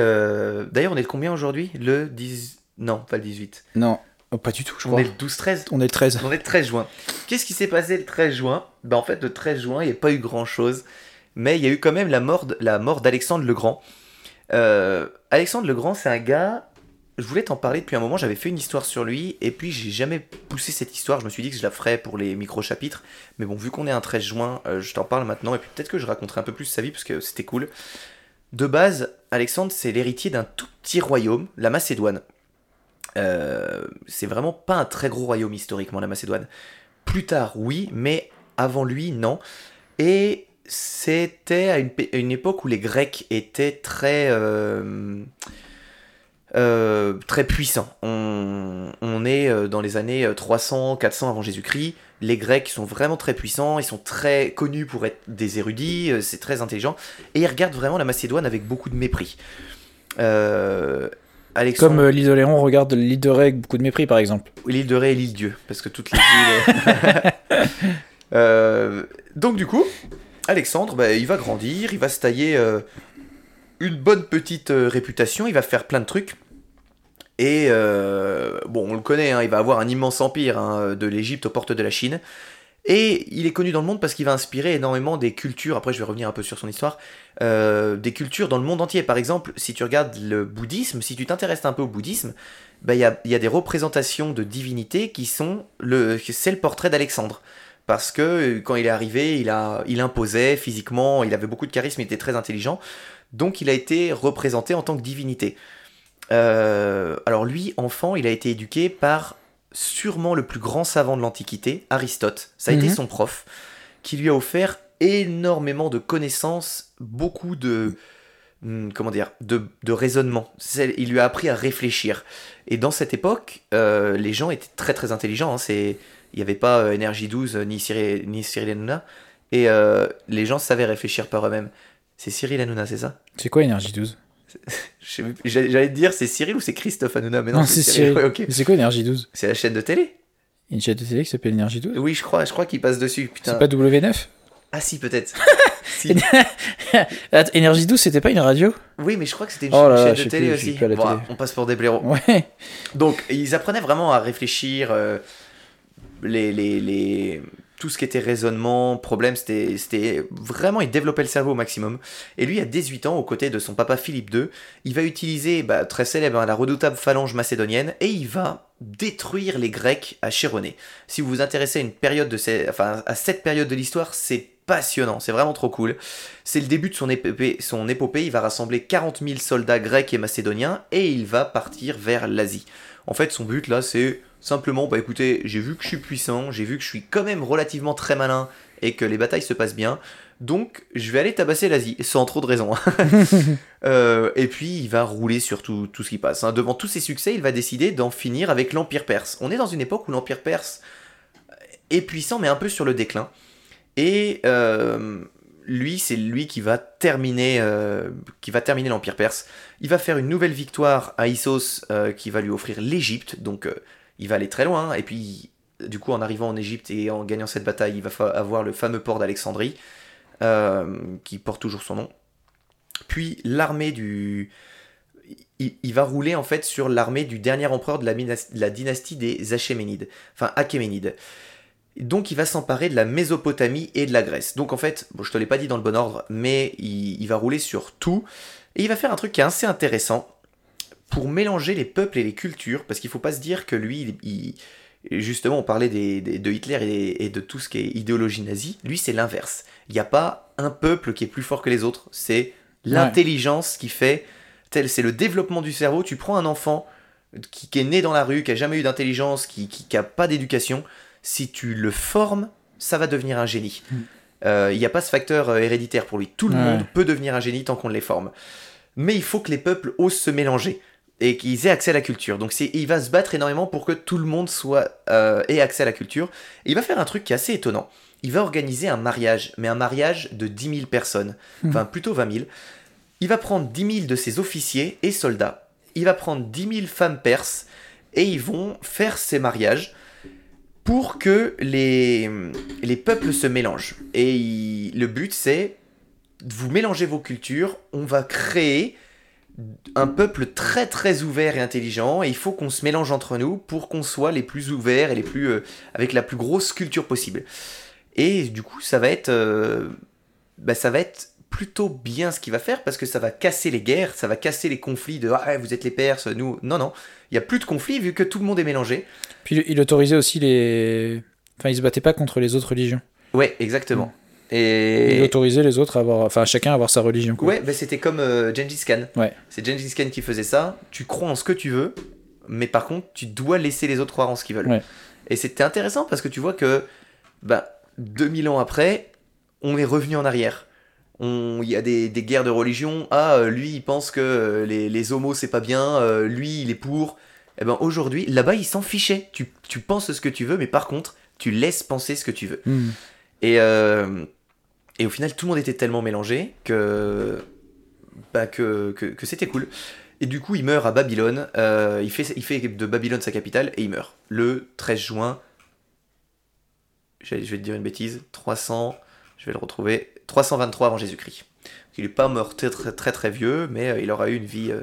D'ailleurs, on est combien aujourd'hui? Le 10. Non, pas le 18. Non, Oh, pas du tout, je On crois. est le 12-13. On est le 13. On est le 13 juin. Qu'est-ce qui s'est passé le 13 juin? Bah en fait le 13 juin, il n'y a pas eu grand-chose, mais il y a eu quand même la mort d'Alexandre le Grand. Euh, Alexandre le Grand, c'est un gars. Je voulais t'en parler depuis un moment. J'avais fait une histoire sur lui, et puis j'ai jamais poussé cette histoire. Je me suis dit que je la ferais pour les micro-chapitres, mais bon, vu qu'on est un 13 juin, euh, je t'en parle maintenant, et puis peut-être que je raconterai un peu plus sa vie parce que c'était cool. De base, Alexandre, c'est l'héritier d'un tout petit royaume, la Macédoine. Euh, c'est vraiment pas un très gros royaume historiquement, la Macédoine. Plus tard, oui, mais avant lui, non. Et c'était à une, époque où les Grecs étaient très, euh, euh, très puissants. On, on est euh, dans les années 300, 400 avant Jésus-Christ. Les Grecs sont vraiment très puissants, ils sont très connus pour être des érudits, c'est très intelligent. Et ils regardent vraiment la Macédoine avec beaucoup de mépris. Euh, Alexandre... Comme l'île de regarde l'île de Ré avec beaucoup de mépris, par exemple. L'île de Ré et l'île Dieu, parce que toutes les îles. Euh, donc du coup, Alexandre, bah, il va grandir, il va se tailler euh, une bonne petite euh, réputation, il va faire plein de trucs. Et euh, bon, on le connaît, hein, il va avoir un immense empire hein, de l'Égypte aux portes de la Chine. Et il est connu dans le monde parce qu'il va inspirer énormément des cultures, après je vais revenir un peu sur son histoire, des cultures dans le monde entier. Par exemple, si tu regardes le bouddhisme, si tu t'intéresses un peu au bouddhisme, bah, il y, y a des représentations de divinités qui sont le, c'est le portrait d'Alexandre. Parce que euh, quand il est arrivé, il, a, il imposait physiquement, il avait beaucoup de charisme, il était très intelligent. Donc il a été représenté en tant que divinité. Euh, alors lui, enfant, il a été éduqué par sûrement le plus grand savant de l'Antiquité, Aristote. Ça a été Mhm. son prof, qui lui a offert énormément de connaissances, beaucoup de hum, comment dire, de, de raisonnement. Il lui a appris à réfléchir. Et dans cette époque, euh, les gens étaient très très intelligents. hein. C'est, il n'y avait pas euh, Énergie 12 euh, ni Cyril, ni Cyril Hanouna. Et euh, les gens savaient réfléchir par eux-mêmes. C'est Cyril Hanouna, c'est ça? C'est quoi Énergie 12 Je sais plus- J'allais j'allais te dire c'est Cyril ou c'est Christophe Hanouna, mais non, Non, c'est Cyril. Ouais, ok. C'est quoi Énergie 12 C'est la chaîne de télé. Une chaîne de télé qui s'appelle Énergie 12 Oui, je crois, je crois qu'il passe dessus. C'est pas W9 Ah si, peut-être. Si. Attends, Énergie 12, c'était pas une radio? Oui, mais je crois que c'était une Oh là chaîne de télé plus, aussi. Bon, télé. on passe pour des blaireaux. Ouais. Donc, ils apprenaient vraiment à réfléchir. euh, tout ce qui était raisonnement, problème, c'était vraiment, il développait le cerveau au maximum. Et lui, à 18 ans, aux côtés de son papa Philippe II, il va utiliser, bah, très célèbre, hein, la redoutable phalange macédonienne, et il va détruire les Grecs à Chéronée. Si vous vous intéressez à une période de enfin, à cette période de l'histoire, c'est passionnant, c'est vraiment trop cool. C'est le début de son épopée, son épopée, il va rassembler 40 000 soldats grecs et macédoniens, et il va partir vers l'Asie. En fait, son but là, c'est simplement, bah écoutez, j'ai vu que je suis puissant, j'ai vu que je suis quand même relativement très malin et que les batailles se passent bien, donc je vais aller tabasser l'Asie, sans trop de raison. Euh, et puis il va rouler sur tout, tout ce qui passe. hein. Devant tous ses succès, il va décider d'en finir avec l'Empire perse. On est dans une époque où l'Empire perse est puissant, mais un peu sur le déclin. Et euh, lui, c'est lui qui va terminer, euh, qui va terminer l'Empire perse. Il va faire une nouvelle victoire à Issos euh, qui va lui offrir l'Égypte. Donc il va aller très loin. Et puis, du coup, en arrivant en Égypte et en gagnant cette bataille, il va avoir le fameux port d'Alexandrie euh, qui porte toujours son nom. Puis l'armée du. Il, va rouler en fait sur l'armée du dernier empereur de la, dynastie des Achéménides, enfin Achéménides. Donc il va s'emparer de la Mésopotamie et de la Grèce. Donc en fait, je te l'ai pas dit dans le bon ordre, mais il, il va rouler sur tout. Et il va faire un truc qui est assez intéressant pour mélanger les peuples et les cultures, parce qu'il faut pas se dire que lui, il, il- justement, on parlait des- des- de Hitler et, et de tout ce qui est idéologie nazie. Lui, c'est l'inverse. Il n'y a pas un peuple qui est plus fort que les autres. C'est l'intelligence qui fait. tel- C'est le développement du cerveau. Tu prends un enfant qui, qui est né dans la rue, qui a jamais eu d'intelligence, qui, qui, qui a pas d'éducation. Si tu le formes, ça va devenir un génie. Mm. Euh, Il n'y a pas ce facteur euh, héréditaire pour lui. Tout le Ouais. monde peut devenir un génie tant qu'on les forme. Mais il faut que les peuples osent se mélanger et qu'ils aient accès à la culture. Donc il va se battre énormément pour que tout le monde soit euh, ait accès à la culture. Et il va faire un truc qui est assez étonnant. Il va organiser un mariage, mais un mariage de 10 000 personnes, enfin plutôt 20 000. Il va prendre 10 000 de ses officiers et soldats. Il va prendre 10 000 femmes perses et ils vont faire ces mariages pour que les, les peuples se mélangent. Et il- le but c'est vous mélangez vos cultures, on va créer un peuple très très ouvert et intelligent et il faut qu'on se mélange entre nous pour qu'on soit les plus ouverts et les plus euh, avec la plus grosse culture possible. Et du coup, ça va être euh, bah, ça va être plutôt bien ce qu'il va faire parce que ça va casser les guerres, ça va casser les conflits de ah vous êtes les Perses, nous non non, il y a plus de conflits vu que tout le monde est mélangé. Puis il- autorisait aussi les. Enfin, il se battait pas contre les autres religions. Ouais, exactement. Et autorisait les autres à avoir. Enfin, chacun à avoir sa religion. Quoi. Ouais, bah, c'était comme euh, Gengis Khan. Ouais. C'est Gengis Khan qui faisait ça. Tu crois en ce que tu veux, mais par contre, tu dois laisser les autres croire en ce qu'ils veulent. Ouais. Et c'était intéressant parce que tu vois que, bah, 2000 ans après, on est revenu en arrière. Il y a des, des guerres de religion. Ah, euh, lui, il pense que euh, les, les homos, c'est pas bien. euh, lui, il est pour. Eh ben, aujourd'hui, là-bas, il s'en fichait. Tu, tu penses ce que tu veux, mais par contre, tu laisses penser ce que tu veux. Hmm. Et, euh, et au final, tout le monde était tellement mélangé que, bah, que, que, que c'était cool. Et du coup, il meurt à Babylone. euh, il, fait, il fait de Babylone sa capitale et il meurt le 13 juin. Je vais, te dire une bêtise. 300. Je vais le retrouver. 323 avant Jésus-Christ. Il n'est pas mort très, très très très vieux, mais euh, il aura eu une vie euh,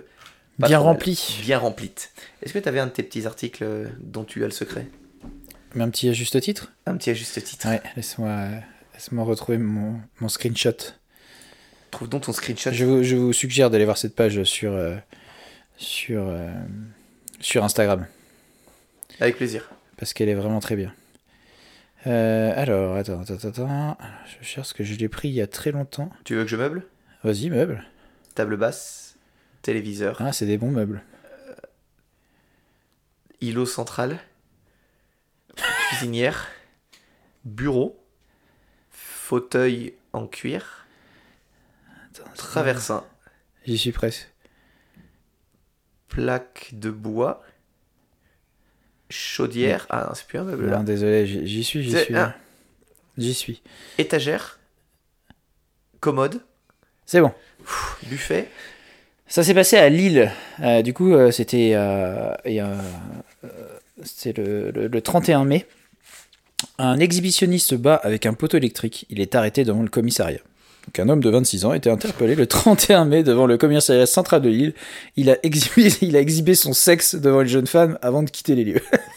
Bien remplie. Bien remplie. Est-ce que tu avais un de tes petits articles dont tu as le secret? Mais un petit juste titre? Un petit à juste titre. Ouais, laisse-moi laisse retrouver mon, mon screenshot. Trouve donc ton screenshot. Je vous, je vous suggère d'aller voir cette page sur, euh, sur, euh, sur Instagram. Avec plaisir. Parce qu'elle est vraiment très bien. Euh, alors, attends, attends, attends. Je cherche ce que je l'ai pris il y a très longtemps. Tu veux que je meuble? Vas-y, meuble. Table basse, téléviseur, Ah, c'est des bons meubles. îlot central, cuisinière, bureau, fauteuil en cuir, traversin, J'y suis presque. plaque de bois, chaudière. Ah non, c'est plus un meuble là. Non, désolé, j'y suis, j'y suis. un- J'y suis. Étagère, commode, C'est bon. buffet. Ça s'est passé à Lille. Euh, du coup, euh, c'était euh, le 31 mai. Un exhibitionniste bat avec un poteau électrique. Il est arrêté devant le commissariat. Donc un homme de 26 ans a été interpellé le 31 mai devant le commissariat central de exhibé, il a exhibé son sexe devant une jeune femme avant de quitter les lieux.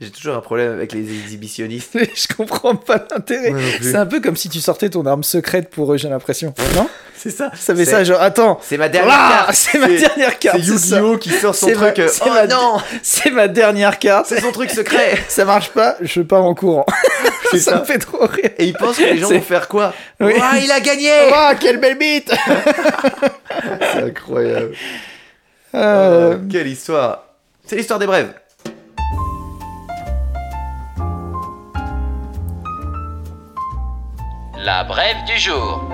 J'ai toujours un problème avec les exhibitionnistes. Je comprends pas l'intérêt. C'est un peu comme si tu sortais ton arme secrète pour eux, j'ai l'impression. Non C'est ça. Ça fait ça, genre, attends, C'est ma dernière Ah, carte. c'est ma dernière carte. C'est. Yu-Gi-Oh qui sort son ma- truc. euh, oh ma- non, C'est ma dernière carte. c'est son truc secret. Ça marche pas, je pars en courant. Ça ça. me fait trop rire. Et il pense que les gens vont faire quoi Oui. Ouah, il a gagné Waouh, quelle belle bite C'est incroyable. Euh, Oh, quelle histoire C'est l'histoire des brèves. La brève du jour.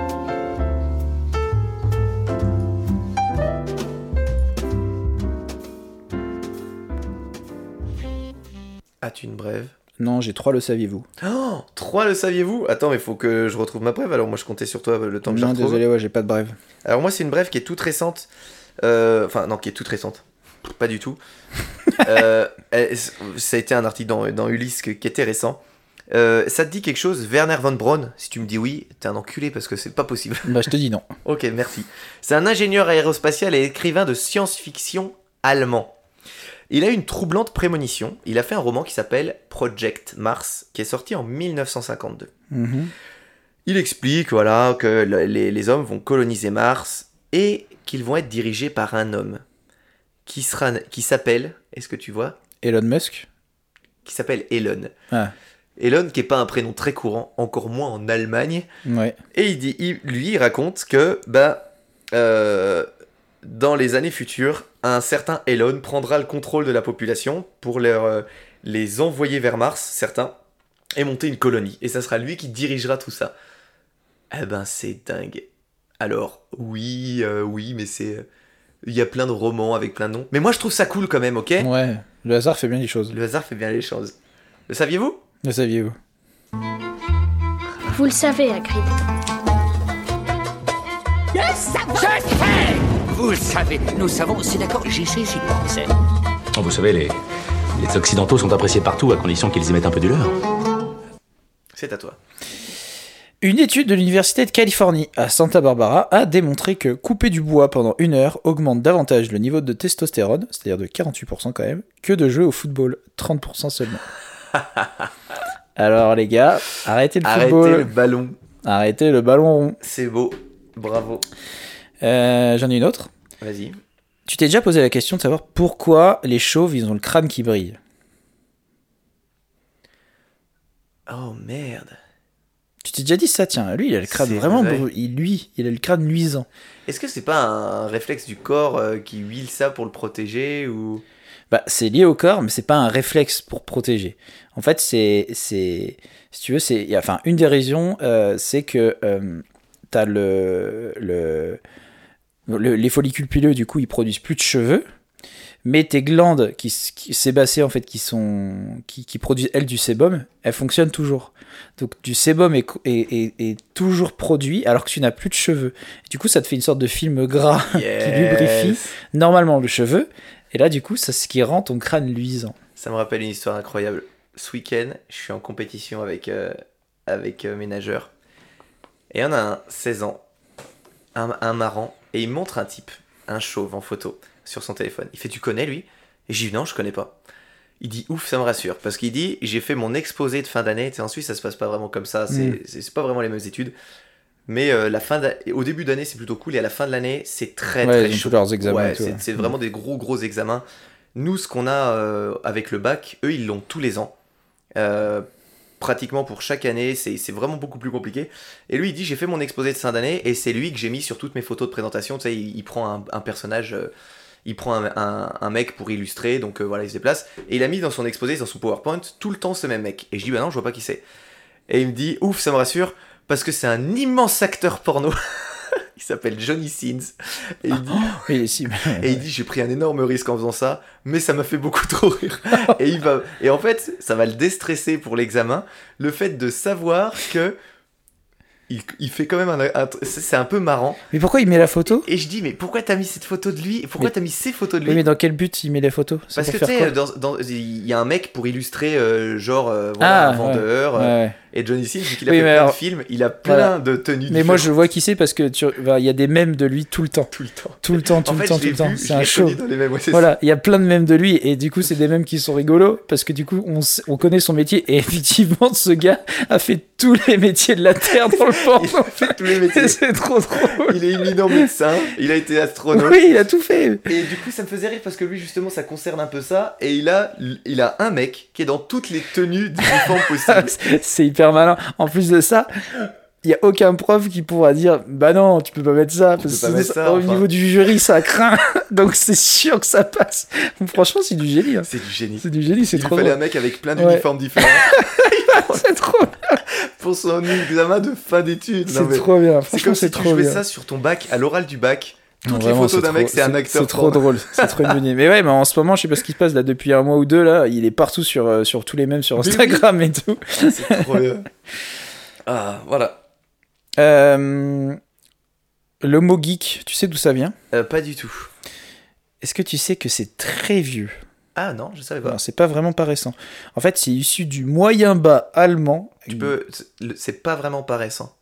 As-tu une brève? Non, j'ai trois, le saviez-vous? Oh 3 le saviez-vous? Attends, mais faut que je retrouve ma brève. Alors moi je comptais sur toi le temps que je la Non, retrouve. désolé, ouais, j'ai pas de brève. Alors moi c'est une brève qui est toute récente. Euh, Enfin non, qui est toute récente. Pas du tout. Euh, elle- ça a été un article dans, dans Ulysse que- qui était récent. Euh, ça te dit quelque chose Werner von Braun Si tu me dis oui, t'es un enculé parce que c'est pas possible. Bah, je te dis non. Ok, merci. C'est un ingénieur aérospatial et écrivain de science-fiction allemand. Il a eu une troublante prémonition. Il a fait un roman qui s'appelle Project Mars, qui est sorti en 1952. Mhm. Il explique voilà, que le- les, les hommes vont coloniser Mars et qu'ils vont être dirigés par un homme qui, sera, qui s'appelle, est-ce que tu vois? Elon Musk? Qui s'appelle Elon. Ah, Elon, qui est pas un prénom très courant, encore moins en Allemagne. ouais. Et il dit, il- lui, il raconte que bah, euh, dans les années futures, un certain Elon prendra le contrôle de la population pour leur, euh, les envoyer vers Mars, certains, et monter une colonie. Et ça sera lui qui dirigera tout ça. Eh ben, c'est dingue. Alors, oui, euh, oui, mais c'est. Il y a plein de romans avec plein de noms. Mais moi, je trouve ça cool quand même, ok? Ouais, le hasard fait bien les choses. Le hasard fait bien les choses. Le saviez-vous? Le saviez-vous? Vous le savez, Hagrid. Vous le savez, nous savons, c'est d'accord, j'y sais, j'y pensais. Oh, Vous savez, les, les Occidentaux sont appréciés partout à condition qu'ils y mettent un peu du leur. C'est à toi. Une étude de l'Université de Californie à Santa Barbara a démontré que couper du bois pendant une heure augmente davantage le niveau de testostérone, c'est-à-dire de 48% quand même, que de jouer au football, 30% seulement. Alors les gars, arrêtez le Arrêtez football, le ballon. arrêtez le ballon rond. C'est beau. Bravo. Euh, J'en ai une autre. Vas-y. Tu t'es déjà posé la question de savoir pourquoi les chauves ils ont le crâne qui brille Oh merde. Tu t'es déjà dit ça, tiens, lui il a le crâne vraiment, vrai. brû- il, lui, il a le crâne luisant. Est-ce que c'est pas un réflexe du corps euh, qui huile ça pour le protéger ou Bah, c'est lié au corps, mais c'est pas un réflexe pour protéger. En fait, c'est, c'est, si tu veux, c'est, enfin, une des raisons, euh, c'est que euh, t'as le, le, le- les follicules pileux, du coup, ils produisent plus de cheveux, mais tes glandes qui, sébacées, en fait, qui sont, qui, qui produisent elles du sébum, elles fonctionnent toujours. Donc, du sébum est, est- est toujours produit alors que tu n'as plus de cheveux. du coup, ça te fait une sorte de film gras qui lubrifie normalement le cheveu. Et là, du coup, c'est ce qui rend ton crâne luisant. Ça me rappelle une histoire incroyable. Ce week-end, je suis en compétition avec, euh, avec euh, mes nageurs. Et en a un, 16 ans, un, un marrant, et il montre un type, un chauve en photo, sur son téléphone. Il fait Tu connais lui? Et j'ai dit Non, je connais pas. Il dit Ouf, ça me rassure. Parce qu'il dit J'ai fait mon exposé de fin d'année. Tu sais, en Suisse, ça se passe pas vraiment comme ça. C'est Mm. c'est- c'est pas vraiment les mêmes études. Mais euh, la fin au début d'année, c'est plutôt cool. Et à la fin de l'année, c'est très Ouais, très chaud. leurs examens Ouais, c'est vraiment des gros gros examens. Nous, ce qu'on a euh, avec le bac, eux, ils l'ont tous les ans. Euh, pratiquement pour chaque année, c'est vraiment beaucoup plus compliqué. Et lui, il dit J'ai fait mon exposé de fin d'année et c'est lui que j'ai mis sur toutes mes photos de présentation. Tu sais, il, il prend un, un personnage, il prend un, un- un mec pour illustrer, donc euh, voilà, il se déplace. Et il a mis dans son exposé, dans son PowerPoint, tout le temps ce même mec. Et je dis Bah non, je vois pas qui c'est. Et il me dit Ouf, ça me rassure, parce que c'est un immense acteur porno. il s'appelle Johnny Sins. Et il dit Oui, si, et il dit j'ai pris un énorme risque en faisant ça, mais ça m'a fait beaucoup trop rire. et il va et en fait ça va le déstresser pour l'examen, le fait de savoir que il, il fait quand même un, un- c'est un peu marrant. Mais pourquoi il met la photo? Et je dis, mais pourquoi t'as mis cette photo de lui? Pourquoi t'as mis ces photos de lui? Oui, mais dans quel but il met les photos Parce que tu sais, il y a un mec pour illustrer, euh, genre, euh, voilà, Ah, un vendeur. euh, Ouais. Et Johnny Sins, vu qu'il a Oui, fait plein alors- de films, il a plein Voilà. de tenues Mais moi, je différentes vois qui c'est parce que tu... bah, il y a des mèmes de lui tout le temps. tout le temps. Tout le temps, tout en le fait, temps, tout le temps. C'est un show. mêmes, ouais, Voilà, il y a plein de mèmes de lui et du coup c'est des mèmes qui sont rigolos parce que du coup on, s- on connaît son métier et effectivement ce gars a fait tous les métiers de la terre dans le porno. Il a fait tous les métiers. c'est trop drôle. Il est éminent médecin, il a été astronaute. Oui, il a tout fait. Et du coup, ça me faisait rire parce que lui, justement, ça concerne un peu ça. Et il a, il a un mec qui est dans toutes les tenues d'uniforme possibles. C'est hyper malin. En plus de ça, il y a aucun prof qui pourra dire bah non, tu peux pas mettre ça parce que ça, au enfin. niveau du jury ça craint. Donc c'est sûr que ça passe. Franchement, c'est du génie. hein. C'est du génie. C'est du génie, c'est Il trop fallait un mec avec plein Ouais. d'uniformes différents C'est trop, pour son examen de fin d'études. C'est trop bien. C'est comme si tu jouais bien. ça sur ton bac, à l'oral du bac. Non, Toutes les photos d'un mec, c'est un acteur. C'est trop drôle, c'est trop une. Mais ouais, mais en ce moment, je sais pas ce qui se passe là depuis un mois ou deux là. Il est partout sur, euh, sur tous les mêmes sur. Instagram et tout. C'est trop bien. Ah, voilà. Euh, le mot geek, tu sais d'où ça vient? Euh, pas du tout. Est-ce que tu sais que c'est très vieux? Ah non, je savais pas. Non, c'est pas vraiment pas récent. En fait, c'est issu du moyen bas allemand. Tu peux. C'est pas vraiment pas récent.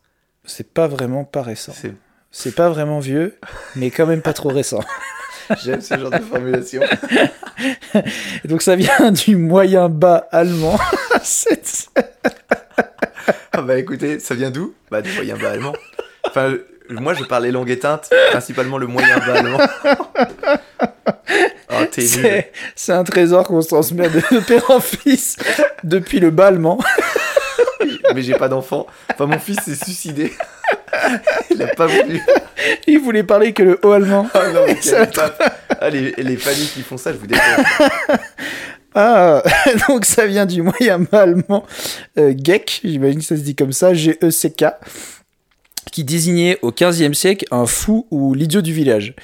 C'est pas vraiment pas récent. C'est- C'est pas vraiment vieux, mais quand même pas trop récent. J'aime ce genre de formulation. Donc ça vient du moyen bas allemand. Ah bah écoutez, ça vient d'où? Bah du moyen bas allemand. Enfin, moi je parlais langue éteinte, principalement le moyen bas allemand. Oh, t'es nul. C'est c'est un trésor qu'on se transmet de, de père en fils depuis le bas allemand. Mais j'ai pas d'enfant. Enfin, mon fils s'est suicidé. Il a pas voulu. Il voulait parler que le haut allemand. Ah non, Ça. Ah, les, les familles qui font ça, je vous déteste. Ah, donc ça vient du moyen allemand euh, Geck, j'imagine que ça se dit comme ça, G-E-C-K, qui désignait au 15e siècle un fou ou l'idiot du village.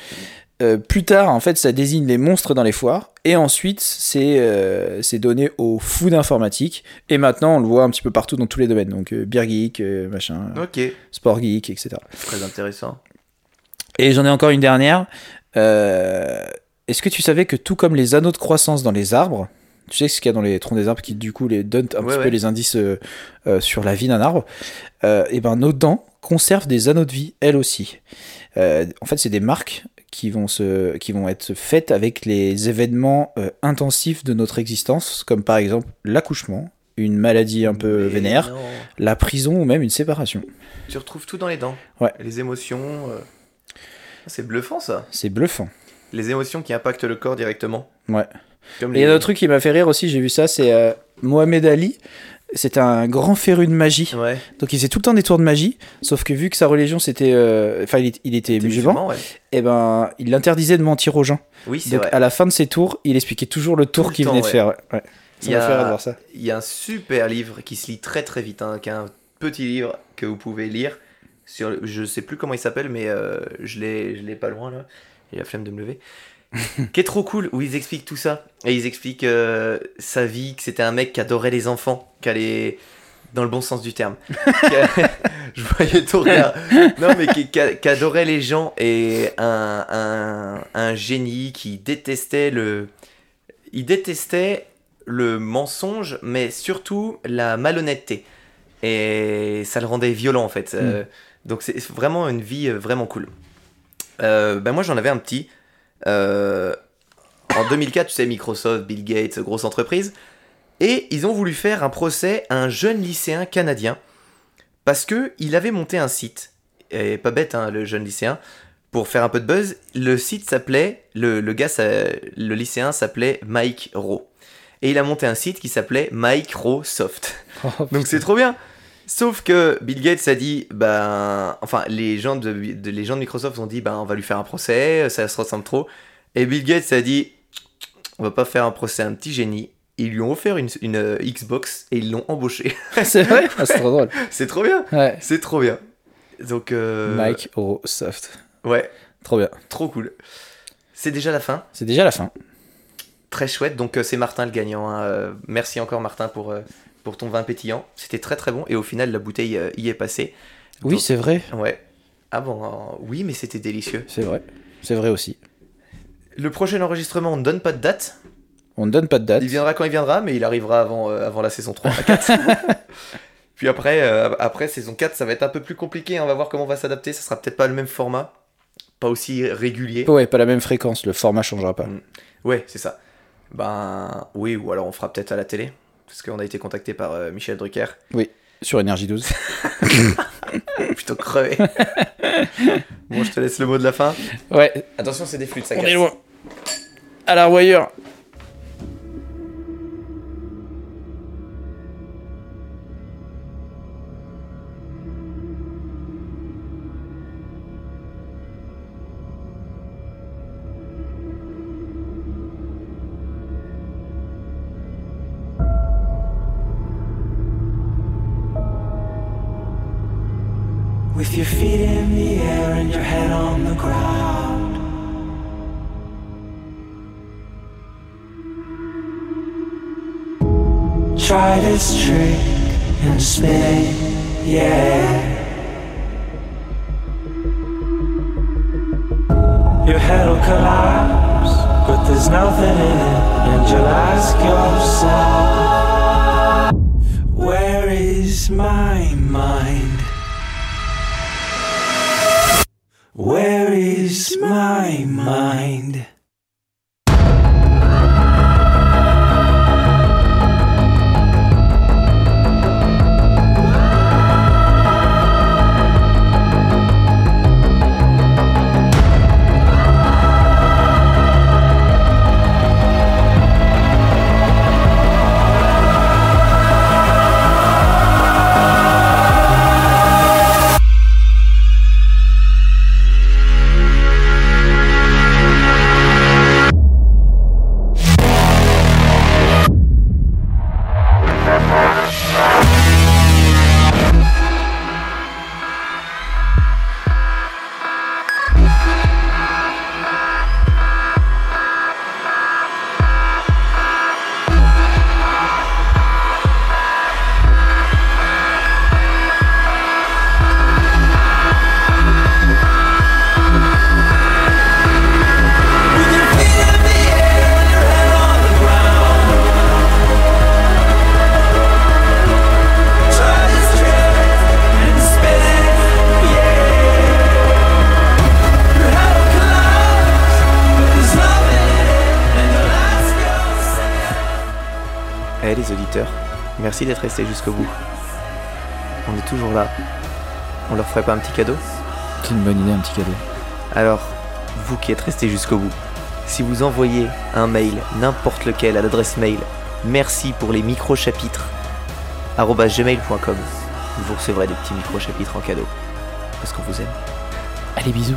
Euh, plus tard, en fait, ça désigne les monstres dans les foires, et ensuite, c'est euh, c'est donné aux fous d'informatique, et maintenant, on le voit un petit peu partout dans tous les domaines, donc euh, beer geek, euh, machin, Ok, sport geek, etc. très intéressant. Et j'en ai encore une dernière. Euh, Est-ce que tu savais que tout comme les anneaux de croissance dans les arbres, tu sais ce qu'il y a dans les troncs des arbres qui du coup les donnent un Ouais, petit ouais. peu les indices sur la vie d'un arbre, et ben nos dents conservent des anneaux de vie elles aussi. Euh, en fait, c'est des marques qui vont se, qui vont être faites avec les événements euh, intensifs de notre existence, comme par exemple l'accouchement, une maladie un peu Mais vénère, non. la prison ou même une séparation. Tu retrouves tout dans les dents. Ouais. Les émotions. euh. C'est bluffant ça. C'est bluffant. Les émotions qui impactent le corps directement. Ouais. Comme Et il y a un autre truc qui m'a fait rire aussi, j'ai vu ça, c'est euh, Mohamed Ali. C'est un grand féru de magie. Ouais. Donc il faisait tout le temps des tours de magie, sauf que vu que sa religion c'était, euh, enfin il, était musulman, ouais. et ben il l'interdisait de mentir aux gens. Oui, Donc vrai. à la fin de ses tours, il expliquait toujours le tour qu'il venait de faire. Il y a- ça. Il y a un super livre qui se lit très très vite, hein, qui est un petit livre que vous pouvez lire. Sur, je sais plus comment il s'appelle, mais euh, je l'ai je l'ai pas loin là. Il a la flemme de me lever. Qui est trop cool, où ils expliquent tout ça. Et ils expliquent euh, sa vie, que c'était un mec qui adorait les enfants, qui allait dans le bon sens du terme. Je voyais ton regard. Non, mais qui, qui a- qui adorait les gens et un, un, un génie qui détestait le. Il détestait le mensonge, mais surtout la malhonnêteté. Et ça le rendait violent en fait. Euh, donc c'est vraiment une vie euh, vraiment cool. Euh, ben moi j'en avais un petit. Euh, en 2004, tu sais, Microsoft, Bill Gates, grosse entreprise. Et ils ont voulu faire un procès à un jeune lycéen canadien parce que il avait monté un site. Et pas bête, hein, le jeune lycéen. Pour faire un peu de buzz, le site s'appelait, le, le gars, ça- le lycéen s'appelait Mike Rowe. Et il a monté un site qui s'appelait Microsoft. Oh, Donc c'est trop bien. Sauf que Bill Gates a dit, ben, enfin les gens de, de- les gens de Microsoft ont dit, ben on va lui faire un procès, ça se ressemble trop. Et Bill Gates a dit, on va pas faire un procès à un petit génie. Ils lui ont offert une, une, euh, Xbox et ils l'ont embauché. c'est vrai? Ah, C'est trop drôle. c'est trop bien. Ouais. C'est trop bien. Donc euh, Mike Soft. ouais, Trop bien. trop cool. C'est déjà la fin? C'est déjà la fin. Très chouette. Donc euh, c'est Martin le gagnant. hein. Euh, merci encore Martin pour, euh, pour ton vin pétillant. C'était très très bon. Et au final, la bouteille euh, y est passée. Oui, Donc- c'est vrai. Ouais. Ah bon, euh, oui, mais c'était délicieux. C'est vrai. C'est vrai aussi. Le prochain enregistrement, on ne donne pas de date. On ne donne pas de date. Il viendra quand il viendra, mais il arrivera avant, euh, avant la saison 3, la 4. Puis après, euh, après, saison 4, ça va être un peu plus compliqué. hein. On va voir comment on va s'adapter. Ça sera peut-être pas le même format. Pas aussi régulier. Ouais, pas la même fréquence. Le format changera pas. Mm. Ouais, c'est ça. Ben oui, ou alors on fera peut-être à la télé. Parce qu'on a été contacté par euh, Michel Drucker. Sur Énergie 12. Plutôt crevé. bon, je te laisse le mot de la fin. Ouais, Attention, c'est des flûtes, ça on casse. est loin. À la. Merci d'être restés jusqu'au bout. On est toujours là. On leur ferait pas un petit cadeau C'est une bonne idée, un petit cadeau. Alors, vous qui êtes restés jusqu'au bout, si vous envoyez un mail, n'importe lequel, à l'adresse mail merci pour les micro-chapitres gmail.com, vous recevrez des petits micro-chapitres en cadeau. Parce qu'on vous aime. Allez, bisous.